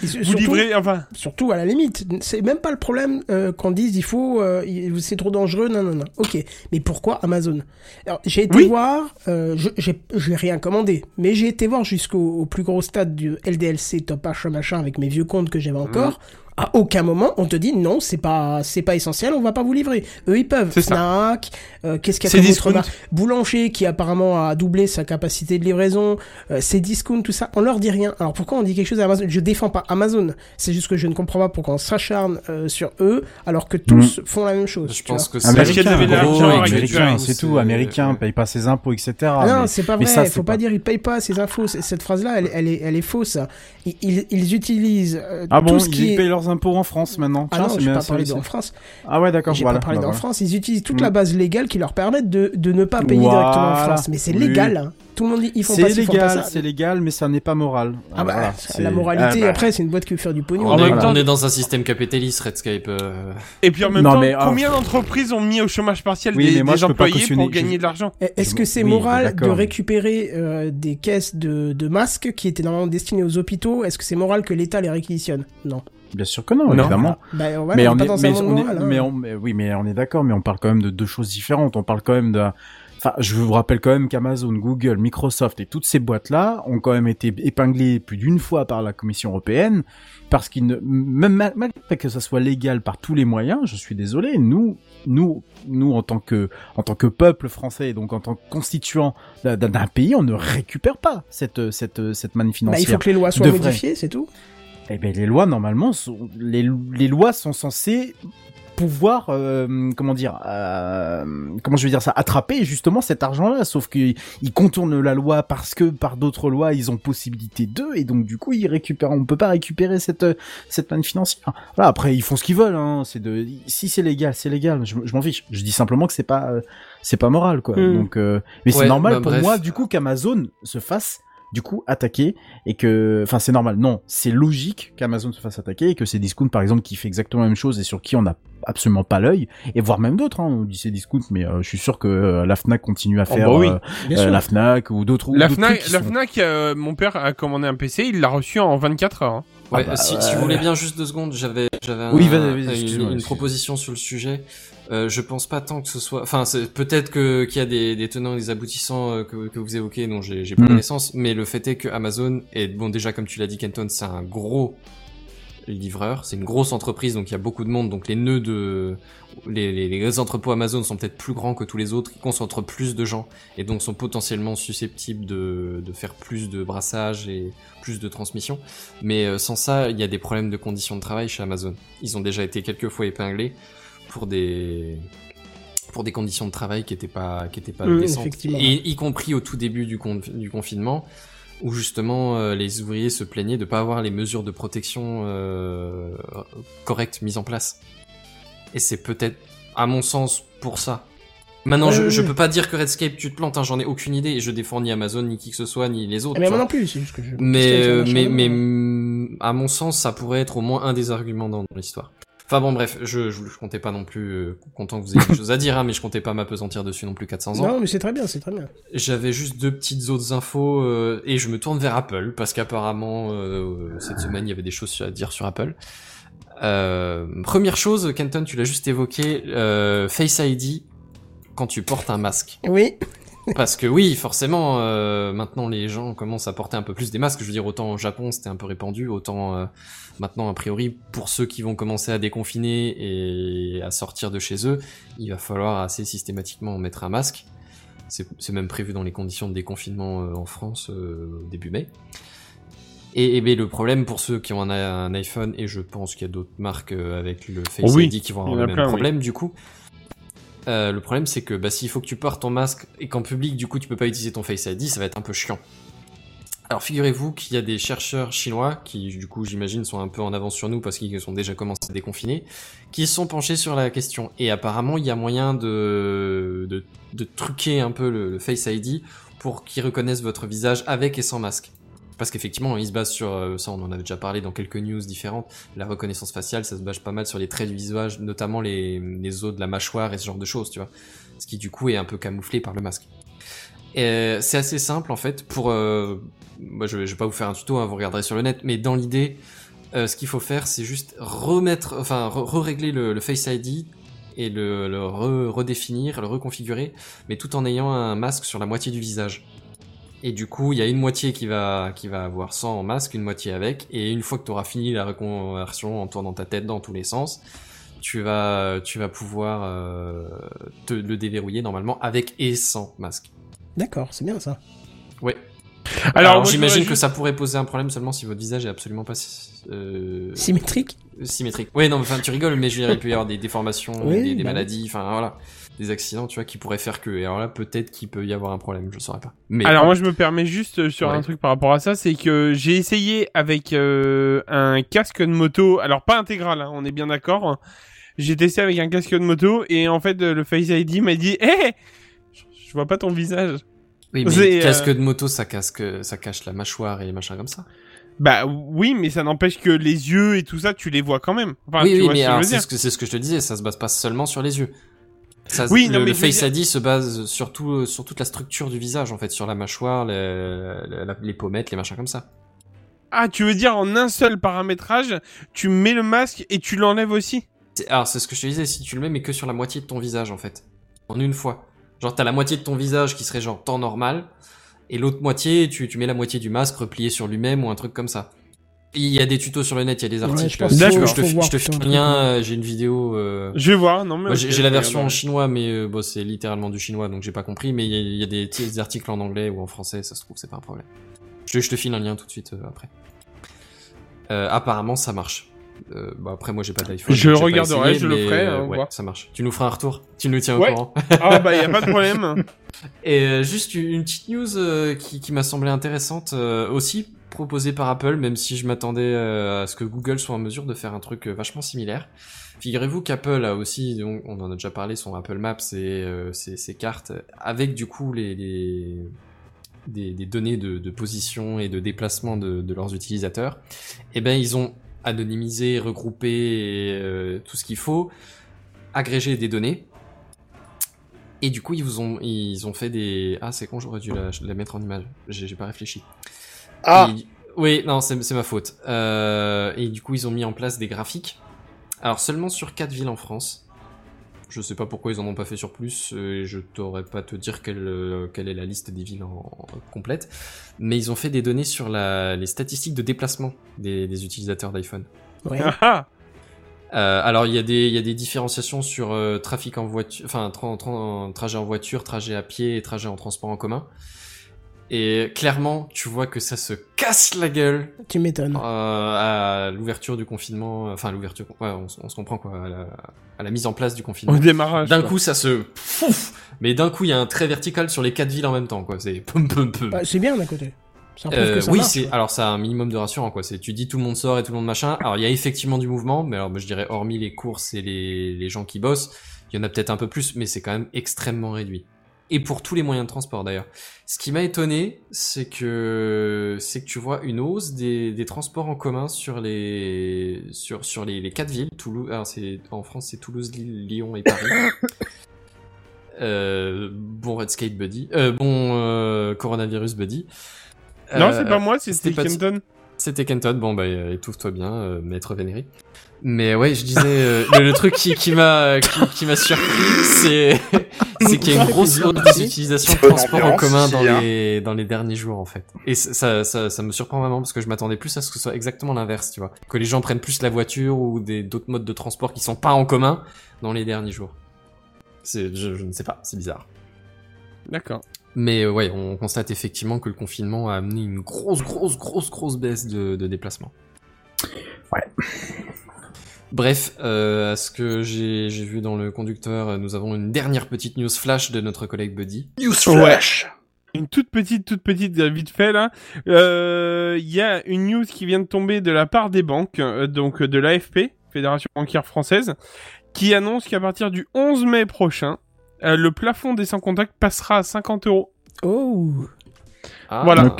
Vous surtout- livrez enfin. Surtout à la limite, c'est même pas le problème euh, qu'on dise il faut, euh, c'est trop dangereux, non non non. Ok, mais pourquoi Amazon? Alors j'ai été Oui. voir, euh, je- j'ai rien commandé, mais j'ai été voir jusqu'au au plus gros stade du LDLC Top H machin avec mes vieux comptes que j'avais encore. À aucun moment on te dit non, c'est pas c'est pas essentiel, on va pas vous livrer. Eux ils peuvent. C'est ça. Fnac, euh, qu'est-ce qu'il y a comme autre discount. marque Boulanger qui apparemment a doublé sa capacité de livraison, euh, c'est discount, tout ça, on leur dit rien. Alors pourquoi on dit quelque chose à Amazon? Je défends pas Amazon, c'est juste que je ne comprends pas pourquoi on s'acharne euh, sur eux alors que tous font la même chose. Je pense que c'est américain, du c'est tout, américain, paye pas ses impôts, etc. Ah non, mais- c'est pas vrai. ça, faut c'est pas, pas- dire ils payent pas ces infos. Cette phrase-là, elle, elle est, elle est fausse. Ils, ils, ils utilisent euh, Ah bon, tout ce qui ils est. payent leurs impôts en France maintenant. Ah Tiens, non, c'est je pas parlé d'en France. Ah ouais, d'accord, J'ai voilà. pas parlé bah d'en voilà. France. Ils utilisent toute Mm. la base légale qui leur permettent de, de ne pas payer Voilà. directement en France. Mais c'est Oui. légal. hein. Tout le monde dit ils font pas ci, ils font pas légal, ça. c'est légal, mais ça n'est pas moral. Ah bah, la moralité, Ah bah. après, c'est une boîte qui veut faire du pognon. On, En est, même temps- on est dans un système capitaliste, Redscape. euh, et puis en même Non, temps mais, ah, combien d'entreprises ont mis au chômage partiel Oui, des, moi, des employés pour gagner je- de l'argent Est-ce Je- que c'est oui, moral de récupérer euh, des caisses de, de masques qui étaient normalement destinées aux hôpitaux? Est-ce que c'est moral que l'État les réquisitionne? Non. Bien sûr que non, Non. évidemment. Bah, voilà, mais on est pas est, dans mais un monde on est- moral. mais on- mais oui, mais on est d'accord, mais on parle quand même de deux choses différentes. On parle quand même de, enfin, je vous rappelle quand même qu'Amazon, Google, Microsoft et toutes ces boîtes-là ont quand même été épinglées plus d'une fois par la Commission européenne parce qu'ils ne, même mal- malgré que ça soit légal par tous les moyens, je suis désolé, nous, nous, nous en tant que, en tant que peuple français, et donc en tant que constituant d'un pays, on ne récupère pas cette, cette, cette manne Bah, il financière. faut que les lois soient modifiées, c'est tout. Eh ben les lois normalement sont les, les lois sont censées pouvoir euh, comment dire euh, comment je vais dire ça attraper justement cet argent-là. Sauf qu'ils ils contournent la loi parce que par d'autres lois ils ont possibilité d'eux. Et donc du coup ils récupèrent on peut pas récupérer cette cette manne financière. Voilà après ils font ce qu'ils veulent hein, c'est de si c'est légal c'est légal. Je, je m'en fiche. Je dis simplement que c'est pas euh, c'est pas moral quoi. Mm. donc euh, mais c'est normal bah, pour bref. moi du coup qu'Amazon se fasse du coup attaquer et que enfin c'est normal non c'est logique qu'Amazon se fasse attaquer et que c'est Discount par exemple qui fait exactement la même chose et sur qui on n'a absolument pas l'œil et voire même d'autres hein, on dit c'est Discount mais euh, je suis sûr que euh, la Fnac continue à Oh, faire bah oui. euh, la Fnac ou d'autres la Fnac trucs qui la sont- Fnac mon père a commandé un PC il l'a reçu en 24 heures hein. Ah bah, si, si vous voulez bien juste deux secondes, j'avais j'avais Oui, un- une, une proposition sur le sujet. Euh, je pense pas tant que ce soit. Enfin, c'est- peut-être que qu'il y a des, des tenants et des aboutissants euh, que, que vous évoquez dont j'ai pas Mhm. connaissance, mais le fait est que Amazon est bon déjà comme tu l'as dit, Kenton, c'est un gros livreur, c'est une grosse entreprise donc il y a beaucoup de monde, donc les nœuds de les, les, les entrepôts Amazon sont peut-être plus grands que tous les autres, ils concentrent plus de gens et donc sont potentiellement susceptibles de, de faire plus de brassage et plus de transmission. Mais euh, sans ça, il y a des problèmes de conditions de travail chez Amazon. Ils ont déjà été quelques fois épinglés pour des pour des conditions de travail qui étaient pas qui étaient pas Mm, décentes. effectivement. Et y compris au tout début du, con- du confinement où justement euh, les ouvriers se plaignaient de pas avoir les mesures de protection euh, correctes mises en place. Et c'est peut-être à mon sens pour ça. Maintenant, Ouais, je, je peux pas dire que Redscape tu te plantes, hein, j'en ai aucune idée et je défends ni Amazon ni qui que ce soit ni les autres. Mais tu moi non plus, c'est juste que je. Mais, euh, je- mais, je- mais, à mon sens, ça pourrait être au moins un des arguments dans, dans l'histoire. Enfin bon, bref, je, je, je comptais pas non plus, euh, content que vous ayez des choses à dire, hein, mais je comptais pas m'apesantir dessus non plus 400 ans. Non, mais c'est très bien, c'est très bien. J'avais juste deux petites autres infos, euh, et je me tourne vers Apple, parce qu'apparemment, euh, cette semaine, il y avait des choses à dire sur Apple. Euh, première chose, Kenton, tu l'as juste évoqué, euh, Face ID quand tu portes un masque. Oui. Parce que oui, forcément, euh, maintenant les gens commencent à porter un peu plus des masques. Je veux dire, autant au Japon c'était un peu répandu, autant euh, maintenant a priori pour ceux qui vont commencer à déconfiner et à sortir de chez eux, il va falloir assez systématiquement mettre un masque. C'est même prévu dans les conditions de déconfinement euh, en France euh, début mai. Et, et le problème pour ceux qui ont un, un iPhone, et je pense qu'il y a d'autres marques euh, avec le Face Oh oui, ID qui vont avoir le même plein, oui. problème du coup. Euh, le problème c'est que bah, s'il faut que tu portes ton masque et qu'en public du coup tu peux pas utiliser ton Face ID, ça va être un peu chiant. Alors figurez-vous qu'il y a des chercheurs chinois qui du coup j'imagine sont un peu en avance sur nous parce qu'ils ont déjà commencé à déconfiner, qui sont penchés sur la question. Et apparemment il y a moyen de, truquer un peu le Face ID pour qu'ils reconnaissent votre visage avec et sans masque. Parce qu'effectivement, ils se basent sur, euh, ça on en avait déjà parlé dans quelques news différentes, la reconnaissance faciale, ça se base pas mal sur les traits du visage, notamment les, os de la mâchoire et ce genre de choses, tu vois. Ce qui du coup est un peu camouflé par le masque. C'est assez simple en fait pour... Euh, moi je, vais- pas vous faire un tuto, hein, vous regarderez sur le net, mais dans l'idée, euh, ce qu'il faut faire c'est juste remettre, enfin re- re-régler le, Face ID et le, le re- redéfinir, le reconfigurer, mais tout en ayant un masque sur la moitié du visage. Et du coup, il y a une moitié qui va, qui va avoir sans masque, une moitié avec. Et une fois que tu auras fini la reconversion en tournant ta tête dans tous les sens, tu vas, tu vas pouvoir euh, te le déverrouiller normalement avec et sans masque. D'accord, c'est bien ça. Ouais. Alors, j'imagine que ça pourrait poser un problème seulement si votre visage est absolument pas euh, Symétrique symétrique. Ouais, non, enfin, tu rigoles, mais je veux dire, il peut y avoir des déformations, Oui, des, des bah oui. maladies, enfin voilà, des accidents, tu vois, qui pourraient faire que. Et alors là, peut-être qu'il peut y avoir un problème, je saurais pas. Mais Alors moi je me permets juste euh, sur Ouais. un truc par rapport à ça, c'est que j'ai essayé avec euh, un casque de moto, alors pas intégral, hein, on est bien d'accord. J'ai testé avec un casque de moto et en fait euh, le Face ID m'a dit "Eh, je je vois pas ton visage." oui, mais c'est, casque euh, de moto, ça casque, ça cache la mâchoire et les machins comme ça. Bah oui, mais ça n'empêche que les yeux et tout ça, tu les vois quand même. Enfin, oui, tu oui, vois mais c'est ce que c'est ce que je te disais, ça se base pas seulement sur les yeux. Ça, Oui, le, non, mais le je veux Face dire- ID se base surtout sur toute la structure du visage, en fait, sur la mâchoire, les pommettes, les machins comme ça. Ah, tu veux dire en un seul paramétrage, tu mets le masque et tu l'enlèves aussi? Alors, c'est ce que je te disais, si tu le mets, mais que sur la moitié de ton visage, en fait. En une fois. Genre, t'as la moitié de ton visage qui serait genre temps normal, et l'autre moitié, tu, tu mets la moitié du masque replié sur lui-même ou un truc comme ça. Il y a des tutos sur le net, il y a des Ouais, articles. faut- je te, je te truc, lien, euh, j'ai une vidéo. euh, Je vais voir, non mais. J'ai la version en chinois, mais euh, bon, c'est littéralement du chinois, donc j'ai pas compris. Mais il y, a- il y a des petits articles en anglais ou en français, ça se trouve, c'est pas un problème. Je, te- je te file un lien tout de suite euh, après. Euh, apparemment, ça marche. Euh, bah, après, moi, j'ai pas d'iPhone. Je regarderai, essayé, je le ferai, euh, hein, ouais, voir. ça marche. Tu nous feras un retour. Tu nous tiens Ouais. au courant. Ah bah y a pas de problème. Et euh, juste une une petite news euh, qui, qui m'a semblé intéressante euh, aussi proposée par Apple, même si je m'attendais euh, à ce que Google soit en mesure de faire un truc euh, vachement similaire. Figurez-vous qu'Apple a aussi, donc, on en a déjà parlé, son Apple Maps et euh, ses, cartes, avec du coup les, des, données de, position et de déplacement de, leurs utilisateurs. Et ben ils ont anonymisé, regroupé tout ce qu'il faut, agrégé des données et du coup, ils vous ont, ils ont fait des. Ah, c'est con, j'aurais dû la, la mettre en image. J'ai pas réfléchi. Ah Et- Oui, non, c'est c'est ma faute. Euh, et du coup, ils ont mis en place des graphiques. Alors, seulement sur quatre villes en France. Je sais pas pourquoi ils en ont pas fait sur plus. euh, Et je t'aurais pas te dire quelle, euh, quelle est la liste des villes en, en- complète. Mais ils ont fait des données sur la, les statistiques de déplacement des, des utilisateurs d'iPhone. Ouais. Ah, ah. Euh, alors il y a des il y a des différenciations sur euh, trafic en voiture, enfin tra- tra- trajet en voiture, trajet à pied et trajet en transport en commun. Et clairement, tu vois que ça se casse la gueule Tu m'étonnes. euh, à l'ouverture du confinement, enfin à l'ouverture, ouais, on, se comprend quoi, à la, à la mise en place du Au confinement. démarrage. D'un coup, ça se pouf, mais d'un coup, il y a un trait vertical sur les quatre villes en même temps, quoi. C'est pum pum pum. Bah, c'est bien d'un côté. Euh, que ça oui, marche, c'est quoi. alors ça a un minimum de rassurant quoi. C'est tu dis tout le monde sort et tout le monde machin. Alors il y a effectivement du mouvement, mais alors moi, je dirais hormis les courses et les, les gens qui bossent, il y en a peut-être un peu plus, mais c'est quand même extrêmement réduit. Et pour tous les moyens de transport d'ailleurs. Ce qui m'a étonné, c'est que c'est que tu vois une hausse des, des transports en commun sur les sur sur les, les quatre villes. Toulouse, alors c'est en France c'est Toulouse, Lyon et Paris. Euh, bon Redscape Buddy, euh, bon euh, coronavirus Buddy. Non, Euh, c'est pas moi, c'était Kenton. c'était Kenton, bon bah euh, étouffe-toi bien, euh, maître vénéré. Mais ouais, je disais, euh, le, le truc qui, qui m'a qui m'a surpris, c'est c'est qu'il y a une grosse hausse des utilisations de Bonne transport en commun dans hein. les, dans les derniers jours, en fait. Et ça, ça, ça, me surprend vraiment parce que je m'attendais plus à ce que ce soit exactement l'inverse, tu vois. Que les gens prennent plus la voiture ou des, d'autres modes de transport qui sont pas en commun dans les derniers jours. C'est, je, je ne sais pas, c'est bizarre. D'accord. Mais euh, ouais, on constate effectivement que le confinement a amené une grosse, grosse, grosse, grosse baisse de, de déplacement. Ouais. Bref, euh, à ce que j'ai vu dans le conducteur, euh, nous avons une dernière petite news flash de notre collègue Buddy. News flash. Une toute petite, toute petite, euh, vite fait là. Euh, Il y a une news qui vient de tomber de la part des banques, euh, donc de l'AFP, Fédération bancaire française, qui annonce qu'à partir du 11 mai prochain, euh, le plafond des sans contact passera à 50 euros. Oh, Ah, Voilà.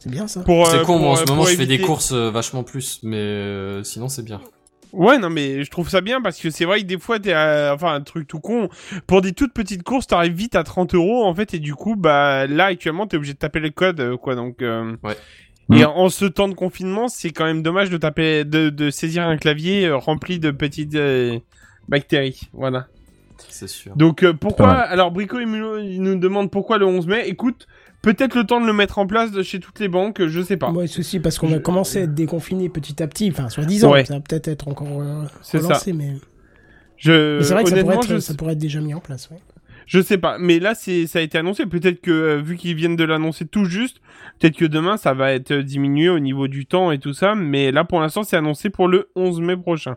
C'est bien ça. C'est euh, con, moi en ce moment je fais des courses vachement plus, mais euh, sinon c'est bien. Ouais, non, mais je trouve ça bien parce que c'est vrai que des fois, t'es, à- enfin, un truc tout con. Pour des toutes petites courses, t'arrives vite à 30 euros, en fait, et du coup, bah, là, actuellement, t'es obligé de taper le code, euh, quoi, donc, euh, Ouais. Et Mm. en ce temps de confinement, c'est quand même dommage de taper, de, de saisir un clavier euh, rempli de petites euh, bactéries. Voilà. C'est sûr. Donc, euh, pourquoi, alors, Brico il nous demande pourquoi le 11 mai? Écoute, peut-être le temps de le mettre en place de chez toutes les banques, je sais pas. Moi, ceci parce qu'on va commencer à être déconfiné petit à petit, enfin, soi-disant, Ouais. ça va peut-être être encore euh, relancé, mais, Je, mais c'est vrai que ça pourrait, être, je ça pourrait être déjà mis en place. Ouais. Je sais pas, mais là c'est ça a été annoncé. Peut-être que euh, vu qu'ils viennent de l'annoncer tout juste, peut-être que demain ça va être euh, diminué au niveau du temps et tout ça. Mais là pour l'instant c'est annoncé pour le 11 mai prochain.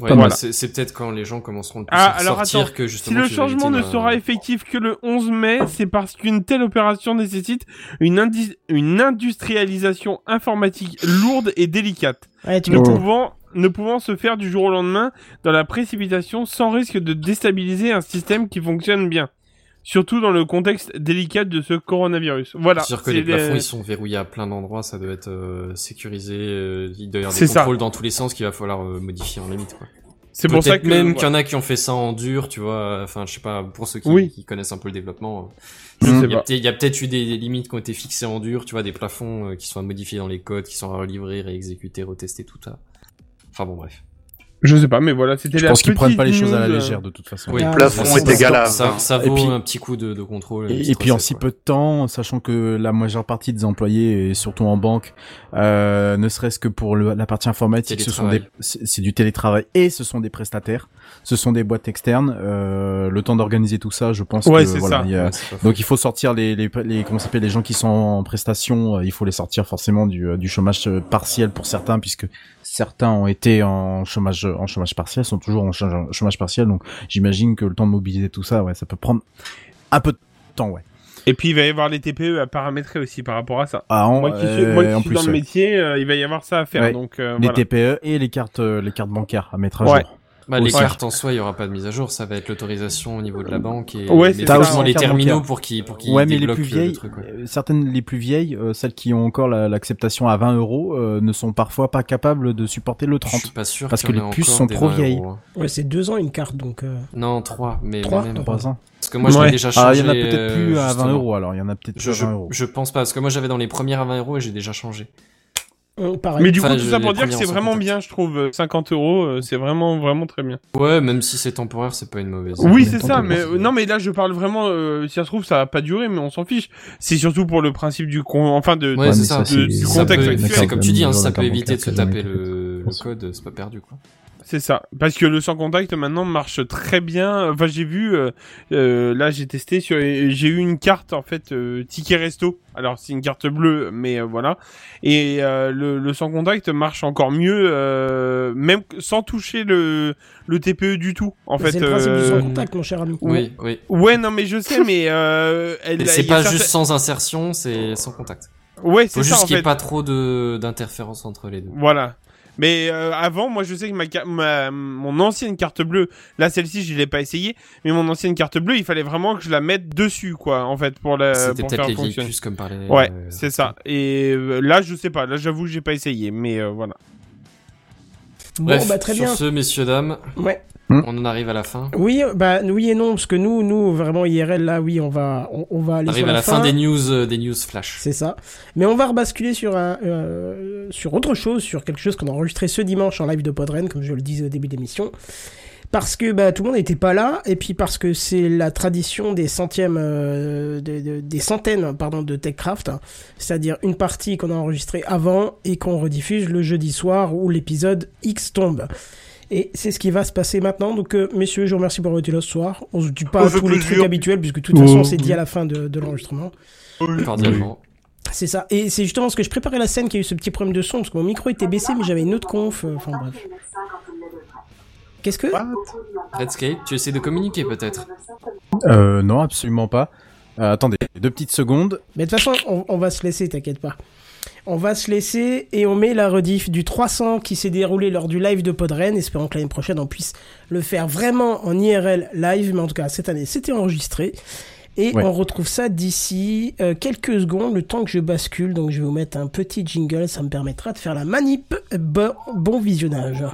Ouais, c'est peut-être quand les gens commenceront le plus Ah, à alors sortir attends, que Si justement. le tu vas changement ne sera d'un- effectif que le 11 mai, c'est parce qu'une telle opération nécessite une, indi- une industrialisation informatique lourde et délicate, Ouais, tu ne m'étonnes. pouvant, ne pouvant se faire du jour au lendemain dans la précipitation sans risque de déstabiliser un système qui fonctionne bien. Surtout dans le contexte délicat de ce coronavirus. Voilà. C'est sûr que les plafonds ils sont verrouillés à plein d'endroits, ça doit être euh, sécurisé, euh, il doit y avoir des ça. contrôles dans tous les sens qu'il va falloir euh, modifier en limite quoi. C'est pour ça que même qu'il y en a qui ont fait ça en dur, tu vois. Enfin, je sais pas, pour ceux qui, Oui. qui connaissent un peu le développement. Euh, Il y a peut-être- eu des, des limites qui ont été fixées en dur, tu vois, des plafonds euh, qui sont à modifier dans les codes, qui sont à relivrer, réexécuter, retester, tout ça. Enfin bon, bref. Je sais pas, mais voilà, c'était Je la pense qu'ils prennent pas les choses à la euh, légère de toute façon. Oui, Ah, plafond c'est est égal à Ça, 20. ça Et vaut puis- un petit coup de, de contrôle. Et, et puis en si peu de temps, sachant que la majeure partie des employés, et surtout en banque, euh, ne serait-ce que pour le- la partie informatique, ce sont des, Télétravail. c'est du télétravail et ce sont des prestataires, ce sont des boîtes externes. Euh, le temps d'organiser tout ça, je pense Ouais, que c'est voilà, ça. y a- Ouais, donc il faut sortir les les les comment ça s'appelle les gens qui sont en prestation, euh, il faut les sortir forcément du euh, du chômage partiel pour certains puisque certains ont été en chômage en chômage partiel, sont toujours en chômage partiel donc j'imagine que le temps de mobiliser tout ça ouais, ça peut prendre un peu de temps ouais. Et puis il va y avoir les TPE à paramétrer aussi par rapport à ça. Ah, en, moi qui suis, euh, moi qui en suis plus, dans le métier, euh, il va y avoir ça à faire. Ouais. Donc euh, les voilà. TPE et les cartes les cartes bancaires à mettre à Ouais. jour. Bah, les cartes en soi, il y aura pas de mise à jour, ça va être l'autorisation au niveau de la banque et Ouais, mais ça. les terminaux bancaire. pour qu'ils pour qu'ils Ouais, mais les débloquent plus le- vieilles, le truc. ouais. euh, certaines les plus vieilles, euh, celles qui ont encore la- l'acceptation à 20 euros, euh, ne sont parfois pas capables de supporter le Je 30. suis pas sûr Parce y que les puces sont trop 20 vieilles. euros, hein. Ouais, c'est deux ans une carte, donc. euh, Non, 3, mais Trois, même. trois. Trois ans. Parce que moi, je l'ai Ouais. déjà Ah, changé. il y en a peut-être plus à 20 justement. euros alors, il y en a peut-être Je, plus je, à 20 euros. je pense pas, parce que moi j'avais dans les premières à 20 euros et j'ai déjà changé. Euh. Mais du Enfin, coup, tout ça pour dire que c'est en vraiment bien, je trouve. euh, 50 euros, euh, c'est vraiment, vraiment très bien. Ouais, même si c'est temporaire, c'est pas une mauvaise. Oui, combien c'est ça, mais euh, non, mais là, je parle vraiment. Euh, si ça se trouve, ça va pas durer, mais on s'en fiche. C'est surtout pour le principe du con, enfin de. Ouais, de- ça. du contexte peut- actuel. C'est comme tu dis, hein, ça peut éviter de se taper le code, c'est pas perdu quoi. C'est ça, parce que le sans contact maintenant marche très bien. Enfin, j'ai vu, euh, euh, là, j'ai testé sur, j'ai eu une carte en fait euh, ticket resto. Alors c'est une carte bleue, mais euh, voilà. Et euh, le, le sans contact marche encore mieux, euh, même sans toucher le le TPE du tout. En fait, c'est le principe du sans contact, mon cher ami. Oui, oui. ouais, non, mais je sais, mais euh, elle, c'est pas juste sans insertion, c'est sans contact. Ouais, Faut c'est ça juste en qu'il n'y ait pas trop de d'interférences entre les deux. Voilà. Mais euh, avant, moi, je sais que ma, ma mon ancienne carte bleue, là celle-ci, je l'ai pas essayé, mais mon ancienne carte bleue, il fallait vraiment que je la mette dessus, quoi, en fait, pour la C'était pour peut-être faire les fonctionner. comme parlait. Ouais, euh, c'est ça. Et euh, là, je sais pas. Là, j'avoue que j'ai pas essayé, mais euh, voilà. Bon, Bref, bah très sur bien. ce, messieurs, dames, Ouais. On en arrive à la fin. Oui, bah oui et non, parce que nous, nous vraiment IRL là, oui, on va, on, on va aller On arrive sur à la, la fin des news, euh, des news flash. C'est ça. Mais on va rebasculer sur un, euh, sur autre chose, sur quelque chose qu'on a enregistré ce dimanche en live de Podren, comme je le disais au début d'émission. parce que bah, tout le monde n'était pas là, et puis parce que c'est la tradition des centièmes, euh, de- de- des centaines pardon, de TechCraft, hein. c'est-à-dire une partie qu'on a enregistrée avant et qu'on rediffuse le jeudi soir où l'épisode X tombe. Et c'est ce qui va se passer maintenant. Donc, euh, messieurs, je vous remercie pour avoir été là ce soir. On se dit pas Oh, tous les plaisir. trucs habituels, puisque de toute façon, Oh. c'est dit à la fin de, de l'enregistrement. Cordialement. C'est ça. Et c'est justement parce que je préparais la scène qu'il y a eu ce petit problème de son, parce que mon micro était baissé, mais j'avais une autre conf. euh, Enfin, bref. Qu'est-ce que? Redscape, tu essaies de communiquer peut-être? Euh, non, absolument pas. Euh, attendez, deux petites secondes. Mais de toute façon, on, on va se laisser, t'inquiète pas. On va se laisser et on met la rediff du 300 qui s'est déroulé lors du live de Podren. Espérons que l'année prochaine on puisse le faire vraiment en IRL live. Mais en tout cas, cette année, c'était enregistré. Et Ouais. on retrouve ça d'ici euh, quelques secondes, le temps que je bascule. Donc je vais vous mettre un petit jingle, ça me permettra de faire la manip. Bon, bon visionnage.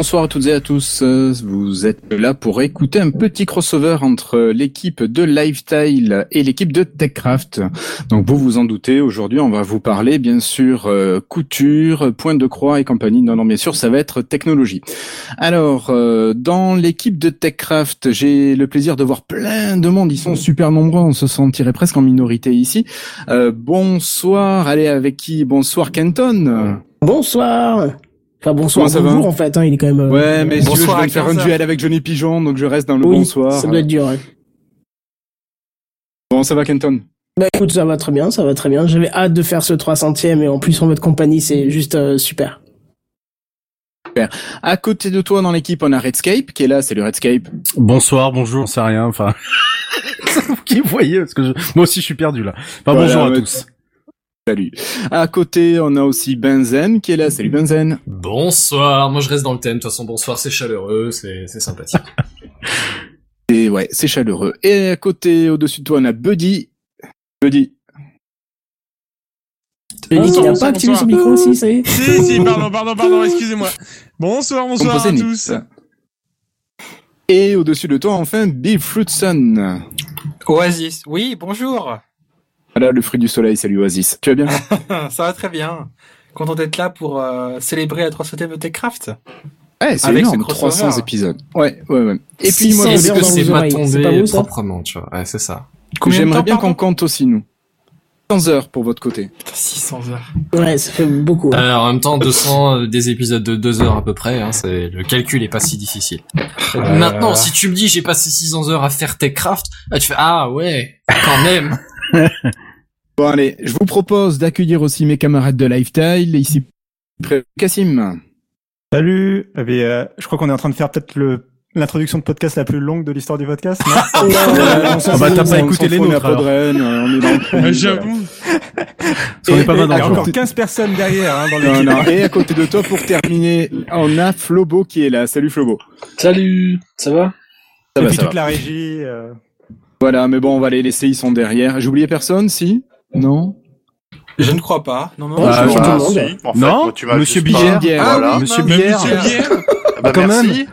Bonsoir à toutes et à tous. Vous êtes là pour écouter un petit crossover entre l'équipe de Lifestyle et l'équipe de TechCraft. Donc vous vous en doutez, aujourd'hui on va vous parler bien sûr euh, couture, point de croix et compagnie. Non, non, bien sûr, ça va être technologie. Alors, euh, dans l'équipe de TechCraft, j'ai le plaisir de voir plein de monde. Ils sont super nombreux, on se sentirait presque en minorité ici. Euh, bonsoir, allez avec qui? Bonsoir Kenton. Bonsoir Enfin bonsoir, Comment ça va bonjour en fait, hein, il est quand même... euh, Ouais, mais si tu veux, je Bonsoir vais faire un 15 heures. duel avec Johnny Pigeon, donc je reste dans le oui, bonsoir. ça doit être dur. hein. Bon, ça va, Kenton? Bah écoute, ça va très bien, ça va très bien. J'avais hâte de faire ce 300ème et en plus en votre compagnie, c'est juste euh, super. À côté de toi, dans l'équipe, on a Redscape, qui est là, c'est le Redscape. Bonsoir, bonjour, c'est rien, enfin... C'est vous qui voyez, parce que je... moi aussi je suis perdu là. Enfin, Voilà, bonjour à ouais. tous. Salut. À côté, on a aussi Benzen, qui est là, salut Benzen. Bonsoir, moi je reste dans le thème, de toute façon bonsoir c'est chaleureux, c'est sympathique. Et ouais, c'est chaleureux. Et à côté, au-dessus de toi, on a Buddy. Buddy. Il a Bonsoir, pas activé son micro aussi, ça y est Si, si, pardon, pardon, pardon, excusez-moi. Bonsoir, bonsoir à tous. Et au-dessus de toi, enfin, Bill Fruitson. Oasis, oui, bonjour. Voilà, le fruit du soleil, salut Oasis. Tu vas bien? Ça va très bien. Content d'être là pour euh, célébrer la 300 de Techcraft. Ouais, c'est Avec énorme, ce crossover. 300 épisodes. Ouais, ouais, ouais. Et puis moi, heures que c'est pas tombé proprement, tu vois Ouais, c'est ça. J'aimerais bien qu'on compte aussi, nous. 100 heures pour votre côté. 600 heures. Ouais, ça fait beaucoup. hein. Euh, en même temps, 200 euh, des épisodes de 2 heures à peu près, hein, c'est le calcul est pas si difficile. Maintenant, si tu me dis j'ai passé 600 heures à faire Techcraft, là tu fais ah ouais, quand même. Bon, allez, je vous propose d'accueillir aussi mes camarades de Lifestyle, ici, près- Cassim. Salut eh bien, euh, Je crois qu'on est en train de faire peut-être le l'introduction de podcast la plus longue de l'histoire du podcast. non? On Ah bah, t'as on pas écouté les on nôtres, alors. Podren, euh, on est dans. Euh, J'avoue. Qu'on est pas mal dans Il y le encore 15 personnes derrière hein, dans Non. Et à côté de toi, pour terminer, on a Flobo qui est là. Salut Flobo. Salut, ça va? Ça Et va, puis ça toute va. la régie. euh, Voilà, mais bon, on va les laisser, ils sont derrière. J'ai oublié personne, si? Non? Je ne crois pas. Non, non. Ah, je bah, tout le monde. si. En fait, Non, moi, tu Monsieur Bière. Ah Voilà. oui, Monsieur Bière. Monsieur Bière Ah bah, quand merci. même.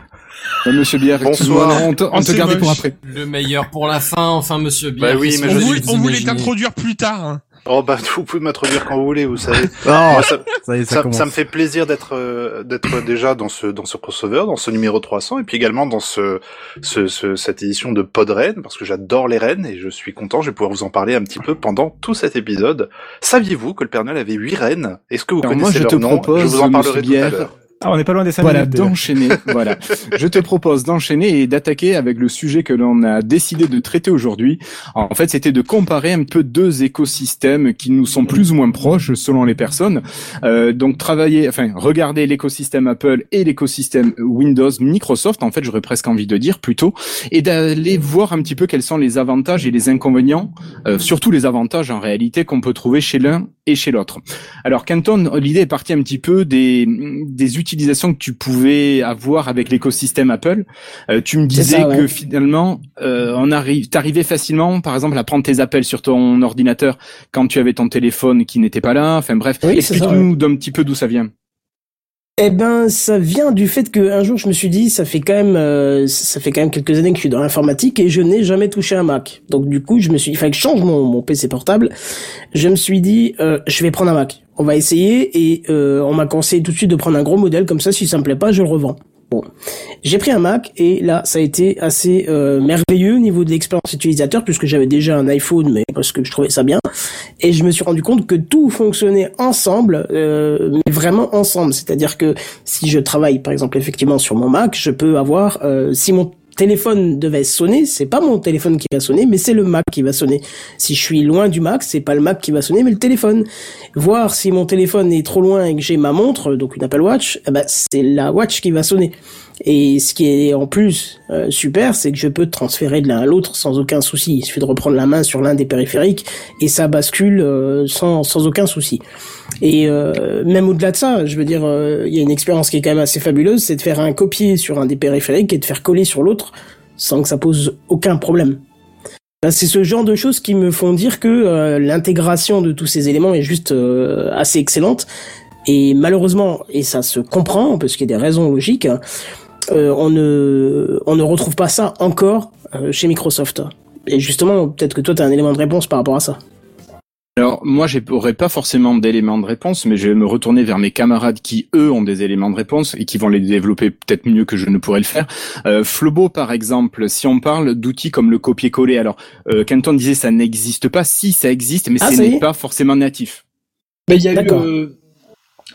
Euh, Monsieur Bière, Bonsoir. on te, on te gardait pour après. Le meilleur pour la fin, enfin, monsieur Bière. Bah oui, qu'est-ce mais que je on voulait, on voulait imaginez t'introduire plus tard. hein. Oh bah vous pouvez m'introduire quand vous voulez, vous savez. Moi, ça, ça y est, ça, ça, commence. ça me fait plaisir d'être euh, d'être déjà dans ce dans ce crossover, dans ce numéro 300, et puis également dans ce, ce, ce- cette édition de Pod Rennes, parce que j'adore les rennes et je suis content. Je vais pouvoir vous en parler un petit peu pendant tout cet épisode. Saviez-vous que le Père Noël avait huit rennes? Est-ce que vous Alors moi, connaissez je leur te nom? propose, Je vous en parlerai tout à l'heure. Ah, on n'est pas loin des 5 Voilà, minutes. d'enchaîner. voilà. Je te propose d'enchaîner et d'attaquer avec le sujet que l'on a décidé de traiter aujourd'hui. En fait, c'était de comparer un peu deux écosystèmes qui nous sont plus ou moins proches selon les personnes. Euh, donc travailler, enfin regarder l'écosystème Apple et l'écosystème Windows, Microsoft. En fait, j'aurais presque envie de dire plutôt, et d'aller voir un petit peu quels sont les avantages et les inconvénients, euh, surtout les avantages en réalité qu'on peut trouver chez l'un et chez l'autre. Alors Canton, l'idée est partie un petit peu des, des utilisations que tu pouvais avoir avec l'écosystème Apple. Euh, tu me disais ça, ouais. que finalement, euh, on arrive, t'arrivais facilement, par exemple, à prendre tes appels sur ton ordinateur quand tu avais ton téléphone qui n'était pas là. Enfin bref, Oui, explique-nous d'un petit peu d'où ça vient? Eh ben, ça vient du fait que un jour je me suis dit, ça fait quand même, euh, ça fait quand même quelques années que je suis dans l'informatique et je n'ai jamais touché un Mac. Donc du coup, je me suis, il fallait que je change mon, PC portable. Je me suis dit, euh, je vais prendre un Mac. On va essayer et euh, on m'a conseillé tout de suite de prendre un gros modèle comme ça. Si ça me plaît pas, je le revends. Bon, j'ai pris un Mac et là, ça a été assez euh, merveilleux au niveau de l'expérience utilisateur puisque j'avais déjà un iPhone, mais parce que je trouvais ça bien. Et je me suis rendu compte que tout fonctionnait ensemble, euh, mais vraiment ensemble. C'est-à-dire que si je travaille, par exemple, effectivement sur mon Mac, je peux avoir, euh, si mon téléphone devait sonner, c'est pas mon téléphone qui va sonner, mais c'est le Mac qui va sonner. Si je suis loin du Mac, c'est pas le Mac qui va sonner, mais le téléphone. Voir si mon téléphone est trop loin et que j'ai ma montre, donc une Apple Watch, eh ben, c'est la Watch qui va sonner. Et ce qui est en plus euh, super, c'est que je peux transférer de l'un à l'autre sans aucun souci. Il suffit de reprendre la main sur l'un des périphériques et ça bascule euh, sans, sans aucun souci. Et euh, même au-delà de ça, je veux dire, euh, il y a une expérience qui est quand même assez fabuleuse, c'est de faire un copier sur un des périphériques et de faire coller sur l'autre sans que ça pose aucun problème. Ben, c'est ce genre de choses qui me font dire que euh, l'intégration de tous ces éléments est juste euh, assez excellente. Et malheureusement, et ça se comprend parce qu'il y a des raisons logiques, hein, euh, on ne on ne retrouve pas ça encore euh, chez Microsoft. Et justement, peut-être que toi tu as un élément de réponse par rapport à ça. Alors moi, j'aurais pas forcément d'éléments de réponse, mais je vais me retourner vers mes camarades qui eux ont des éléments de réponse et qui vont les développer peut-être mieux que je ne pourrais le faire. Euh, Flobo, par exemple, si on parle d'outils comme le copier-coller, alors euh, Canton disait ça n'existe pas. Si ça existe, mais Ah, ce n'est est pas forcément natif. Mais il y a eu, euh,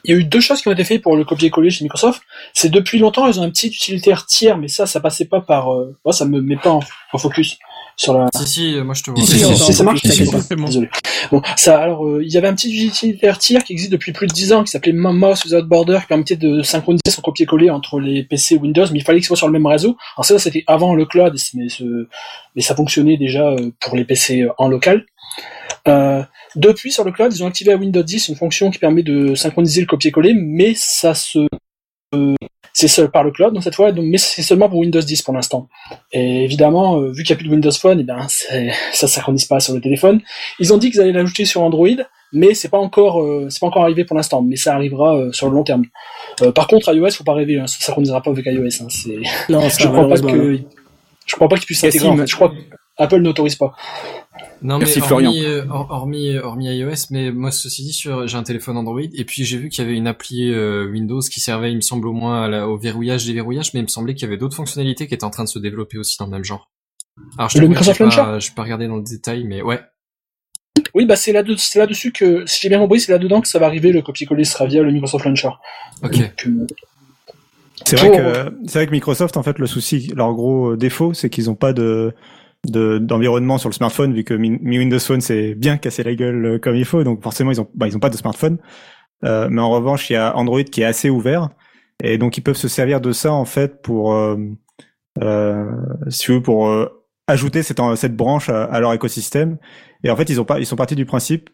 il y a eu deux choses qui ont été faites pour le copier-coller chez Microsoft. C'est depuis longtemps, ils ont un petit utilitaire tiers, mais ça, ça passait pas par, euh, moi, ça me met pas en, en focus sur la. Si, si, moi je te vois. Si, si, si, si, si, ça marche. si, si, si. C'est bon. Désolé. Bon, ça, alors, euh, il y avait un petit utilitaire tiers qui existe depuis plus de 10 ans, qui s'appelait Mouse Without Border, qui permettait de synchroniser son copier-coller entre les PC Windows, mais il fallait qu'il soit sur le même réseau. Alors ça, c'était avant le cloud, mais, ce- mais ça fonctionnait déjà euh, pour les PC en local. Euh, depuis, sur le cloud, ils ont activé à Windows 10 une fonction qui permet de synchroniser le copier-coller, mais ça se, euh, c'est seul par le cloud, donc cette fois, donc, mais c'est seulement pour Windows 10 pour l'instant. Et évidemment, euh, vu qu'il n'y a plus de Windows Phone, et ben, c'est- ça synchronise pas sur le téléphone. Ils ont dit qu'ils allaient l'ajouter sur Android, mais c'est pas encore, euh, c'est pas encore arrivé pour l'instant, mais ça arrivera euh, sur le long terme. Euh, par contre, iOS, faut pas rêver, hein, ça synchronisera pas avec iOS. Hein, c'est, Non, je crois pas que, je crois pas qu'ils puissent s'intégrer. En fait. Je crois que Apple n'autorise pas. Non Merci, mais Florian. hormis, euh, hor- hormis, hormis iOS, mais moi ceci dit, sur j'ai un téléphone Android et puis j'ai vu qu'il y avait une appli euh, Windows qui servait, il me semble au moins à la- au verrouillage, déverrouillage, mais il me semblait qu'il y avait d'autres fonctionnalités qui étaient en train de se développer aussi dans le même genre. Alors je Le Microsoft pas, Launcher je peux pas regarder dans le détail, mais ouais. Oui, bah c'est là c'est là-dessus que, si j'ai bien compris, c'est là-dedans que ça va arriver, le copier-coller sera via le Microsoft Launcher. Ok. Donc, euh, C'est vrai que c'est vrai que Microsoft en fait le souci leur gros défaut c'est qu'ils ont pas de de- d'environnement sur le smartphone vu que Mi Mi Windows Phone c'est bien cassé la gueule euh, comme il faut. Donc forcément ils ont bah, ils ont pas de smartphone. Euh, mais en revanche il y a Android qui est assez ouvert. Et donc ils peuvent se servir de ça en fait pour euh, euh, si tu veux pour euh, ajouter cette cette branche à, à leur écosystème. Et en fait ils ont pas ils sont partis du principe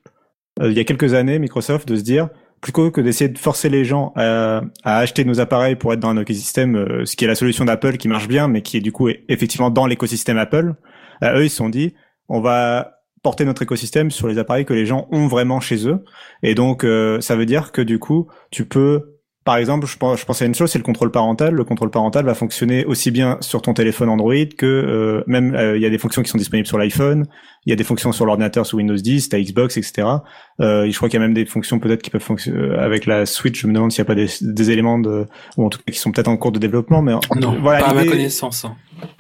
euh, il y a quelques années Microsoft de se dire plutôt que d'essayer de forcer les gens à, à acheter nos appareils pour être dans un écosystème, ce qui est la solution d'Apple qui marche bien, mais qui est du coup effectivement dans l'écosystème Apple, eux ils se sont dit, on va porter notre écosystème sur les appareils que les gens ont vraiment chez eux. Et donc, euh, ça veut dire que du coup, tu peux par exemple, je, pense, je pensais à une chose, c'est le contrôle parental. Le contrôle parental va fonctionner aussi bien sur ton téléphone Android que euh, même euh, il y a des fonctions qui sont disponibles sur l'iPhone, il y a des fonctions sur l'ordinateur sous Windows 10, ta Xbox, etc. Euh, je crois qu'il y a même des fonctions peut-être qui peuvent fonctionner euh, avec la Switch. Je me demande s'il n'y a pas des, des éléments de ou en tout cas qui sont peut-être en cours de développement, mais Non, voilà. pas à ma connaissance. hein.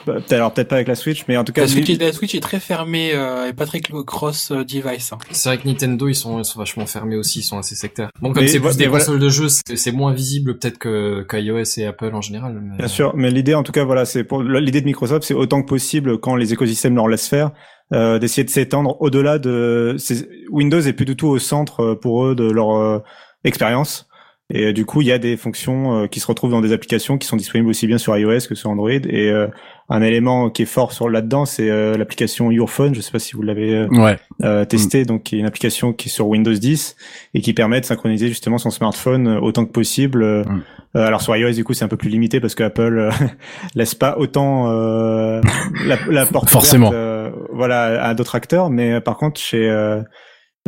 Bah, peut-être- alors peut-être pas avec la Switch, mais en tout cas. La Switch, l'idée- la Switch est très fermée euh, et pas très cross-device. hein. C'est vrai que Nintendo, ils sont, ils sont vachement fermés aussi, ils sont assez sectaires. Bon, comme c'est plus des voilà. consoles de jeux, c'est moins visible peut-être que qu'iOS et Apple en général. mais- Bien sûr, mais l'idée, en tout cas, voilà, c'est pour l'idée de Microsoft, c'est autant que possible quand les écosystèmes leur laissent faire, euh, d'essayer de s'étendre au-delà de c'est- Windows est plus du tout au centre euh, pour eux de leur euh, expérience. Et euh, du coup, il y a des fonctions euh, qui se retrouvent dans des applications qui sont disponibles aussi bien sur iOS que sur Android. Et euh, un élément qui est fort sur là-dedans, c'est l'application Your Phone. Je sais pas si vous l'avez Ouais. testé, donc qui est une application qui est sur Windows 10 et qui permet de synchroniser justement son smartphone autant que possible. Euh, alors sur iOS du coup c'est un peu plus limité parce que Apple laisse pas autant euh, la, la porte Forcément. ouverte, euh, voilà à d'autres acteurs, mais par contre chez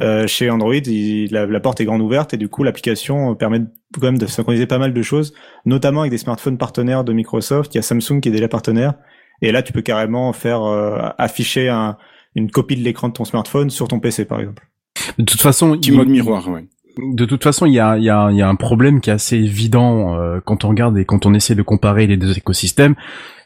euh, chez Android, il- la, la porte est grande ouverte et du coup l'application permet de- quand même de synchroniser pas mal de choses, notamment avec des smartphones partenaires de Microsoft. Il y a Samsung qui est déjà partenaire et là tu peux carrément faire euh, afficher un, une copie de l'écran de ton smartphone sur ton PC par exemple. De toute façon, Petit il- mode miroir, ouais. De toute façon, il y a, il y, a, il y a un problème qui est assez évident euh, quand on regarde et quand on essaie de comparer les deux écosystèmes,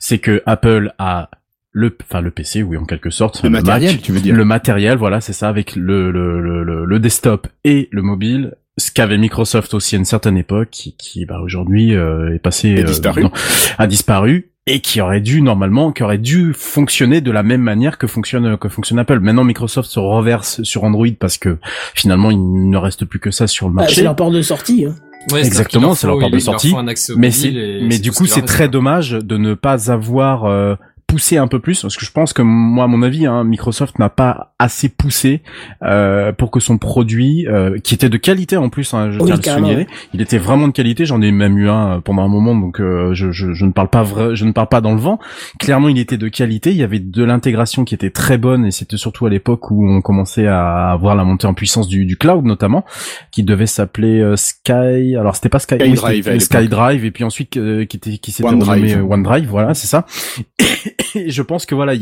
c'est que Apple a le, enfin le PC, oui en quelque sorte, Le matériel, Mac, tu veux dire. le matériel, voilà, c'est ça, avec le, le, le, le, le desktop et le mobile. Ce qu'avait Microsoft aussi à une certaine époque, qui, qui bah, aujourd'hui euh, est passé, Est disparu. non, a disparu et qui aurait dû normalement, qui aurait dû fonctionner de la même manière que fonctionne que fonctionne Apple. Maintenant, Microsoft se reverse sur Android parce que finalement, il ne reste plus que ça sur le Bah, marché. c'est leur port de sortie. Hein. Ouais, Exactement, c'est leur porte de sortie. Mais c'est, mais du coup, c'est très dommage de ne pas avoir euh, poussé un peu plus, parce que je pense que moi, à mon avis, hein, Microsoft n'a pas assez poussé euh, pour que son produit, euh, qui était de qualité en plus, hein, je Oui, tiens à le souligner, il était vraiment de qualité. J'en ai même eu un euh, pendant un moment, donc euh, je, je, je ne parle pas vrai, je ne parle pas dans le vent. Clairement, il était de qualité. Il y avait de l'intégration qui était très bonne, et c'était surtout à l'époque où on commençait à avoir la montée en puissance du, du cloud, notamment, qui devait s'appeler euh, Sky. Alors, c'était pas Sky, c'était à l'époque. SkyDrive, et puis ensuite euh, qui était qui s'était OneDrive. renommé OneDrive. Voilà, c'est ça. Et je pense que voilà,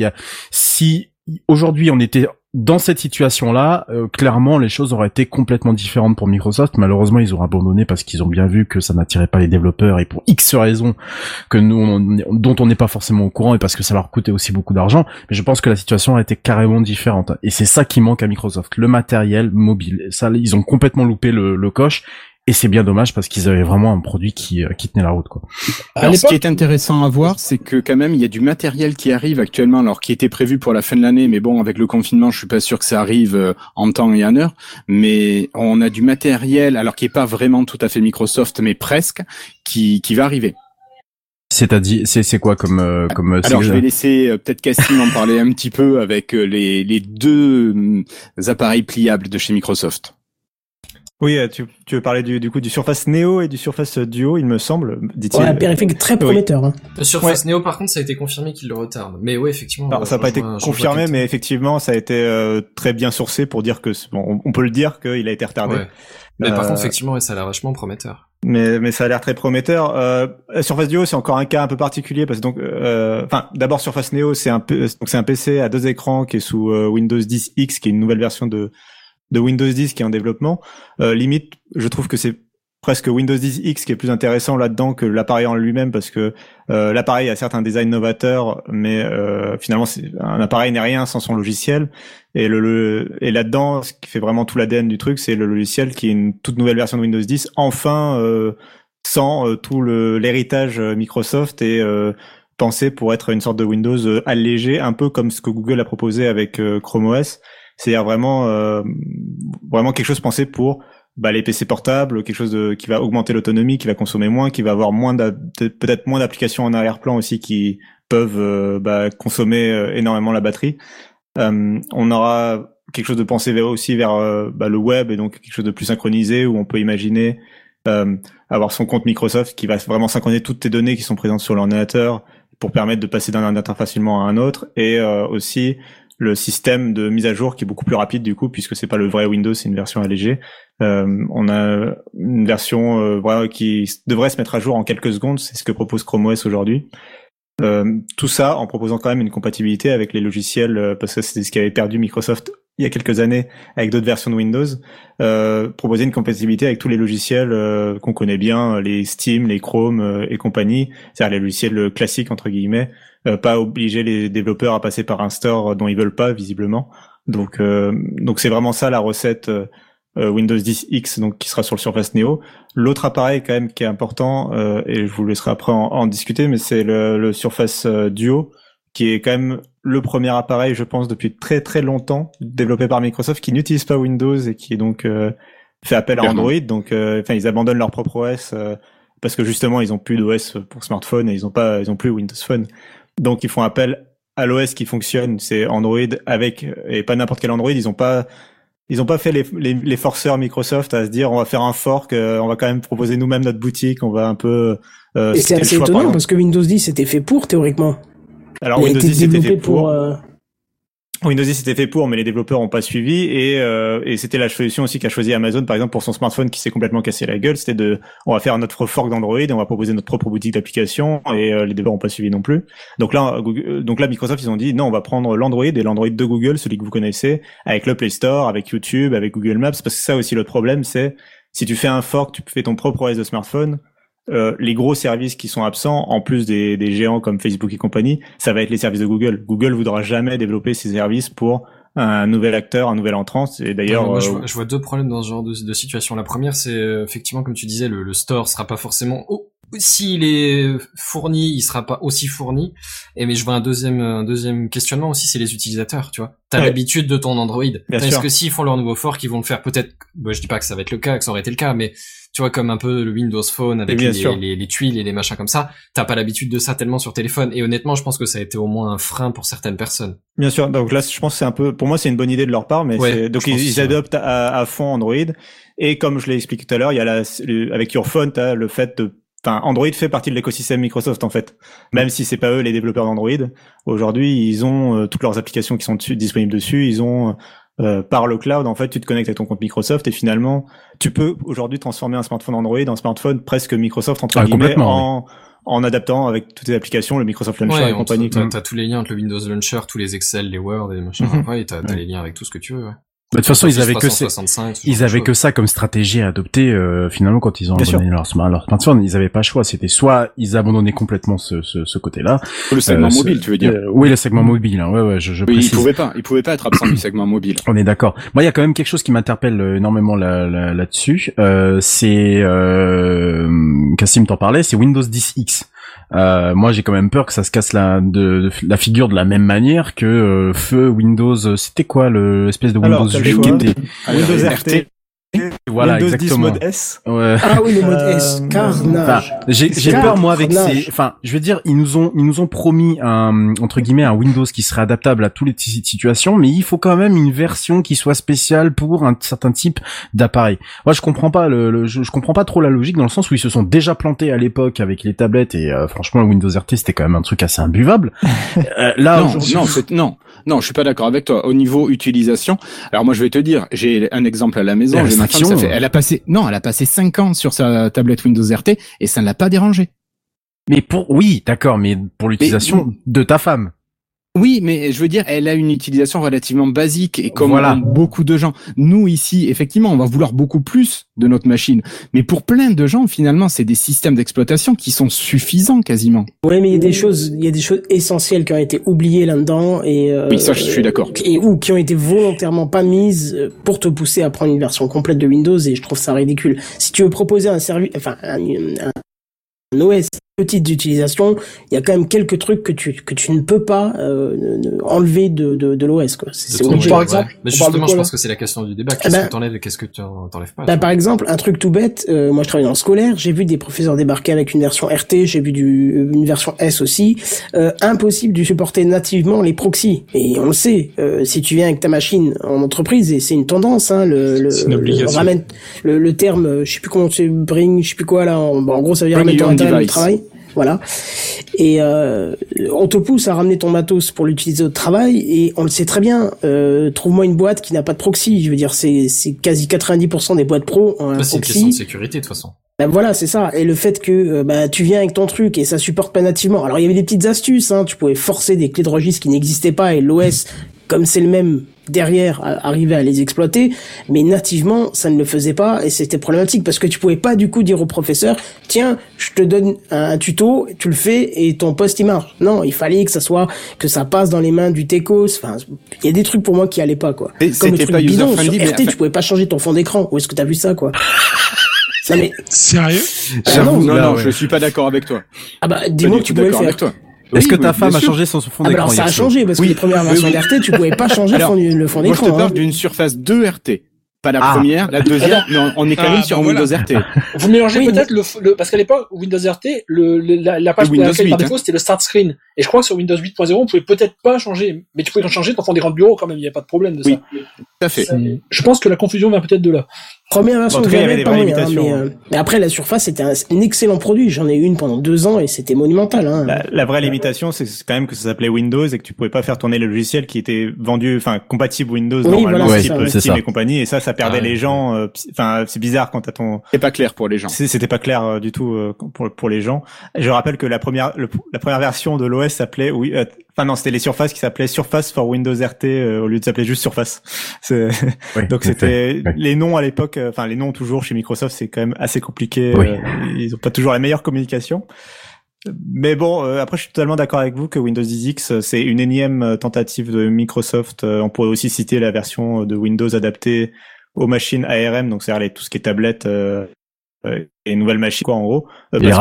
si aujourd'hui on était dans cette situation-là, euh, clairement les choses auraient été complètement différentes pour Microsoft. Malheureusement, ils ont abandonné parce qu'ils ont bien vu que ça n'attirait pas les développeurs et pour X raisons que nous on- dont on n'est pas forcément au courant et parce que ça leur coûtait aussi beaucoup d'argent. Mais je pense que la situation a été carrément différente et c'est ça qui manque à Microsoft, le matériel mobile. Ça, ils ont complètement loupé le coche. Et c'est bien dommage parce qu'ils avaient vraiment un produit qui, euh, qui tenait la route, quoi. Alors, ce qui est intéressant à voir, c'est que quand même, il y a du matériel qui arrive actuellement, alors qui était prévu pour la fin de l'année, mais bon, avec le confinement, je suis pas sûr que ça arrive euh, en temps et en heure. Mais on a du matériel, alors qui est pas vraiment tout à fait Microsoft, mais presque, qui, qui va arriver. C'est-à-dire, c'est, c'est quoi comme, euh, comme, euh, Alors, je vais laisser euh, peut-être Cassim en parler un petit peu avec les, les deux hum, appareils pliables de chez Microsoft. Oui, euh, tu, tu veux parler du, du coup du Surface Neo et du Surface Duo, il me semble, dit-il. Ouais, un périphérique très Oui. prometteur. Hein. Le Surface Neo, par contre, ça a été confirmé qu'il le retarde. Mais ouais, effectivement. Alors, ça n'a pas été confirmé, mais effectivement, ça a été euh, très bien sourcé pour dire que bon, on, peut le dire qu'il a été retardé. Ouais. Mais par Euh, contre, effectivement, ouais, ça a l'air vachement prometteur. Mais, mais ça a l'air très prometteur. Euh, Surface Duo, c'est encore un cas un peu particulier parce que donc, euh, enfin, d'abord Surface Neo, c'est un donc c'est un PC à deux écrans qui est sous euh, Windows 10 X, qui est une nouvelle version de de Windows 10 qui est en développement. Euh, limite, je trouve que c'est presque Windows 10 X qui est plus intéressant là-dedans que l'appareil en lui-même parce que euh, l'appareil a certes un design novateur, mais euh, finalement, un appareil n'est rien sans son logiciel. Et le, le- et là-dedans, ce qui fait vraiment tout l'ADN du truc, c'est le logiciel qui est une toute nouvelle version de Windows 10, enfin euh, sans euh, tout le- l'héritage euh, Microsoft et euh, pensé pour être une sorte de Windows allégé, un peu comme ce que Google a proposé avec Chrome OS. C'est-à-dire vraiment euh, vraiment quelque chose pensé pour bah, les PC portables, quelque chose qui va augmenter l'autonomie, qui va consommer moins, qui va avoir peut-être moins d'applications en arrière-plan aussi qui peuvent euh, bah, consommer euh, énormément la batterie. On aura quelque chose de pensé vers, aussi vers bah, le web et donc quelque chose de plus synchronisé où on peut imaginer avoir son compte Microsoft qui va vraiment synchroniser toutes tes données qui sont présentes sur l'ordinateur pour permettre de passer d'un ordinateur facilement à un autre et aussi le système de mise à jour qui est beaucoup plus rapide du coup puisque c'est pas le vrai Windows, c'est une version allégée. Euh, on a une version euh, qui devrait se mettre à jour en quelques secondes, c'est ce que propose Chrome OS aujourd'hui. Euh, tout ça en proposant quand même une compatibilité avec les logiciels, euh, parce que c'est ce qu'avait perdu Microsoft il y a quelques années avec d'autres versions de Windows, euh, proposer une compatibilité avec tous les logiciels euh, qu'on connaît bien, les Steam, les Chrome et compagnie, c'est-à-dire les logiciels classiques entre guillemets, pas obliger les développeurs à passer par un store dont ils veulent pas visiblement. Donc euh, donc c'est vraiment ça la recette euh, euh, Windows 10 X donc qui sera sur le Surface Neo. L'autre appareil quand même qui est important euh, et je vous laisserai après en, en discuter, mais c'est le, le Surface euh, Duo qui est quand même le premier appareil, je pense, depuis très très longtemps développé par Microsoft qui n'utilise pas Windows et qui est donc euh, fait appel à. Android. Donc, euh, enfin, ils abandonnent leur propre OS euh, parce que justement, ils ont plus d'OS pour smartphone et ils ont pas, ils ont plus Windows Phone. Donc, ils font appel à l'OS qui fonctionne, c'est Android avec et pas n'importe quel Android. Ils ont pas ils ont pas fait les, les, les forceurs Microsoft à se dire on va faire un fork, euh, on va quand même proposer nous-mêmes notre boutique, on va un peu. Euh, Et c'est assez choix, étonnant parce que Windows 10 c'était fait pour théoriquement. Alors Il Windows été 10 c'était fait pour. euh, Windows 10 c'était fait pour, mais les développeurs ont pas suivi et, euh, et c'était la solution aussi qu'a choisi Amazon par exemple pour son smartphone qui s'est complètement cassé la gueule. C'était de, on va faire notre fork d'Android, on va proposer notre propre boutique d'applications et euh, les développeurs ont pas suivi non plus. Donc là, Google- euh, donc là Microsoft ils ont dit non, on va prendre l'Android et l'Android de Google, celui que vous connaissez, avec le Play Store, avec YouTube, avec Google Maps, parce que ça aussi le problème c'est si tu fais un fork, tu fais ton propre OS de smartphone. Euh, les gros services qui sont absents, en plus des, des géants comme Facebook et compagnie, ça va être les services de Google. Google voudra jamais développer ses services pour un nouvel acteur, un nouvel entrant. Et d'ailleurs, Ouais, moi, je, euh, vois, je vois deux problèmes dans ce genre de, de situation. La première, c'est euh, effectivement, comme tu disais, le, le store sera pas forcément. Oh, s'il est fourni, il sera pas aussi fourni. Et mais je vois un deuxième, un deuxième questionnement aussi, c'est les utilisateurs. Tu vois, t'as Ouais. l'habitude de ton Android. Est-ce que s'ils font leur nouveau fork, ils vont le faire peut-être. Bah, je dis pas que ça va être le cas, que ça aurait été le cas, mais tu vois comme un peu le Windows Phone avec les, les, les tuiles et les machins comme ça. T'as pas l'habitude de ça tellement sur téléphone. Et honnêtement, je pense que ça a été au moins un frein pour certaines personnes. Bien sûr. Donc là, je pense que c'est un peu, pour moi, c'est une bonne idée de leur part, mais Ouais, donc ils, adoptent à, à fond Android. Et comme je l'ai expliqué tout à l'heure, il y a la, le- avec Your Phone, t'as le fait de, enfin, Android fait partie de l'écosystème Microsoft en fait. Même si c'est pas eux les développeurs d'Android. Aujourd'hui, ils ont euh, toutes leurs applications qui sont dessus- disponibles dessus. Ils ont euh, par le cloud, en fait, tu te connectes à ton compte Microsoft et finalement, tu peux aujourd'hui transformer un smartphone Android en smartphone presque Microsoft entre Ah, guillemets en, en adaptant avec toutes les applications, le Microsoft Launcher et compagnie. T'as quoi. t'as tous les liens entre le Windows Launcher, tous les Excel, les Word et les machins. Mhm. Ouais, t'as t'as les liens avec tout ce que tu veux. Ouais. Bah, de toute façon, ils avaient que ces- 365, ce genre Ils de avaient que ça comme stratégie à adopter euh, finalement quand ils ont Bien abandonné leur, smart- leur smartphone. Ils avaient pas le choix. C'était soit ils abandonnaient complètement ce, ce, ce côté-là. Le segment Euh, ce- mobile, tu veux dire Euh, oui, le segment mobile. hein. Ouais, ouais, je, je Oui, il précise. pouvait pas, il pouvait pas être absent du segment mobile. On est d'accord. Moi, il y a quand même quelque chose qui m'interpelle euh, énormément là- là- là-dessus. euh, c'est euh, Cassim t'en parlait, c'est Windows 10X. Euh, moi, j'ai quand même peur que ça se casse la, de, de la figure de la même manière que euh, feu Windows. euh, C'était quoi le l'espèce de Windows Alors, t'as le 8 qui était Windows Alors, RT, voilà Windows 10 exactement. mode S. Ouais. Ah oui, le mode Euh, S, Enfin, carnage. j'ai j'ai peur moi avec ces enfin je veux dire ils nous ont ils nous ont promis un entre guillemets un Windows qui serait adaptable à toutes les ti- situations mais il faut quand même une version qui soit spéciale pour un certain type d'appareil. Moi je comprends pas le, le- je, je comprends pas trop la logique dans le sens où ils se sont déjà plantés à l'époque avec les tablettes et euh, franchement le Windows RT c'était quand même un truc assez imbuvable. Euh, là non, non, non, non, je suis pas d'accord avec toi. Au niveau utilisation, alors moi je vais te dire, j'ai un exemple à la maison. Ma femme, ça restrictions, fait, elle a passé, non, elle a passé 5 ans sur sa tablette Windows RT et ça ne l'a pas dérangé. mais pour oui d'accord mais pour l'utilisation de ta femme. Oui, mais je veux dire, elle a une utilisation relativement basique et comme Voilà. beaucoup de gens, nous ici, effectivement, on va vouloir beaucoup plus de notre machine. Mais pour plein de gens, finalement, c'est des systèmes d'exploitation qui sont suffisants quasiment. Ouais, mais il y a des choses, il y a des choses essentielles qui ont été oubliées là-dedans et euh, Oui, ça, je suis d'accord. et ou qui ont été volontairement pas mises euh, pour te pousser à prendre une version complète de Windows et je trouve ça ridicule. Si tu veux proposer un service, enfin un, un- un OS petite d'utilisation, il y a quand même quelques trucs que tu que tu ne peux pas euh, enlever de de, de l'OS quoi. C'est De c'est ton obligé. Par ouais. exemple, Mais justement, quoi, je pense que c'est la question du débat. Ah Qu'est-ce ben- que t'enlèves et qu'est-ce que tu en- t'enlèves pas Bah, par exemple, un truc tout bête, euh, moi je travaille dans le scolaire, j'ai vu des professeurs débarquer avec une version RT, j'ai vu du, une version S aussi, euh, impossible de supporter nativement les proxys. Et on le sait, euh, si tu viens avec ta machine en entreprise, et c'est une tendance, hein, le, le, une le- ramène- le, le terme, je sais plus comment c'est, bring, je sais plus quoi là, en, bon, en gros ça veut dire Bring remettre ton internet travail. Voilà. Et euh, on te pousse à ramener ton matos pour l'utiliser au travail et on le sait très bien. Euh, Trouve-moi une boîte qui n'a pas de proxy. Je veux dire, c'est c'est quasi 90% des boîtes pro ont un Ça, c'est une question de proxy. sécurité de toute façon. Ben voilà, c'est ça. Et le fait que bah, tu viens avec ton truc et ça supporte pas nativement. Alors il y avait des petites astuces. Hein. Tu pouvais forcer des clés de registre qui n'existaient pas et l'OS, comme c'est le même derrière, arrivait à les exploiter. Mais nativement, ça ne le faisait pas et c'était problématique parce que tu pouvais pas du coup dire au professeur, tiens, je te donne un, tuto, tu le fais et ton poste il marche. Non, il fallait que ça soit que ça passe dans les mains du techos. Enfin, il y a des trucs pour moi qui allaient pas quoi. Et Comme le truc pas bidon sur RT, tu pouvais pas changer ton fond d'écran. Où est-ce que t'as vu ça quoi? Non, mais Sérieux? Ah non, non, là, non, ouais. je suis pas d'accord avec toi. Ah bah dis-moi que tu pouvais le faire. avec toi. Est-ce Oui, que oui, ta femme a changé son fond Ah bah d'écran alors ça a changé parce Oui. que les premières Oui, versions oui. d'RT, tu pouvais pas changer Alors, le fond, le fond Moi, je te d'écran. parle hein. d'une surface 2 RT. Pas la Ah. première, la deuxième, mais on- on est quand Ah, même sur bah voilà. Windows RT. Vous mélangez Oui, peut-être le, parce qu'à l'époque Windows RT, le, le- la, la page laquelle par 8, défaut c'était le start screen. Et je crois que sur Windows 8.0 on pouvait peut-être pas changer, mais tu pouvais changer ton fond d'écran de bureau quand même. Il y a pas de problème de Oui. ça. Tout à fait. Je pense que la confusion vient peut-être de là. Première version En de tout cas, il y avait des pas vraies moyen, hein, mais, euh, mais après la Surface c'était un, un excellent produit. J'en ai eu une pendant deux ans et c'était monumental. Hein. La, la vraie limitation, c'est quand même que ça s'appelait Windows et que tu pouvais pas faire tourner le logiciel qui était vendu, enfin compatible Windows Oui, normalement, voilà, type ça, ouais. Steam et compagnie. Et ça, ça perdait Ah ouais. les gens. euh, Enfin, c'est bizarre quand t'as ton. C'est pas clair pour les gens. C'était pas clair euh, du tout euh, pour pour les gens. Je rappelle que la première le- la première version de l'OS s'appelait oui. Enfin non, c'était les surfaces qui s'appelaient Surface for Windows RT euh, au lieu de s'appeler juste Surface. Oui, Donc c'était oui. les noms à l'époque, euh, enfin les noms toujours chez Microsoft, c'est quand même assez compliqué. Oui. euh, ils ont pas toujours la meilleure communication. Mais bon, euh, après je suis totalement d'accord avec vous que Windows 10X euh, c'est une énième tentative de Microsoft. On pourrait aussi citer la version de Windows adaptée aux machines ARM, donc c'est-à-dire tout ce qui est tablette et nouvelles machines quoi en gros. Et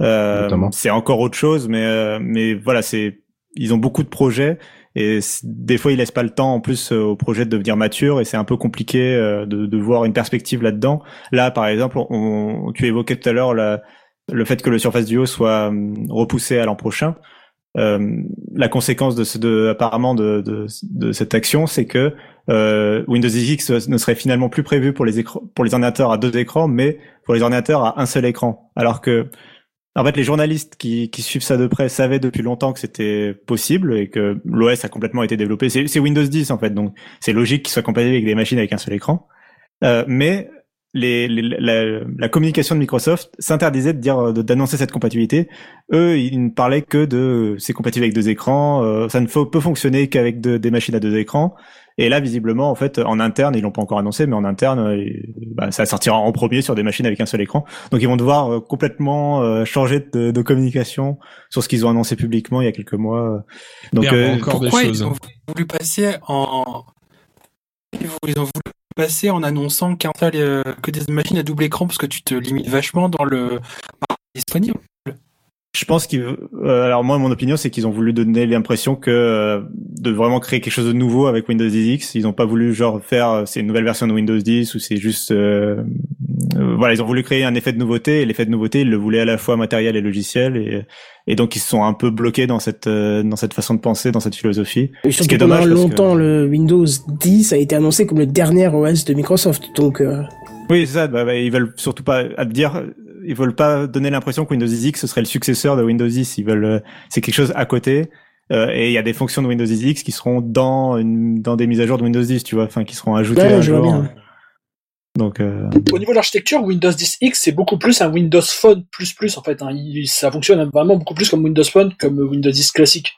Euh, c'est encore autre chose, mais euh, mais voilà, c'est ils ont beaucoup de projets et des fois ils laissent pas le temps en plus euh, au projet de devenir mature et c'est un peu compliqué de, de voir une perspective là-dedans. Là, par exemple, on, tu évoquais tout à l'heure le fait que le Surface Duo soit hum, repoussé à l'an prochain. Euh, la conséquence de, ce, de apparemment de, de, de cette action, c'est que euh, Windows 10X ne serait finalement plus prévu pour les écrans, pour les ordinateurs à deux écrans, mais pour les ordinateurs à un seul écran. Alors que en fait, les journalistes qui, qui suivent ça de près savaient depuis longtemps que c'était possible et que l'OS a complètement été développé. C'est Windows 10 en fait, donc c'est logique qu'il soit compatible avec des machines avec un seul écran. Euh, mais les, les- la, la communication de Microsoft s'interdisait de dire de- d'annoncer cette compatibilité. Eux, ils ne parlaient que de c'est compatible avec deux écrans, euh, ça ne faut, peut fonctionner qu'avec de- des machines à deux écrans. Et là, visiblement, en fait, en interne, ils l'ont pas encore annoncé, mais en interne, euh, bah, ça sortira en premier sur des machines avec un seul écran. Donc, ils vont devoir euh, complètement euh, changer de, de communication sur ce qu'ils ont annoncé publiquement il y a quelques mois. euh. Donc, euh, Pourquoi ils ont voulu passer en ils vou- ils ont voulu en annonçant qu'un seul, euh, que des machines à double écran parce que tu te limites vachement dans le disponible. Je pense qu'ils, euh, alors moi, mon opinion, c'est qu'ils ont voulu donner l'impression que euh, de vraiment créer quelque chose de nouveau avec Windows 10X. Ils n'ont pas voulu genre faire euh, c'est une nouvelle version de Windows 10 ou c'est juste, euh, voilà, ils ont voulu créer un effet de nouveauté. Et l'effet de nouveauté, ils le voulaient à la fois matériel et logiciel. Et, et donc ils se sont un peu bloqués dans cette euh, dans cette façon de penser, dans cette philosophie. Et Ce surtout qui est pendant dommage parce que- longtemps, le Windows 10 a été annoncé comme le dernier OS de Microsoft. Donc, euh, Oui, c'est ça. Bah, bah, ils veulent surtout pas à dire, ils veulent pas donner l'impression que Windows 10X ce serait le successeur de Windows 10. Ils veulent, euh, c'est quelque chose à côté. Euh, et il y a des fonctions de Windows 10X qui seront dans une, dans des mises à jour de Windows 10, tu vois, enfin qui seront ajoutées Ouais, à jour. bien. Donc, euh, Au niveau de l'architecture, Windows 10X, c'est beaucoup plus un Windows Phone plus plus en fait. hein. Il- ça fonctionne vraiment beaucoup plus comme Windows Phone, comme Windows 10 classique.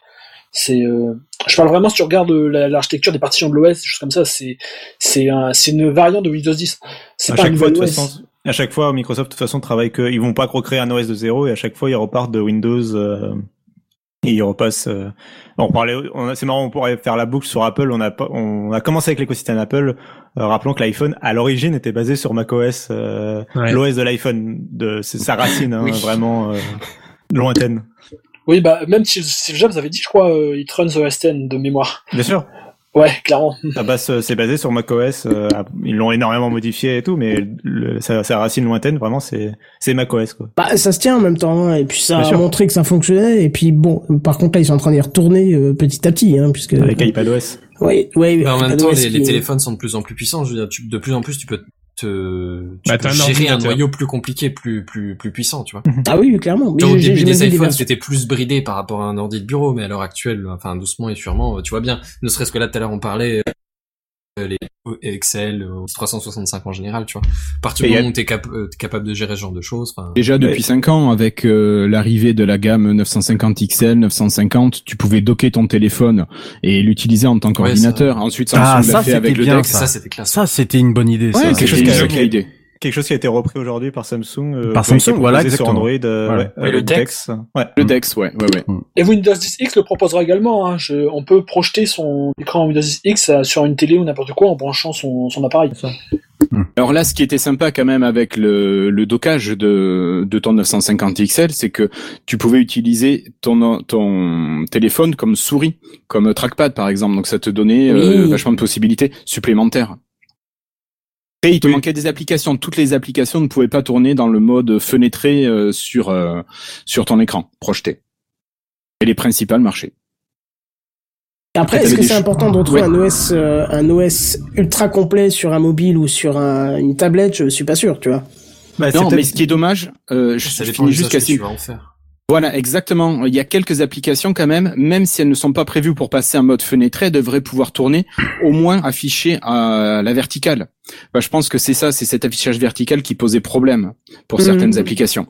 C'est, euh, je parle vraiment si tu regardes euh, la- l'architecture des partitions de l'OS, des choses comme ça, c'est, c'est un, c'est une variante de Windows 10. C'est à pas un chaque fois, de OS. façon, à chaque fois, Microsoft de toute façon travaille que, ils vont pas recréer un OS de zéro et à chaque fois ils repartent de Windows. Euh, et repassent. euh, on parlait, on a- c'est marrant, on pourrait faire la boucle sur Apple. On a, pas- on a commencé avec l'écosystème Apple. Euh, rappelons que l'iPhone, à l'origine, était basé sur macOS, euh, Ouais. l'OS de l'iPhone, de c'est sa racine, hein, Oui. vraiment euh, lointaine. Oui, bah même si Steve Jobs avait dit, je crois, euh, it runs OS 10 de mémoire. Bien sûr. Ouais, clairement. À base, euh, c'est basé sur macOS. euh, ils l'ont énormément modifié et tout, mais le, sa, sa racine lointaine, vraiment, c'est c'est macOS quoi. bah, ça se tient en même temps. hein, et puis ça Bien a sûr. montré que ça fonctionnait. Et puis bon, par contre là, ils sont en train d'y retourner euh, petit à petit, hein, puisque. Avec iPadOS. Ouais, ouais. Mais en même temps, les, les téléphones sont de plus en plus puissants. Je veux dire, tu- de plus en plus, tu peux te, tu Bah, peux t'as un gérer un noyau plus compliqué, plus, plus, plus puissant, tu vois. Ah oui, clairement. Vois, au début des iPhones, c'était plus bridé par rapport à un ordi de bureau, mais à l'heure actuelle, enfin, doucement et sûrement, tu vois bien. Ne serait-ce que là, tout à l'heure, on parlait, les Excel, euh, 365 en général, tu vois. À partir du moment où t'es cap- euh, t'es capable de gérer ce genre de choses, enfin. Déjà depuis 5 ans, avec euh, l'arrivée de la gamme 950 XL, 950, tu pouvais docker ton téléphone et l'utiliser en tant qu'ordinateur. Ensuite, Samsung Ah, ça fait c'était avec le bien. Dex. Ça, c'était classe. Ça, c'était une bonne idée. Ouais, ça. quelque chose qui a- Quelque chose qui a été repris aujourd'hui par Samsung. euh, Par Samsung, voilà, proposé sur exactement. Android. euh, Voilà. ouais, Et euh, le Dex. Ouais. Le Dex, ouais, ouais, ouais. Et Windows 10 X le proposera également. Hein. Je- on peut projeter son écran Windows 10 X euh, sur une télé ou n'importe quoi en branchant son, son appareil. Alors là, ce qui était sympa quand même avec le, le dockage de, de ton 950 XL, c'est que tu pouvais utiliser ton, ton téléphone comme souris, comme trackpad par exemple. Donc ça te donnait euh, vachement de possibilités supplémentaires. Et il te manquait des applications. Toutes les applications ne pouvaient pas tourner dans le mode fenêtré euh, sur euh, sur ton écran projeté. Et les principales marchaient. Après, est-ce que c'est important de retrouver Ouais. un OS, euh, un OS ultra complet sur un mobile ou sur un- une tablette? Je suis pas sûr, tu vois. Bah, non, mais ce qui est dommage, euh, je, Ça je finis juste l'usage Voilà, exactement. Il y a quelques applications quand même, même si elles ne sont pas prévues pour passer en mode fenêtré, elles devraient pouvoir tourner, au moins afficher à la verticale. Bah, je pense que c'est ça, c'est cet affichage vertical qui posait problème pour Mhm. certaines applications.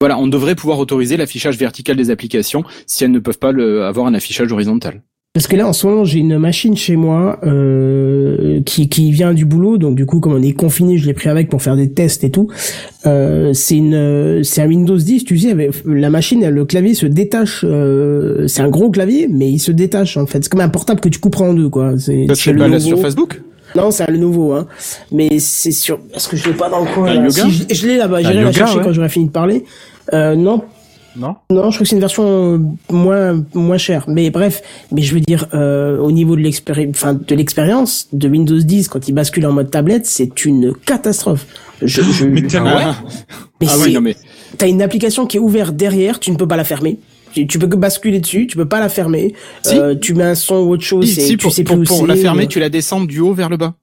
Voilà, on devrait pouvoir autoriser l'affichage vertical des applications si elles ne peuvent pas le, avoir un affichage horizontal. Parce que là, en ce moment, j'ai une machine chez moi euh, qui, qui vient du boulot. Donc, du coup, comme on est confiné, je l'ai pris avec pour faire des tests et tout. Euh, c'est une, c'est un Windows 10. Tu sais, avec la machine, le clavier se détache. euh, c'est un gros clavier, mais il se détache en fait. C'est comme un portable que tu couperas en deux, quoi. C'est Ça, c'est c'est le pas là nouveau. sur Facebook? Non, c'est le nouveau, hein. Mais c'est sur. Est-ce que je l'ai pas dans le coin là Si, je, je l'ai là-bas. J'irai la chercher ouais. quand j'aurai fini de parler. Euh, non, Non non, je crois que c'est une version euh, moins moins chère. Mais bref, mais je veux dire euh, au niveau de l'expérience, enfin de l'expérience de Windows 10 quand il bascule en mode tablette, c'est une catastrophe. Je, je, Mais tellement- Ah, mais ah mais t'as une application qui est ouverte derrière, tu ne peux pas la fermer. Tu, tu peux que basculer dessus, tu peux pas la fermer. Si. Euh, tu mets un son ou autre chose, si, et si, tu pour, sais pour, plus où pour la fermer, tu la descends du haut vers le bas.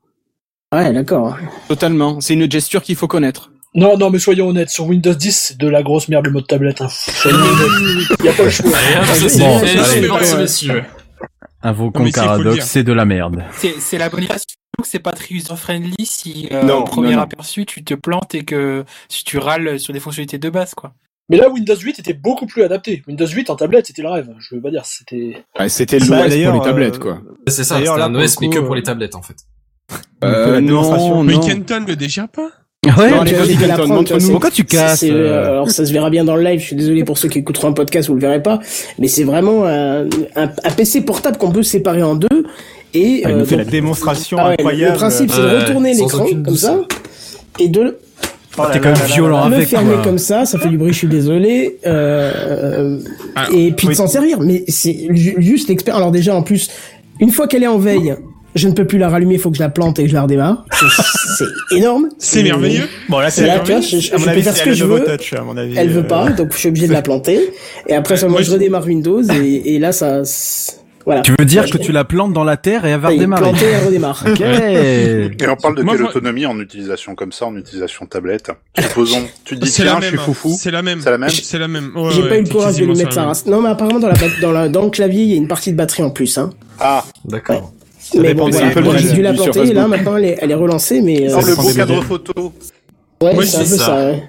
Ouais, d'accord. Totalement. C'est une gesture qu'il faut connaître. Non, non, mais soyons honnêtes, sur Windows 10, c'est de la grosse merde le mode tablette. Hein. Soyons honnêtes. Y a pas le choix. Allez, hop, c'est messieurs. Invoquons Non, Caradox, c'est de la merde. C'est la bonne idée. Surtout que c'est pas très user-friendly si, euh, Non, au premier non, non. aperçu, tu te plantes et que si tu râles sur les fonctionnalités de base, quoi. Mais là, Windows 8 était beaucoup plus adapté. Windows 8 en tablette, c'était le rêve. Je veux pas dire, c'était. Ouais, C'était Bah, l'OS pour les tablettes, euh, quoi. C'est ça, c'était un OS, mais que pour euh, les tablettes, en fait. Euh, la démonstration. Mais non. Kenton le dégère pas Ouais, Non, tu vas la prendre, tu vois, Pourquoi tu casses C'est, euh, euh, alors ça se verra bien dans le live. Je suis désolé pour ceux qui écouteront un podcast, vous le verrez pas. Mais c'est vraiment un, un, un PC portable qu'on peut séparer en deux. Et Ah, il euh, nous fait donc- la démonstration Ah incroyable. Le principe, c'est de retourner l'écran comme ça et de Oh T'es quand même violent là. le avec fermer quoi. comme ça. Ça fait du bruit. Je suis désolé. Euh, Ah, et puis de s'en servir. Mais c'est ju- juste l'expert. Alors déjà, en plus, une fois qu'elle est en veille. Je ne peux plus la rallumer, il faut que je la plante et que je la redémarre. C'est- énorme. C'est merveilleux. Bon, là, C'est là, tu vois, je, je peux faire ce que je veux. Touch, à mon avis. Elle veut euh, pas, donc je suis obligé de la planter. Et après, seulement moi, je redémarre Windows et, et là, ça, voilà. Tu veux dire Ouais, que tu la plantes dans la terre et elle va Ça redémarrer planter, elle redémarre. Et on parle de Moi, quelle moi- autonomie en utilisation comme ça, en utilisation tablette Supposons, tu te dis C'est tiens, je suis hein. foufou. C'est la même. C'est la même C'est la même. Ouais, J'ai ouais, pas eu le courage de lui mettre race. Non, mais apparemment, dans, la, bat- dans, la, dans le clavier, il y a une partie de batterie en plus. Hein. Ah, D'accord. Mais dépend bon, voilà. J'ai dû la et là, maintenant, elle est, elle est relancée, mais. dans euh, le dépend beau cadre photo. ouais, Moi, c'est un c'est peu ça. ça. ouais.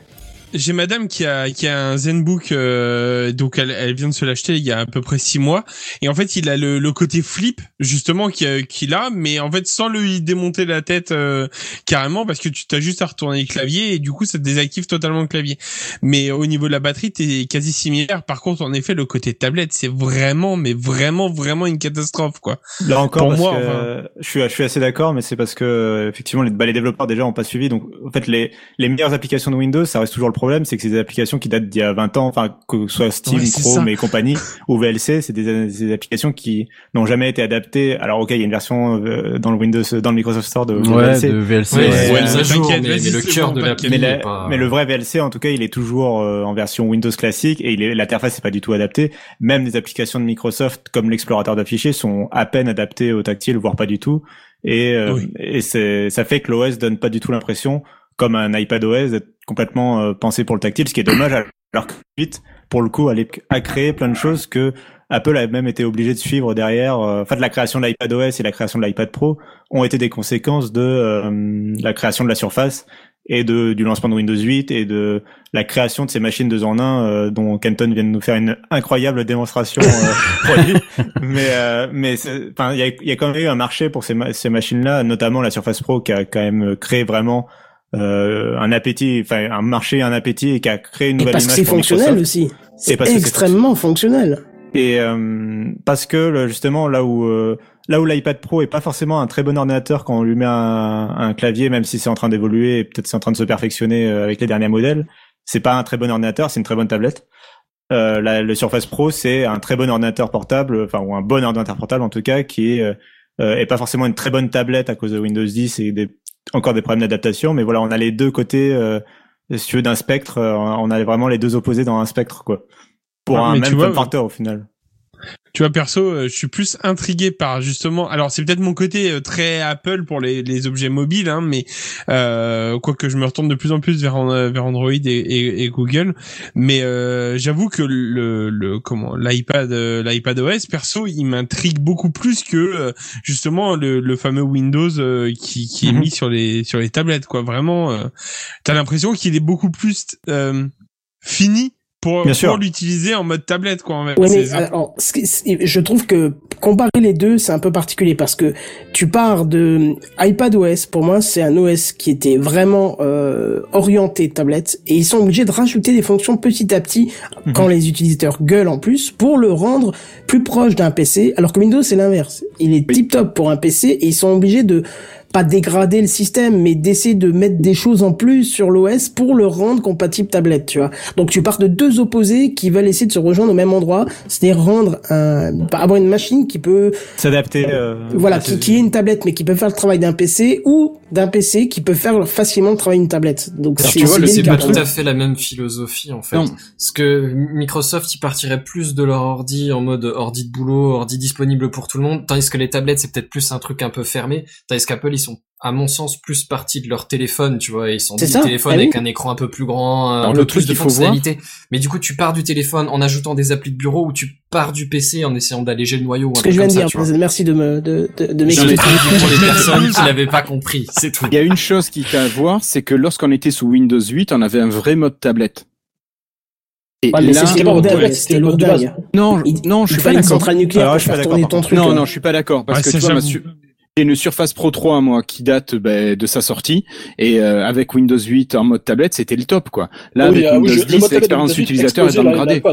J'ai madame qui a qui a un ZenBook euh, donc elle, elle vient de se l'acheter il y a à peu près six mois et en fait il a le, le côté flip justement qu'il a mais en fait sans lui démonter la tête euh, carrément parce que tu t'as juste à retourner le clavier et du coup ça te désactive totalement le clavier mais au niveau de la batterie t'es quasi similaire par contre en effet le côté tablette c'est vraiment mais vraiment vraiment une catastrophe quoi Là encore, Pour parce moi, que, enfin. je suis, je suis assez d'accord, mais c'est parce que effectivement les, bah, les développeurs déjà ont pas suivi. Donc en fait les, les meilleures applications de Windows, ça reste toujours le problème, c'est que c'est des applications qui datent d'il y a 20 ans, enfin que ce soit Steam, Ouais, Chrome ça. et compagnie ou VLC, c'est des, des applications qui n'ont jamais été adaptées. Alors ok, il y a une version euh, dans le Windows, dans le Microsoft Store de, de Ouais, VLC. de VLC. Ouais, Ouais, jour, mais, le cœur de l'appli Mais, la- pas... mais le vrai VLC, en tout cas, il est toujours euh, en version Windows classique et l'interface n'est pas du tout adaptée. Même les applications de Microsoft, comme l'explorateur d'affichés, sont à peine adaptées au tactile, voire pas du tout. et euh, et ça fait que l'OS donne pas du tout l'impression comme un iPad OS d'être complètement euh, pensé pour le tactile, ce qui est dommage alors que 8 pour le coup allait a créé plein de choses que Apple a même été obligé de suivre derrière. euh, Enfin, de la création de l'iPad OS et la création de l'iPad Pro ont été des conséquences de euh, la création de la Surface et de, du lancement de Windows 8 et de la création de ces machines deux en un euh, dont Kenton vient de nous faire une incroyable démonstration euh, produit. Mais euh, mais enfin il y a, y a quand même eu un marché pour ces, ma- ces machines-là, notamment la Surface Pro qui a quand même créé vraiment euh, un appétit, enfin un marché, un appétit et qui a créé une Et nouvelle parce que image c'est pour fonctionnel Microsoft. aussi. Et C'est parce que c'est extrêmement fonctionnel. et euh, parce que justement là où euh, là où l'iPad Pro est pas forcément un très bon ordinateur quand on lui met un, un clavier, même si c'est en train d'évoluer et peut-être c'est en train de se perfectionner euh, avec les derniers modèles, c'est pas un très bon ordinateur, c'est une très bonne tablette. Euh, la- le Surface Pro c'est un très bon ordinateur portable, enfin ou un bon ordinateur portable en tout cas qui est euh, est pas forcément une très bonne tablette à cause de Windows 10 et des, encore des problèmes d'adaptation, mais voilà on a les deux côtés euh, si tu veux d'un spectre, euh, on a vraiment les deux opposés dans un spectre quoi. Pour Ah, un même vois, au final. Tu vois, perso, euh, je suis plus intrigué par justement. Alors, c'est peut-être mon côté euh, très Apple pour les, les objets mobiles, hein, mais euh, quoique je me retourne de plus en plus vers euh, vers Android et, et, et Google. Mais euh, j'avoue que le, le comment l'iPad l'iPad OS perso, il m'intrigue beaucoup plus que euh, justement le, le fameux Windows euh, qui, qui est Mhm. mis sur les sur les tablettes. Quoi, vraiment, euh, t'as l'impression qu'il est beaucoup plus euh, fini pour, Bien pour sûr. l'utiliser en mode tablette, quoi. En fait. Ouais, mais alors, je trouve que comparer les deux, c'est un peu particulier parce que tu pars de iPad OS. Pour moi, c'est un OS qui était vraiment euh, orienté tablette et ils sont obligés de rajouter des fonctions petit à petit quand les utilisateurs gueulent en plus pour le rendre plus proche d'un PC. Alors que Windows, c'est l'inverse. Il est tip top pour un PC et ils sont obligés de pas dégrader le système, mais d'essayer de mettre des choses en plus sur l'OS pour le rendre compatible tablette, tu vois. Donc tu pars de deux opposés qui veulent essayer de se rejoindre au même endroit, c'est-à-dire rendre un, avoir une machine qui peut, S'adapter. Euh, voilà, qui, est une tablette mais qui peut faire le travail d'un PC ou d'un PC qui peut faire facilement le travail d'une tablette. Donc Alors, c'est tu vois, c'est pas tout à fait la même philosophie en fait. Non. Parce que Microsoft, ils partiraient plus de leur ordi en mode ordi de boulot, ordi disponible pour tout le monde, tandis que les tablettes, c'est peut-être plus un truc un peu fermé, tandis qu'Apple, ils sont à mon sens plus partis de leur téléphone, tu vois, ils sont C'est dit ça, téléphone ah oui. avec un écran un peu plus grand, un Alors, peu le plus truc de qu'il faut fonctionnalités. Mais du coup, tu pars du téléphone en ajoutant des applis de bureau ou tu pars du PC en essayant d'alléger le noyau un Ce que je viens comme de ça, dire, merci de me de, de, de m'expliquer. pour les personnes qui l'avaient pas compris, c'est tout. Il y a une chose qui t'a à voir, c'est que lorsqu'on était sous Windows 8, on avait un vrai mode tablette. Et Ouais, mais là, c'était non, non, je Il suis pas d'accord. centrale nucléaire Alors, pour je suis pas faire d'accord, tourner par ton contre. truc. Non, hein. non, je suis pas d'accord parce Ouais, que tu vois, j'ai une Surface Pro 3 moi qui date ben, de sa sortie et euh, avec Windows 8 en mode tablette, c'était le top quoi. Là Oui, avec oui, Windows je- le 10, mode tablette de l'expérience Windows 8 utilisateur est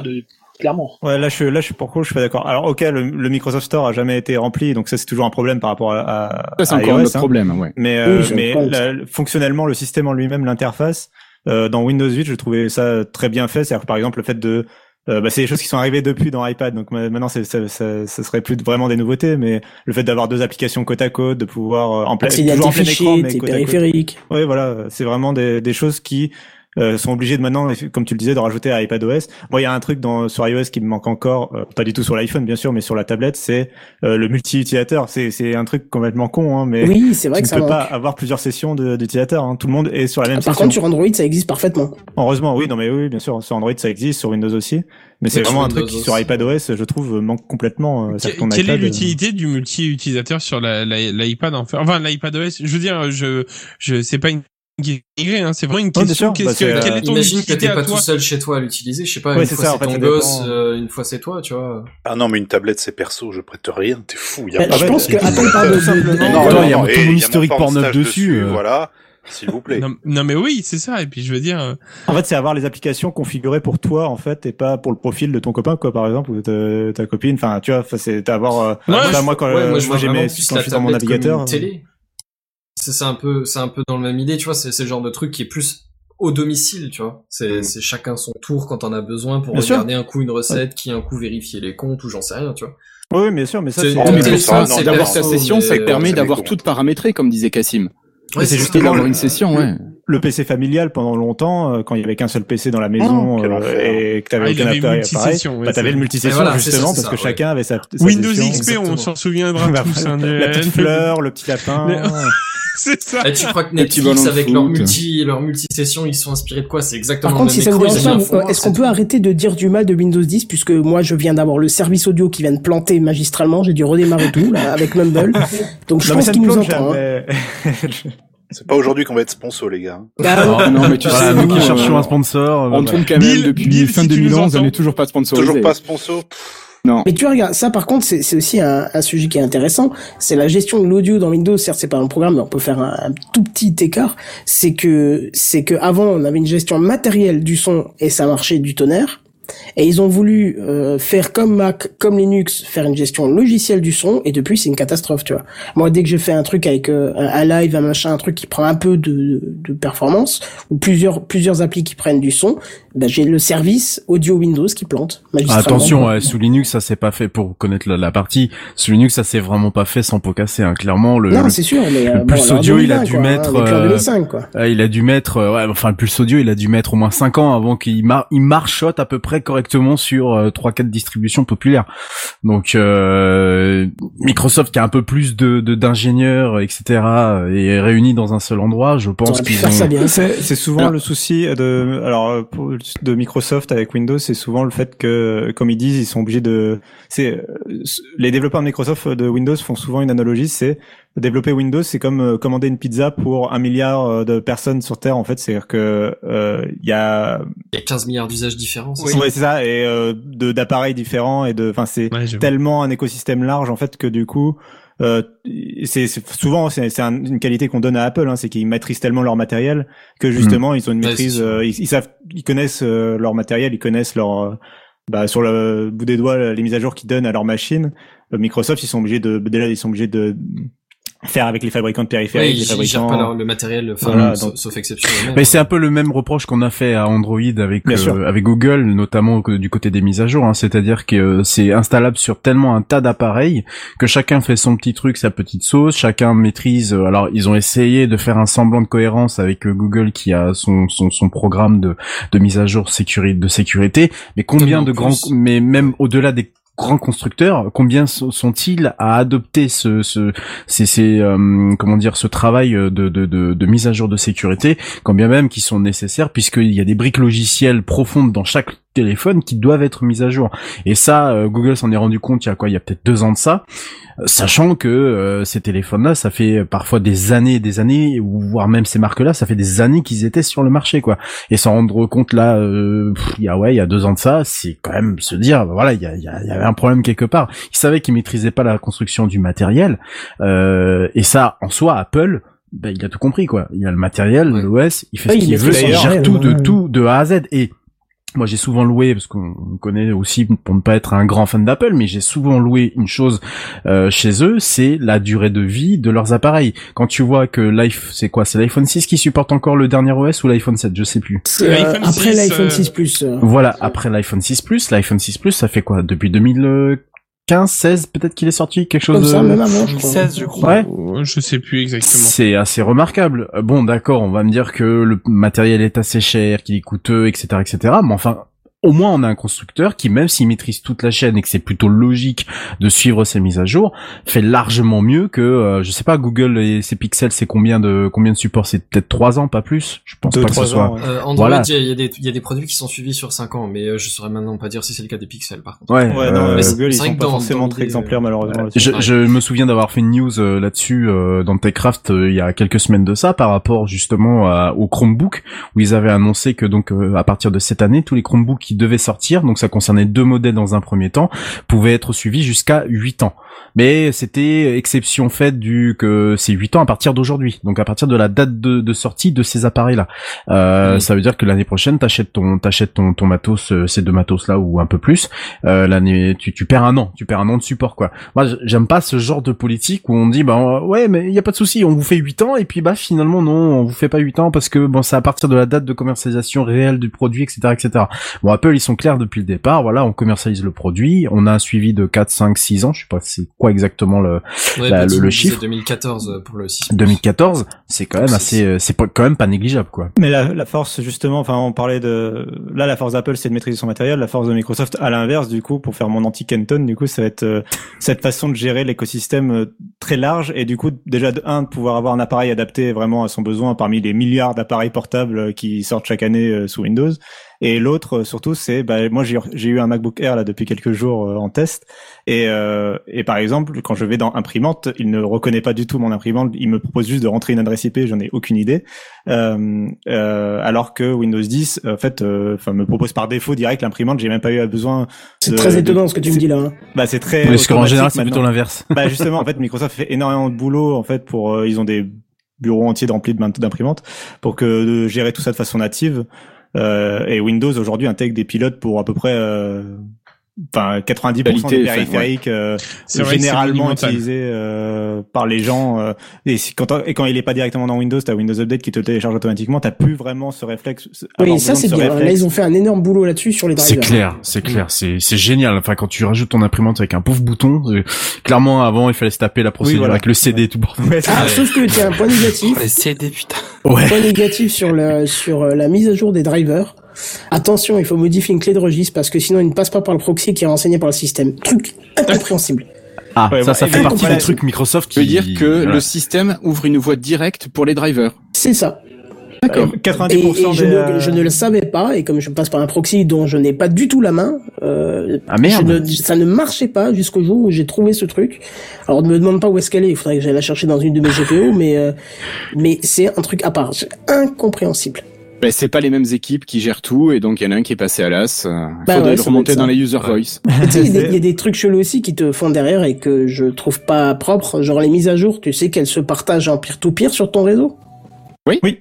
euh, Clairement. Ouais, là je suis là je suis pour coup, je suis pas d'accord. Alors ok, le, le Microsoft Store a jamais été rempli, donc ça c'est toujours un problème par rapport à, à, Ça c'est à encore un hein. problème, ouais. Mais euh, Oui, je mais comprends. la- fonctionnellement le système en lui-même, l'interface euh, dans Windows 8, je trouvais ça très bien fait. C'est-à-dire que, par exemple le fait de euh, bah, c'est des choses qui sont arrivées depuis dans iPad, donc ma- maintenant ça, ça, ça serait plus vraiment des nouveautés, mais le fait d'avoir deux applications côte à côte, de pouvoir euh, en toujours en plein écran, mais côte à côte. périphériques. Oui, voilà, c'est vraiment des, des choses qui euh, sont obligées de maintenant, comme tu le disais, de rajouter à iPadOS. Bon, il y a un truc dans sur iOS qui me manque encore, euh, pas du tout sur l'iPhone bien sûr, mais sur la tablette, c'est euh, le multi-utilisateur. C'est c'est un truc complètement con, hein, mais Oui, c'est vrai tu que ne ça peux manque. pas avoir plusieurs sessions de- d'utilisateurs. Hein. Tout le monde est sur la même Par session. contre, sur Android, ça existe parfaitement. Heureusement, oui, non mais oui, bien sûr, sur Android ça existe, sur Windows aussi, mais c'est vraiment un truc qui sur iPadOS, je trouve, manque complètement. Euh, que ton Quelle est iPad, euh, l'utilité du multi-utilisateur sur la, la, l'iPad en fait? Enfin, l'iPad OS. Je veux dire, je, je, c'est pas une hein, c'est vraiment une question. sûr, Qu'est-ce bah, que, c'est, euh, quelle est ton Imagine que t'es pas tout seul chez toi à l'utiliser, je sais pas, Ouais, une c'est fois ça, c'est en fait, ton ça gosse, dépend. euh, une fois c'est toi, tu vois. Ah non, mais une tablette c'est perso, je prête rien, t'es fou. Y a Ben, pas je de- pense que parle de- de- de- Attends, non, il y a tout mon historique Pornhub dessus, euh. Voilà, s'il vous plaît. Non, non, mais oui, c'est ça. Et puis je veux dire, En fait, c'est avoir les applications configurées pour toi, en fait, et pas pour le profil de ton copain, quoi, par exemple, ou de ta, ta copine. Enfin, tu vois, c'est avoir. euh, Ouais, enfin, je- moi, quand ouais, moi, je vois j'ai mes- quand je suis dans mon navigateur. une télé. C'est un peu, c'est un peu dans le même idée, tu vois. C'est c'est le genre de truc qui est plus au domicile, tu vois. C'est c'est chacun son tour quand on a besoin pour Bien sûr. regarder un coup une recette, qui un coup vérifier les comptes ou j'en sais rien, tu vois. Oui, bien sûr, mais ça, C'est- Oh, d'avoir ta session, ça permet d'avoir tout paramétré, comme disait Cassim. C'est justement le, le- le PC familial pendant longtemps, euh, quand il y avait qu'un seul PC dans la maison quel euh, et que t'avais Ah, aucun appareil, ouais, bah t'avais c'est- le multisession voilà, justement ça, parce que chacun avait sa, sa Windows session. XP, on s'en souviendra Bah, tous. hein, la, petite fleur, le petit lapin. C'est ça. Et tu crois que Netflix avec leur multi leur multi-session ils sont inspirés de quoi? C'est exactement Par contre, le si même ça vous dérange pas, fond, est-ce qu'on peut arrêter de dire du mal de Windows 10 puisque moi je viens d'avoir le service audio qui vient de planter magistralement, j'ai dû redémarrer tout là, avec Mumble. Donc je Non, pense qu'il nous entend. hein. C'est pas aujourd'hui qu'on va être sponsor, les gars. Ah, Ah, non, mais tu Voilà, sais, nous qui cherchons euh, un sponsor. euh, On tourne quand même Bill- depuis Bill, fin si tu nous 2011, on n'est toujours pas sponsorisé. Toujours pas sponsor. Mais tu vois, regarde, ça par contre, c'est aussi un, un sujet qui est intéressant. C'est la gestion de l'audio dans Windows. Certes, c'est pas un programme, mais on peut faire un, un tout petit écart. C'est que, c'est que avant, on avait une gestion matérielle du son et ça marchait du tonnerre. Et ils ont voulu euh, faire comme Mac, comme Linux, faire une gestion logicielle du son, et depuis c'est une catastrophe, tu vois. Moi, dès que je fais un truc avec euh, un, live, un machin, un truc qui prend un peu de, de performance, ou plusieurs plusieurs applis qui prennent du son, ben, j'ai le service audio Windows qui plante. Attention, ouais, sous Linux, ça c'est pas fait pour connaître la, la partie. Sous Linux, ça c'est vraiment pas fait sans pot cassé. Hein. Clairement, le, Non, le- sûr, mais euh, le bon, pulse audio, il a 2020, dû quoi, hein, mettre, on est plus en euh, 2005, quoi. euh, il a dû mettre, euh, ouais, enfin le pulse audio, il a dû mettre au moins 5 ans avant qu'il mar il marchote à peu près correctement sur euh, trois quatre distributions populaires. Donc euh, Microsoft qui a un peu plus de de- d'ingénieurs, etc. et réunis dans un seul endroit, je pense qu'ils faire ont. ça bien. C'est c'est souvent Alors- le souci de alors euh, de Microsoft avec Windows, c'est souvent le fait que comme ils disent, ils sont obligés de c'est euh, les développeurs de Microsoft de Windows font souvent une analogie, c'est développer Windows, c'est comme euh, commander une pizza pour un milliard euh, de personnes sur Terre en fait, c'est-à-dire que euh, il y a Il y a 15 milliards d'usages différents. c'est oui, ouais, c'est ça. Et euh, de d'appareils différents et de enfin c'est Ouais, tellement un écosystème large en fait que du coup euh, c'est c'est- souvent c'est c'est un- une qualité qu'on donne à Apple hein, c'est qu'ils maîtrisent tellement leur matériel que justement ils ont une maîtrise euh, ils, ils savent ils connaissent euh, leur matériel ils connaissent leur euh, bah, sur le bout des doigts les mises à jour qu'ils donnent à leur machine. Euh, Microsoft ils sont obligés de déjà ils sont obligés de faire avec les fabricants de périphériques les fabricants pas leur- le matériel, enfin, Voilà, sauf, donc- sauf exception. Mais ouais. c'est un peu le même reproche qu'on a fait à Android avec euh, avec Google, notamment que- du côté des mises à jour. hein. C'est-à-dire que euh, c'est installable sur tellement un tas d'appareils que chacun fait son petit truc, sa petite sauce. Chacun maîtrise. euh, alors ils ont essayé de faire un semblant de cohérence avec euh, Google qui a son son, son programme de de mise à jour sécurité de sécurité. Mais combien En de grands, mais même au-delà des grands constructeurs, combien so- sont-ils à adopter ce, ce, ces, euh, comment dire, ce travail de, de, mise à jour de sécurité, quand bien même qui sont nécessaires, puisqu'il y a des briques logicielles profondes dans chaque téléphone qui doivent être mises à jour. Et ça, euh, Google s'en est rendu compte il y a quoi, il y a peut-être deux ans de ça, euh, sachant que euh, ces téléphones-là, ça fait parfois des années et des années, ou voire même ces marques-là, ça fait des années qu'ils étaient sur le marché, quoi. Et s'en rendre compte là, euh, pff, il y a ouais, il y a deux ans de ça, c'est quand même se dire, bah, voilà, il y, a, il y, a- il y avait un problème quelque part. Ils savaient qu'ils maîtrisaient pas la construction du matériel, euh, et ça, en soi, Apple. Ben, il a tout compris quoi. Il a le matériel, l'OS, il fait Ouais, ce il qu'il veut, il gère tout de tout de A à Z. Et moi j'ai souvent loué parce qu'on connaît aussi pour ne pas être un grand fan d'Apple, mais j'ai souvent loué une chose euh, chez eux, c'est la durée de vie de leurs appareils. Quand tu vois que l'iPhone, c'est quoi, c'est l'iPhone 6 qui supporte encore le dernier OS ou l'iPhone 7, je sais plus. C'est, euh, L'iPhone après 6, l'iPhone euh, 6 Plus. euh, Voilà, après l'iPhone 6 Plus, l'iPhone 6 Plus, ça fait quoi? Depuis 2015, 16 peut-être qu'il est sorti quelque chose Comme de ça, même avant, je crois. 2016, je crois. Ouais. Oh, Je sais plus exactement. C'est assez remarquable. Euh, Bon, d'accord, on va me dire que le matériel est assez cher, qu'il est coûteux, etc., etc. Mais enfin, au moins on a un constructeur qui, même s'il maîtrise toute la chaîne et que c'est plutôt logique de suivre ses mises à jour, fait largement mieux que, euh, je sais pas, Google et ses pixels, c'est combien de combien de supports? C'est peut-être trois ans, pas plus? Je pense Deux, pas que ce soit. ans, ouais. Euh, Android, il Voilà. y, a, il y a des- il y a des produits qui sont suivis sur 5 ans, mais euh, je saurais maintenant pas dire si c'est le cas des pixels, par contre. Ouais. Ouais, non, euh, mais c'est- Google, ils sont pas dans- forcément dans très exemplaires, euh, malheureusement. Je, je me souviens d'avoir fait une news euh, là-dessus euh, dans TechCraft euh, il y a quelques semaines de ça par rapport justement à- au Chromebook où ils avaient annoncé que donc euh, à partir de cette année tous les Chromebooks qui devaient sortir donc ça concernait deux modèles dans un premier temps pouvaient être suivis jusqu'à 8 ans. Mais c'était exception faite du que c'est 8 ans à partir d'aujourd'hui donc à partir de la date de, de sortie de ces appareils là. Euh. Ça veut dire que l'année prochaine t'achètes ton t'achètes ton ton matos euh, ces deux matos là ou un peu plus euh, l'année tu tu perds un an tu perds un an de support quoi. Moi, j'aime pas ce genre de politique où on dit, bah euh, ouais, mais il y a pas de souci, on vous fait 8 ans et puis bah finalement non, on vous fait pas 8 ans parce que bon, c'est à partir de la date de commercialisation réelle du produit, etc., etc. Bon, Apple ils sont clairs depuis le départ. Voilà, on commercialise le produit. On a un suivi de 4, 5, 6 ans. Je sais pas c'est quoi exactement le, Ouais, la- bah, le, chiffre. disais 2014 pour le 6. 2014, c'est quand même assez, euh, c'est pas, quand même pas négligeable, quoi. Mais la, la force, justement, enfin, on parlait de, là, la force d'Apple, c'est de maîtriser son matériel. La force de Microsoft, à l'inverse, du coup, pour faire mon anti-Kenton, du coup, ça va être euh, cette façon de gérer l'écosystème euh, très large et du coup, déjà de un, de pouvoir avoir un appareil adapté vraiment à son besoin parmi les milliards d'appareils portables euh, qui sortent chaque année euh, sous Windows. Et l'autre, euh, surtout, c'est, bah, moi, j'ai j'ai eu un MacBook Air là depuis quelques jours euh, en test. Et, euh, et par exemple, quand je vais dans imprimante, il ne reconnaît pas du tout mon imprimante. Il me propose juste de rentrer une adresse IP. J'en ai aucune idée. Euh, euh, alors que Windows 10, en fait, euh, enfin, me propose par défaut direct l'imprimante. J'ai même pas eu besoin. C'est très de- étonnant ce que tu me dis là. hein. Bah, c'est très. Parce qu'en général, c'est plutôt l'inverse. Bah justement, en fait, Microsoft fait énormément de boulot en fait pour euh, ils ont des bureaux entiers remplis d'imprimantes pour que de gérer tout ça de façon native. Euh, et Windows aujourd'hui intègre des pilotes pour à peu près euh, enfin 90% Qualité, des périphériques euh, C'est c'est généralement utilisés euh, par les gens euh, et, si, quand, et quand il est pas directement dans Windows, t'as Windows Update qui te le télécharge automatiquement, t'as plus vraiment ce réflexe. Oui, ça c'est ce bien. Là, ils ont fait un énorme boulot là-dessus sur les C'est drivers. clair, c'est clair, c'est c'est génial. Enfin, quand tu rajoutes ton imprimante avec un pauvre bouton, clairement avant il fallait se taper la procédure voilà. avec le CD tout bordel. Ouais, c'est- Ah, sauf que tiens, un point négatif. Oh, les CD, putain. Ouais. Point négatif sur la, sur euh, la mise à jour des drivers. Attention, il faut modifier une clé de registre parce que sinon il ne passe pas par le proxy qui est renseigné par le système. Truc incompréhensible. Ah, Ouais, ça, bah, ça fait partie des trucs Microsoft qui dire que voilà. le système ouvre une voie directe pour les drivers. C'est ça. D'accord. Et, 90% et je, des, ne, euh, je ne le savais pas, et comme je passe par un proxy dont je n'ai pas du tout la main, euh, Ah, merde. ne- ça ne marchait pas jusqu'au jour où j'ai trouvé ce truc. Alors ne me demande pas où est-ce qu'elle est, il faudrait que j'aille la chercher dans une de mes GPO, mais, euh, mais c'est un truc à part, c'est incompréhensible. Ben, c'est pas les mêmes équipes qui gèrent tout et donc il y en a un qui est passé à l'as. euh, Il Bah faudrait ouais, le remonter dans les user voice. Tu sais, il y a des- il y, a des trucs chelous aussi qui te font derrière et que je trouve pas propres, genre les mises à jour, tu sais qu'elles se partagent en peer-to-peer sur ton réseau? Oui. Oui.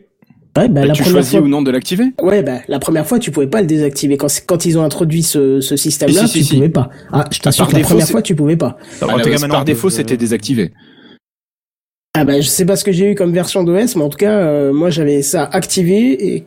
Ouais, bah, la tu première choisis fois... ou non de l'activer. Ouais, bah, la première fois, tu pouvais pas le désactiver. Quand, ils ont introduit ce, ce système-là, Si, si, tu si, pouvais pas. Ah, je t'assure Par que la défaut, première fois, tu pouvais pas. Bah, Ah, en tout cas, là, maintenant, par défaut, euh, c'était désactivé. Ah bah, je sais pas ce que j'ai eu comme version d'OS, mais en tout cas, euh, moi, j'avais ça activé et...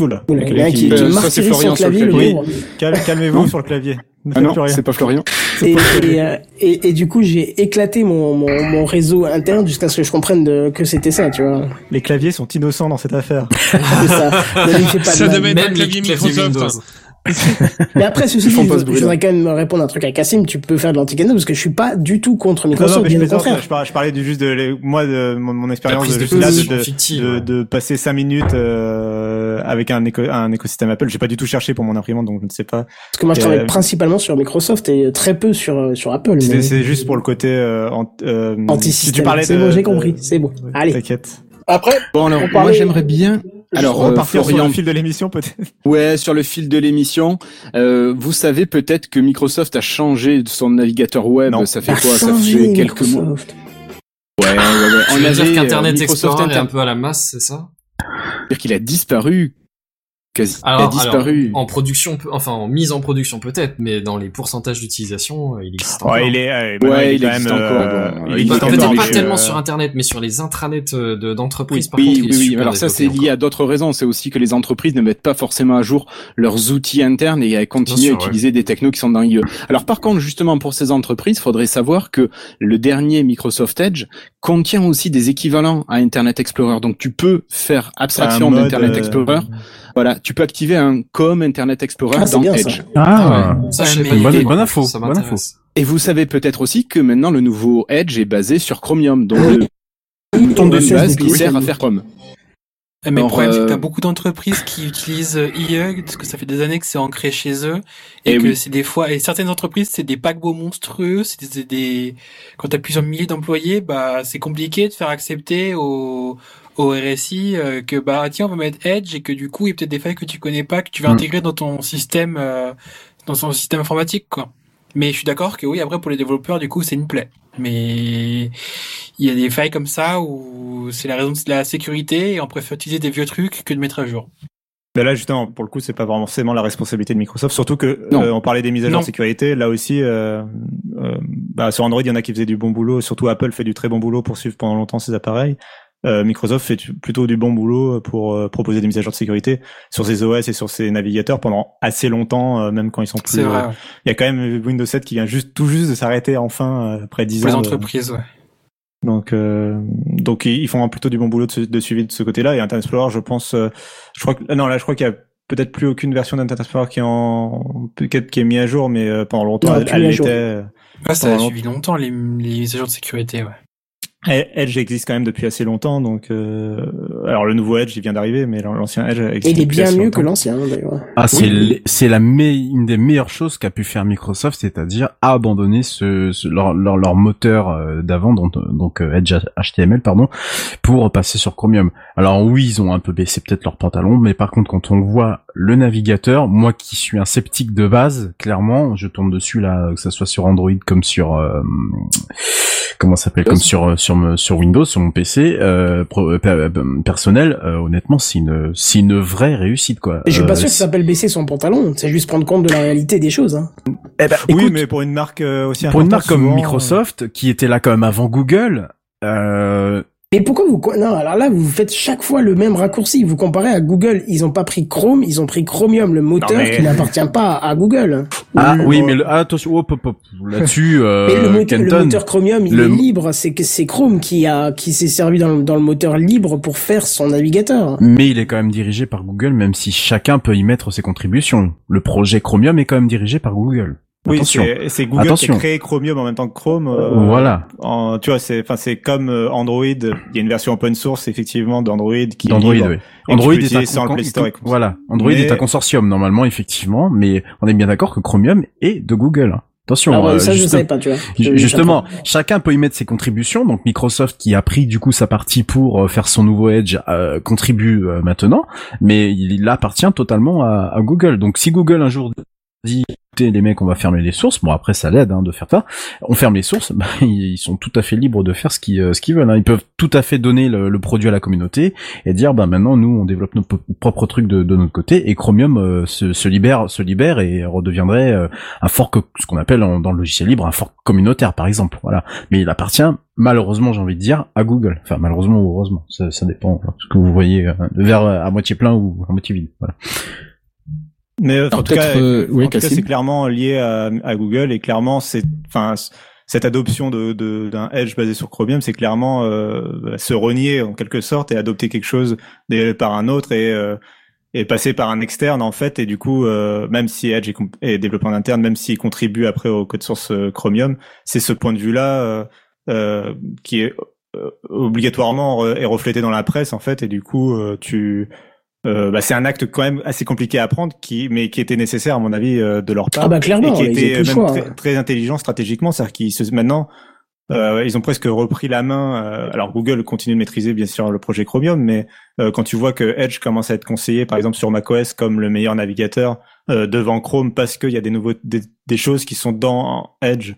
Oula, Oula, il y a qui, qui- Euh, ça, c'est martyrise Florian son sur le clavier. Cal- Calmez-vous sur le clavier. Ah non, c'est pas Florian. Et, et, euh, et, et du coup, j'ai éclaté mon, mon, mon réseau interne jusqu'à ce que je comprenne de- que c'était ça, tu vois. Les claviers sont innocents dans cette affaire. C'est ça. Ne pas Ça devait être un clavier Microsoft. Mais après, ceci dit, je, je voudrais quand même répondre un truc à Cassim. Tu peux faire de lanti parce que je suis pas du tout contre Non, non, Microsoft, mais je bien au contraire. je parlais, je parlais du juste de les- moi de mon, mon expérience de, de là, de, de, fictive, de- ouais. de passer cinq minutes euh, avec un, éco, un écosystème Apple. J'ai pas du tout cherché pour mon imprimante, donc je ne sais pas. Parce que moi, je Euh, travaille principalement sur Microsoft et très peu sur, euh, sur Apple. C'est juste pour le côté euh, euh, Anti-système. si tu parlais C'est bon, j'ai compris. C'est bon. Allez. T'inquiète. Après, Bon alors, On moi j'aimerais bien. Alors, euh, partir sur Florian, le fil de l'émission peut-être. ouais, sur le fil de l'émission, euh, vous savez peut-être que Microsoft a changé de son navigateur web. Non. Ça fait quoi? Ça fait quelques mois. Ouais, ouais, ouais. Tu On veux avait dire euh, qu'Internet Microsoft Explorer est un Inter- peu à la masse, c'est ça? Dire qu'il a disparu. Quasi. il a alors, disparu. alors, en production, enfin en mise en production peut-être, mais dans les pourcentage d'utilisation, euh, il existe encore. Ouais, il est, euh, Ouais, il existe même, encore, euh, bon, il il existe est Peut-être encore, encore, pas mais, euh, tellement sur Internet, mais sur les intranets euh, de- d'entreprises, par contre, oui, il est oui, oui. super Alors ça, c'est lié à d'autres raisons. C'est aussi que les entreprises ne mettent pas forcément à jour leurs outils internes et continuent à utiliser des technos qui sont dans l'IE. Alors par contre, justement, pour ces entreprises, il faudrait savoir que le dernier Microsoft Edge contient aussi des équivalents à Internet Explorer. Donc tu peux faire abstraction d'Internet euh, Explorer. Voilà, tu peux activer un comme Internet Explorer Ah, c'est dans bien, ça. Edge. Ah, ouais. Ça, pas du Bonne- info, ça bonne. Et vous savez peut-être aussi que maintenant le nouveau Edge est basé sur Chromium, donc le Ton base de qui sert à faire Chrome. Mais le problème, c'est que euh, t'as beaucoup d'entreprises qui utilisent euh, IE, parce que ça fait des années que c'est ancré chez eux, et, Eh que oui. c'est des fois, et certaines entreprises, c'est des paquebots monstrueux, c'est des, des- quand t'as plusieurs milliers d'employés, bah, c'est compliqué de faire accepter au, au RSI euh, que, bah, tiens, on va mettre Edge, et que du coup, il y a peut-être des failles que tu connais pas, que tu vas Mm. intégrer dans ton système, euh, dans son système informatique, quoi. Mais je suis d'accord que oui, après, pour les développeurs, du coup, c'est une plaie. Mais il y a des failles comme ça où c'est la raison de la sécurité et on préfère utiliser des vieux trucs que de mettre à jour. Mais là, justement, pour le coup, c'est pas vraiment forcément la responsabilité de Microsoft. Surtout que euh, on parlait des mises à jour de sécurité. Là aussi, euh, euh, bah, sur Android, il y en a qui faisaient du bon boulot. Surtout Apple fait du très bon boulot pour suivre pendant longtemps ses appareils. Euh, Microsoft fait plutôt du bon boulot pour euh, proposer des mises à jour de sécurité sur ses OS et sur ses navigateurs pendant assez longtemps, euh, même quand ils sont plus. Euh, ouais. Il y a quand même Windows 7 qui vient juste tout juste de s'arrêter enfin euh, après 10 Pour les ans. de- entreprises, ouais. Donc, euh, donc ils font plutôt du bon boulot de, de suivi de ce côté-là. Et Internet Explorer, je pense, euh, je crois que non, là, je crois qu'il y a peut-être plus aucune version d'Internet Explorer qui est en qui est mis à jour, mais euh, pendant longtemps, Non, elle, elle l'était. euh, Ouais, ça a suivi longtemps les, les mises à jour de sécurité, ouais. Edge existe quand même depuis assez longtemps, donc euh, alors le nouveau Edge il vient d'arriver, mais l'ancien Edge existe Et il est bien mieux longtemps. que l'ancien, d'ailleurs. Ah, c'est Oui, c'est la me- une des meilleures choses qu'a pu faire Microsoft, c'est-à-dire abandonner ce, ce- leur, leur, leur moteur euh, d'avant, donc, donc euh, Edge HTML, pardon, pour passer sur Chromium. Alors oui, ils ont un peu baissé peut-être leurs pantalons, mais par contre, quand on voit le navigateur, moi qui suis un sceptique de base, clairement, je tourne dessus là, que ça soit sur Android comme sur euh, comment ça s'appelle, comme sur euh, sur me- sur Windows, sur mon PC euh, pro- euh, per- euh, personnel. euh, honnêtement, c'est une c'est une vraie réussite quoi. Et je suis pas Euh, sûr que ça s'appelle baisser son pantalon, c'est juste prendre compte de la réalité des choses. Hein. eh ben, Oui, mais pour une marque euh, aussi pour une marque comme Microsoft, qui était là quand même avant Google, euh, Mais pourquoi vous... Non, alors là, vous faites chaque fois le même raccourci. Vous comparez à Google, ils ont pas pris Chrome, ils ont pris Chromium, le moteur mais- qui n'appartient pas à Google. ah Oui, mais le, ah, attention, hop, hop, hop, là-dessus, euh, Mais le, moteur, le Kenton, moteur Chromium, il le- est libre. C'est que c'est Chrome qui a qui s'est servi dans, le- dans le moteur libre pour faire son navigateur. mais il est quand même dirigé par Google, même si chacun peut y mettre ses contributions. Le projet Chromium est quand même dirigé par Google. Oui, c'est c'est Google Attention. qui a créé Chromium en même temps que Chrome. euh, Voilà. en- tu vois, c'est enfin c'est comme euh, Android. Il y a une version open source effectivement d'Android qui est D'Android, libre oui. Android est un, sans le con- Play Store et comme ça. voilà. Android Mais- est un consortium normalement, effectivement, mais on est bien d'accord que Chromium est de Google. Attention. Ah ouais, euh, ça, je juste- savais pas, tu vois. Je- Ju- Justement, chacun peut y mettre ses contributions. Donc Microsoft qui a pris du coup sa partie pour euh, faire son nouveau Edge euh, contribue euh, maintenant, mais il appartient totalement à, à Google. Donc si Google un jour dit les mecs on va fermer les sources, bon après ça l'aide hein, de faire ça, on ferme les sources, bah, ils sont tout à fait libres de faire ce qu'ils euh, veulent. hein. Ils peuvent tout à fait donner le, produit à la communauté et dire bah maintenant nous on développe nos propres trucs de, de notre côté et Chromium euh, se, libère se libère et redeviendrait euh, un fork ce qu'on appelle dans le logiciel libre un fork communautaire par exemple. Voilà. Mais il appartient malheureusement j'ai envie de dire à Google. Enfin malheureusement ou heureusement ça, ça dépend hein, ce que vous voyez euh, verre à moitié plein ou à moitié vide Mais euh, en tout cas, euh, oui, c'est clairement lié à, à Google et clairement c'est enfin cette adoption de de- d'un Edge basé sur Chromium, c'est clairement euh, se renier en quelque sorte et adopter quelque chose par un autre et euh, et passer par un externe en fait. Et du coup euh, même si Edge est, est développé en interne, même s'il contribue après au code source euh, Chromium, c'est ce point de vue là euh, qui est euh, obligatoirement euh, est reflété dans la presse en fait. Et du coup euh, tu euh, bah, c'est un acte quand même assez compliqué à prendre, qui, mais qui était nécessaire à mon avis euh, de leur part. Ah bah, clairement, et qui était même choix, très, intelligent stratégiquement, c'est-à-dire qu'ils se, maintenant euh, ils ont presque repris la main. euh, alors Google continue de maîtriser bien sûr le projet Chromium, mais euh, quand tu vois que Edge commence à être conseillé par exemple sur macOS comme le meilleur navigateur euh, devant Chrome parce qu'il y a des nouveaux des, des choses qui sont dans Edge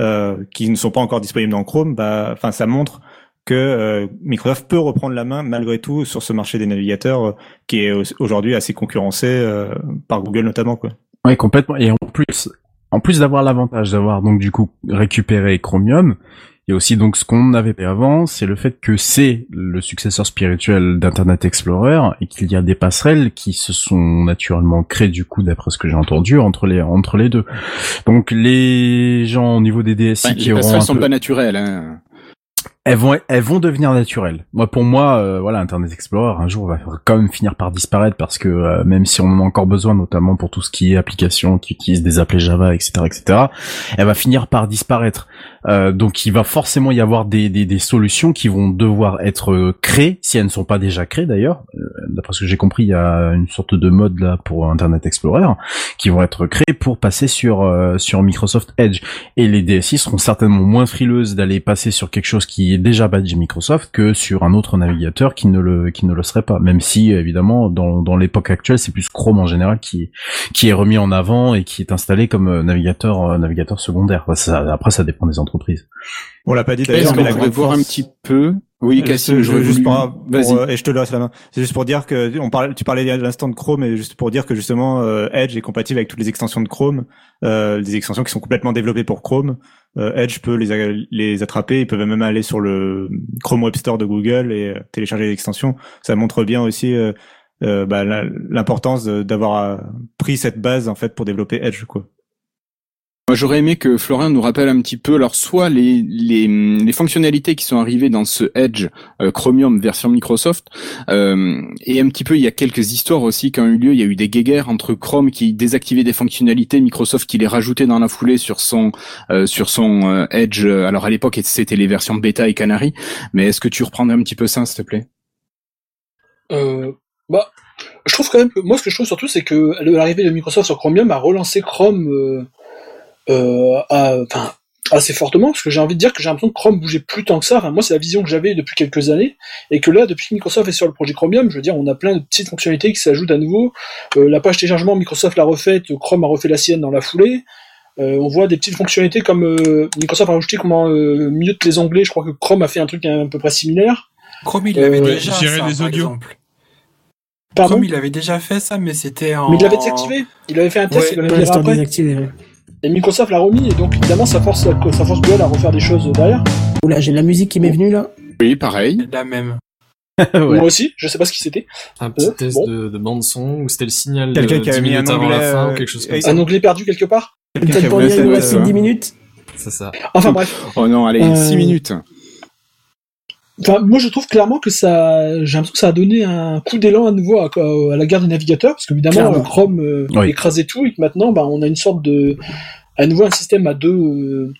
euh, qui ne sont pas encore disponibles dans Chrome, bah enfin ça montre que euh, Microsoft peut reprendre la main malgré tout sur ce marché des navigateurs euh, qui est au- aujourd'hui assez concurrencé euh, par Google notamment quoi. Ouais, complètement. Et en plus, en plus d'avoir l'avantage d'avoir donc du coup récupéré Chromium, il y a aussi donc ce qu'on avait fait avant, c'est le fait que c'est le successeur spirituel d'Internet Explorer et qu'il y a des passerelles qui se sont naturellement créées du coup d'après ce que j'ai entendu entre les entre les deux. Donc les gens au niveau des DSI Ouais, qui les auront passerelles un sont peu- pas naturelles. Hein. Elles vont elles vont devenir naturelles. Moi pour moi euh, voilà Internet Explorer un jour va quand même finir par disparaître parce que euh, même si on en a encore besoin notamment pour tout ce qui est applications qui utilisent des appelés Java etc etc elle va finir par disparaître. Euh, donc il va forcément y avoir des, des, des solutions qui vont devoir être euh, créées si elles ne sont pas déjà créées d'ailleurs. Euh, D'après ce que j'ai compris il y a une sorte de mode là pour Internet Explorer qui vont être créées pour passer sur euh, sur Microsoft Edge. Et les DSI seront certainement moins frileuses d'aller passer sur quelque chose qui est déjà badge Microsoft que sur un autre navigateur qui ne le qui ne le serait pas. Même si évidemment dans dans l'époque actuelle c'est plus Chrome en général qui qui est remis en avant et qui est installé comme navigateur navigateur secondaire. Après ça dépend des entreprises entreprise. On l'a pas dit d'ailleurs, mais la pourrait grande voir un petit peu Oui, Euh, Cassim, je- j'aurais juste pour, euh, et je te laisse la main. C'est juste pour dire que on parlait, tu parlais à l'instant de Chrome, et juste pour dire que justement euh, Edge est compatible avec toutes les extensions de Chrome, euh, des extensions qui sont complètement développées pour Chrome. Euh, Edge peut les attraper, ils peuvent même aller sur le Chrome Web Store de Google et euh, télécharger les extensions. Ça montre bien aussi euh, euh, bah, l'importance d'avoir pris cette base en fait pour développer Edge quoi. Moi, j'aurais aimé que Florian nous rappelle un petit peu, alors soit les, les, les fonctionnalités qui sont arrivées dans ce Edge euh, Chromium version Microsoft, euh, et un petit peu, il y a quelques histoires aussi qui ont eu lieu. Il y a eu des guéguerres entre Chrome qui désactivait des fonctionnalités, Microsoft qui les rajoutait dans la foulée sur son euh, sur son euh, Edge. Alors à l'époque, c'était les versions bêta et Canary. Mais est-ce que tu reprendrais un petit peu ça, s'il te plaît? Euh, bah, je trouve quand même que moi, ce que je trouve surtout, c'est que l'arrivée de Microsoft sur Chromium a relancé Chrome euh, à- enfin, assez fortement, parce que j'ai envie de dire que j'ai l'impression que Chrome bougeait plus tant que ça. Enfin, moi, c'est la vision que j'avais depuis quelques années, et que là, depuis que Microsoft est sur le projet Chromium, je veux dire, on a plein de petites fonctionnalités qui s'ajoutent à nouveau. Euh, la page téléchargement, Microsoft l'a refaite, Chrome a refait la sienne dans la foulée. Euh, on voit des petites fonctionnalités comme euh, Microsoft a rajouté comment euh, mute les onglets. Je crois que Chrome a fait un truc à peu près similaire. Chrome, il l'avait Euh, déjà, ça, les par audios. exemple. Pardon Chrome, il avait déjà fait ça, mais c'était en... Mais il l'avait désactivé. Il avait fait un test, Ouais, il l'avait Ouais, Et Microsoft l'a remis, et donc évidemment ça force, ça force Google à refaire des choses derrière. Oula, j'ai de la musique qui m'est venue là. Oui, pareil. La même. Moi aussi, je sais pas ce qui c'était. Un petit Euh, test bon. de, de bande son où c'était le signal Quelqu'un de qui avait 10 mis un onglet, la fin euh, ou quelque chose comme ça. Un onglet perdu quelque part faire reste ça. 10 minutes. C'est ça. Enfin bref. Oh non, allez, Euh, 6 minutes. Enfin, moi je trouve clairement que ça, j'ai l'impression que ça a donné un coup d'élan à nouveau à, à la guerre des navigateurs, parce qu'évidemment euh, Chrome euh, Oui. écrasait tout, et que maintenant bah, on a une sorte de, à nouveau un système à deux, euh,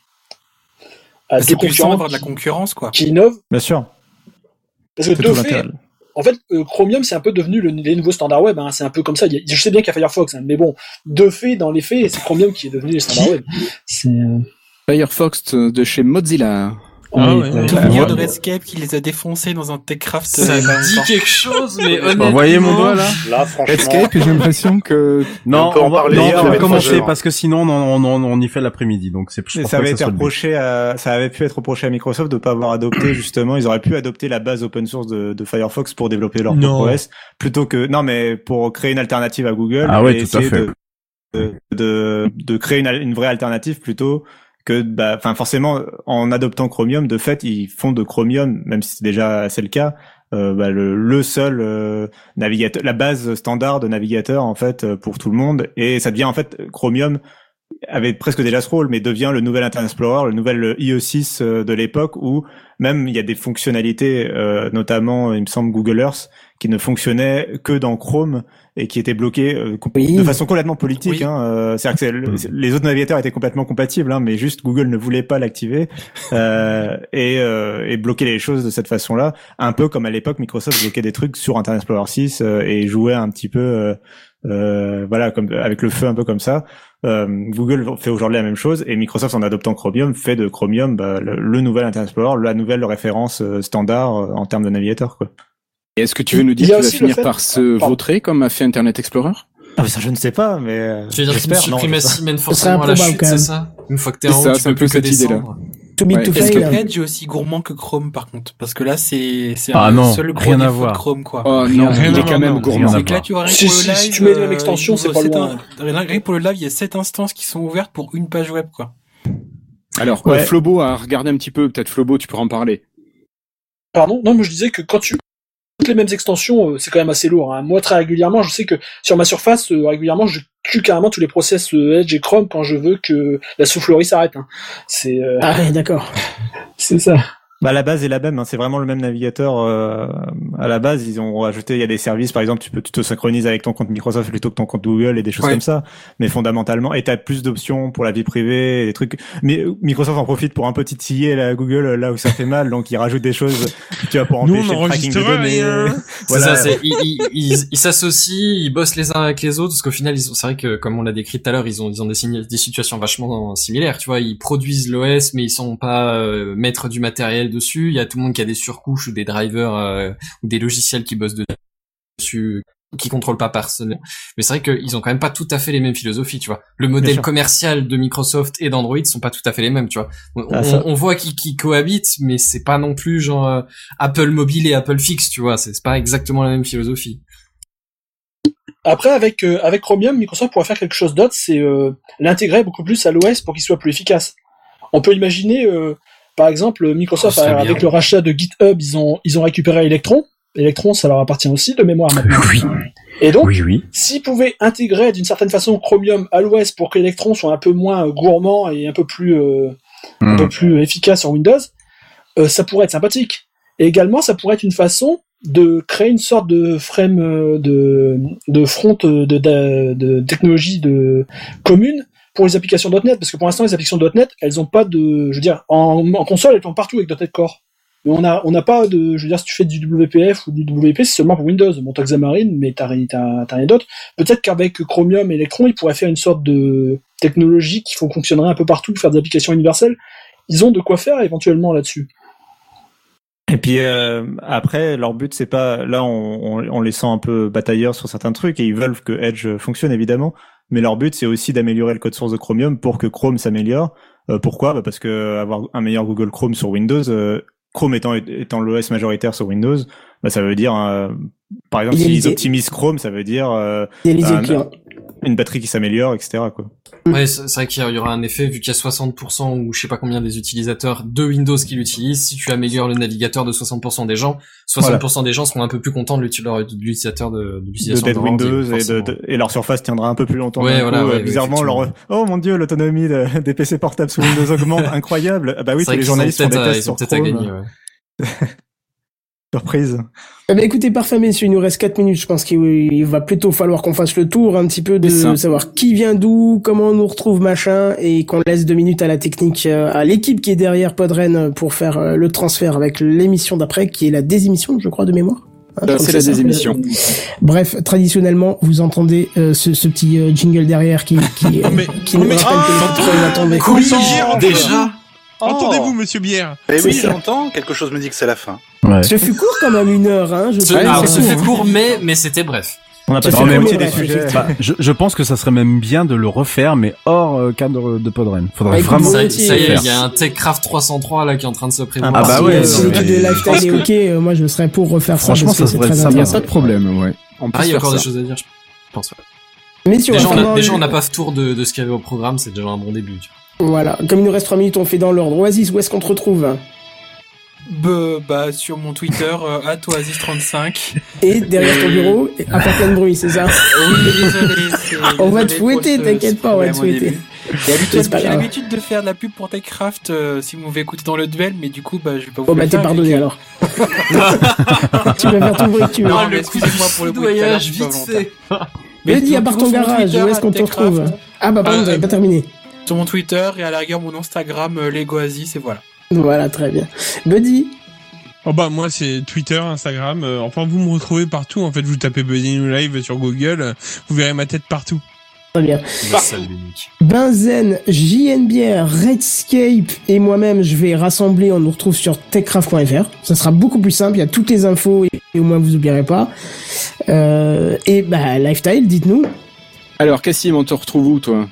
à deux C'est puissant concurrents de la concurrence, quoi. qui innovent. Bien sûr. Parce que de fait. En fait, euh, Chromium, c'est un peu devenu le, les nouveaux standards web. Hein. C'est un peu comme ça. Il y a- je sais bien qu'il y a Firefox, hein, mais bon, de fait, dans les faits, c'est Chromium qui est devenu les standards web. C'est. euh, Firefox de chez Mozilla. Ah oui, ouais. Souvenir Ouais. de Redscape qui les a défoncés dans un Techcraft. Ça euh, me dit quelque chose, mais Vous honnêtement. voyez mon doigt là Là, franchement, Escape, j'ai l'impression que Non, On peut en on va, parler non, hier, on va commencer parce que sinon on, on, on, on y fait l'après-midi, donc c'est. je Et pense ça avait été reproché à, ça avait pu être reproché à Microsoft de pas avoir adopté justement, ils auraient pu adopter la base open source de, de Firefox pour développer leur Non. propre OS plutôt que non mais pour créer une alternative à Google Ah ouais, tout à fait. de, de, de, de créer une, une vraie alternative plutôt que bah enfin forcément en adoptant Chromium de fait ils font de Chromium même si c'est déjà assez le cas euh, bah, le, le seul euh, navigateur la base standard de navigateur en fait euh, pour tout le monde. Et ça devient en fait Chromium avait presque déjà ce rôle, mais devient le nouvel Internet Explorer, le nouvel IE6 euh, de l'époque où même il y a des fonctionnalités, euh, notamment il me semble Google Earth, qui ne fonctionnaient que dans Chrome et qui étaient bloquées euh, Oui. de façon complètement politique. Oui. Hein, euh, C'est-à-dire que le- c'est- les autres navigateurs étaient complètement compatibles, hein, mais juste Google ne voulait pas l'activer euh, et, euh, et bloquer les choses de cette façon-là, un peu comme à l'époque Microsoft bloquait des trucs sur Internet Explorer 6 euh, et jouait un petit peu, euh, euh, voilà, comme avec le feu un peu comme ça. Euh, Google fait aujourd'hui la même chose et Microsoft en adoptant Chromium fait de Chromium bah, le, le nouvel Internet Explorer, la nouvelle référence euh, standard euh, en termes de navigateur. Quoi. Et Est-ce que tu veux nous dire qu'il va finir fait- par se Pardon. vautrer comme a fait Internet Explorer Ah, mais ça je ne sais pas, mais euh, Tu veux dire pas. SI mène forcément à la chute, c'est ça Une fois que t'es C'est en ça, haut, c'est tu un peux peu plus que cette idée-là. descendre. Ouais, to est-ce fail. que. Edge est aussi gourmand que Chrome, par contre. Parce que là, c'est c'est Ah un non, seul gros rien à voir. de Chrome, quoi. Oh non, rien il est quand même gourmand. C'est que là, tu vois, rien Si- pour si- le si live. tu mets euh, extensions, il c'est pas loin. Rien que pour le live, il y a 7 instances qui sont ouvertes pour une page web, quoi. Alors, Ouais. euh, Flobo a regardé un petit peu, peut-être Flobo, tu pourras en parler. Pardon? Non, mais je disais que quand tu toutes les mêmes extensions, euh, c'est quand même assez lourd. Hein. Moi, très régulièrement, je sais que sur ma surface, euh, régulièrement, je tue carrément tous les process euh, Edge et Chrome quand je veux que la soufflerie s'arrête. Hein. C'est euh, Ah ouais, d'accord. c'est ça. Bah la base est la même, hein, c'est vraiment le même navigateur. euh, à la base, ils ont ajouté, il y a des services, par exemple, tu peux tu te synchronises avec ton compte Microsoft plutôt que ton compte Google et des choses Ouais. comme ça. Mais fondamentalement, et t'as plus d'options pour la vie privée, et des trucs. Mais euh, Microsoft en profite pour un peu titiller la Google euh, là où ça fait mal, donc ils rajoutent des choses, tu vois, pour Nous, empêcher on le tracking des données. rien. C'est Voilà. ça, c'est, ils, ils, ils- ils s'associent, ils bossent les uns avec les autres, parce qu'au final, ils ont, c'est vrai que, comme on l'a décrit tout à l'heure, ils ont, ils ont des, signes- des situations vachement similaires, tu vois, ils produisent l'OS, mais ils sont pas euh, maîtres du matériel dessus, il y a tout le monde qui a des surcouches ou des drivers, euh, ou des logiciels qui bossent dessus, qui contrôlent pas personnellement. Mais c'est vrai qu'ils ont quand même pas tout à fait les mêmes philosophies, tu vois. Le modèle commercial de Microsoft et d'Android sont pas tout à fait les mêmes, tu vois. On, Ah, on- ça- on voit qu'ils cohabitent, mais c'est pas non plus genre euh, Apple mobile et Apple fixe, tu vois. C'est pas exactement la même philosophie. Après, avec, euh, avec Chromium, Microsoft pourrait faire quelque chose d'autre, c'est euh, l'intégrer beaucoup plus à l'OS pour qu'il soit plus efficace. On peut imaginer, par exemple, Microsoft, Oh, avec le rachat de GitHub, ils ont, ils ont récupéré Electron. Electron, ça leur appartient aussi de mémoire maintenant. Oui, Et donc, oui, oui. s'ils pouvaient intégrer d'une certaine façon Chromium à l'OS pour que Electron soit un peu moins gourmand et un peu plus, euh, un Hmm. peu plus efficace sur Windows, euh, ça pourrait être sympathique. Et également, ça pourrait être une façon de créer une sorte de frame euh, de, de front de, de, de technologie de commune pour les applications .NET, parce que pour l'instant, les applications .NET, elles ont pas de, je veux dire, en, console, elles tournent partout avec .NET Core. Mais on a, on n'a pas de, je veux dire, si tu fais du WPF ou du WP, c'est seulement pour Windows. Bon, t'as Xamarin, mais t'as, ri- t'as, t'as rien d'autre. Peut-être qu'avec Chromium et Electron, ils pourraient faire une sorte de technologie qui fon- fonctionnerait un peu partout faire des applications universelles. Ils ont de quoi faire éventuellement là-dessus. Et puis euh, après, leur but c'est pas là on, on, on les sent un peu batailleurs sur certains trucs et ils veulent que Edge fonctionne évidemment, mais leur but c'est aussi d'améliorer le code source de Chromium pour que Chrome s'améliore. Euh, pourquoi? Bah Parce que avoir un meilleur Google Chrome sur Windows, euh, Chrome étant étant l'OS majoritaire sur Windows, bah, ça veut dire euh, par exemple s'ils optimisent Chrome, ça veut dire euh, un-. Une batterie qui s'améliore, etc. Quoi. Ouais, c'est vrai qu'il y aura un effet, vu qu'il y a 60% ou je sais pas combien des utilisateurs de Windows qui l'utilisent, si tu améliores le navigateur de 60% des gens, 60% des gens seront un peu plus contents de de l'utilisateur de, de de l'utilisation d'Orange, Windows et, de, de- et leur surface tiendra un peu plus longtemps. Ouais, voilà, coup. ouais, Euh, ouais, bizarrement, leur oh mon dieu, l'autonomie de- des PC portables sous Windows augmente, incroyable. Ah bah oui, C'est tous les journalistes font des tests sur peut-être à Chrome. gagner, ouais. Surprise. Eh ben, écoutez, parfait, messieurs, il nous reste 4 minutes. Je pense qu'il il va plutôt falloir qu'on fasse le tour un petit peu de savoir qui vient d'où, comment on nous retrouve, machin, et qu'on laisse deux minutes à la technique, euh, à l'équipe qui est derrière Podren pour faire euh, le transfert avec l'émission d'après, qui est la désémission, je crois, de mémoire. Hein, Euh, c'est la désémission. Bref, traditionnellement, vous entendez euh, ce, ce petit euh, jingle derrière qui, qui, euh, Mais- qui nous mais- rappelle que titre va tomber. Déjà Entendez-vous, monsieur Bière Eh oui, j'entends. Quelque chose me dit que c'est la fin. Ouais. Ce fut court quand même une heure, hein. Je Ce, alors, ce fait court, court, mais, mais c'était bref. On a Ça pas fait fait la moitié des ouais, sujets. Bah, je, je pense que ça serait même bien de le refaire, mais hors euh, cadre de Podren. Faudrait Bah, vraiment. Ça, ça y est, faire. il y a un TechCraft 303 là qui est en train de se prévoir. Ah bah Si, ouais, si mais l'équipe de je Lifetime pense est que- ok, euh, moi je serais pour refaire ça. Franchement, parce que ça c'est serait très sympa. Il n'y a intéressant. pas de problème, ouais. On peut Ah, il y a encore des ça. choses à dire, je pense. ouais. Messieurs, Déjà, on a, déjà, on n'a pas fait tour de, de ce qu'il y avait au programme, c'est déjà un bon début. Voilà, comme il nous reste 3 minutes, on fait dans l'ordre. Oasis, où est-ce qu'on te retrouve? Bah, bah, sur mon Twitter, euh, @oasis35. Et derrière ton bureau, à faire plein de bruit, c'est ça Oui, désolé. On va te fouetter, t'inquiète pas, on va te fouetter. J'ai l'habitude de faire de la pub pour TechCraft euh, si vous m'avez écouté dans le duel, mais du coup, bah, je vais pas vous Bon le bah t'es pardonné alors. tu vas faire tout le bruit que tu veux. Non, mais excusez-moi pour le à pas vite fait. Mais dis à part ton garage, Twitter, où est-ce qu'on te retrouve? Ah bah pardon, Euh, t'avais pas terminé. Sur mon Twitter et à la rigueur mon Instagram, euh, LegoAsis, et voilà. Voilà, très bien. Buddy Oh bah moi c'est Twitter, Instagram, euh, enfin vous me retrouvez partout en fait, vous tapez Buddy New Live sur Google, euh, vous verrez ma tête partout. Très bien. Benzen, JNBR, Redscape et moi-même, je vais rassembler. On nous retrouve sur techcraft.fr. Ça sera beaucoup plus simple. Il y a toutes les infos et, et au moins vous oublierez pas. Euh, et bah, Lifestyle, dites-nous. Alors, Cassim, on te retrouve où, toi?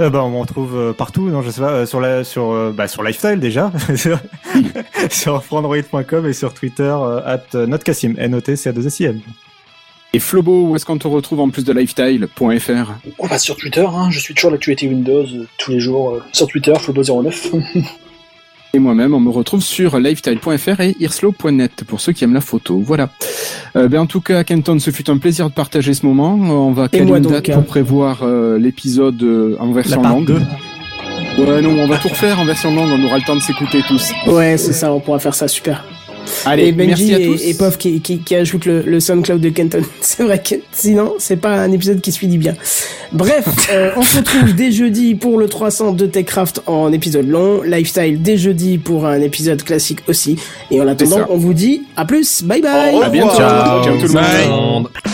Euh, bah, on me retrouve euh, partout, non, je sais pas, euh, sur la, sur, euh, bah, sur Lifestyle déjà, sur, frandroid.com et sur Twitter, euh, at notcassim, N-O-T-C-A-2-S-I-M. Et Flobo, où est-ce qu'on te retrouve en plus de lifestyle.fr On va sur Twitter, hein, je suis toujours l'actualité Windows euh, tous les jours euh, sur Twitter, Flobo09. Et moi-même, on me retrouve sur lifestyle.fr et irslo.net pour ceux qui aiment la photo. Voilà. Euh, ben, en tout cas, Kenton, ce fut un plaisir de partager ce moment. On va caler une date hein. pour prévoir euh, l'épisode euh, en version longue. Ouais, non, on va tout refaire en version longue. On aura le temps de s'écouter tous. Ouais, c'est ça, on pourra faire ça, super. Allez, et Benji merci à tous. et, et Pof qui, qui, qui ajoute le, le SoundCloud de Kenton. C'est vrai que sinon, c'est pas un épisode qui se finit bien. Bref, euh, on se retrouve dès jeudi pour le 300 de TechCraft en épisode long. Lifestyle dès jeudi pour un épisode classique aussi. Et en attendant, on vous dit à plus. Bye bye. Au À bientôt. revoir. Ciao tout le Bye. monde. TechCraft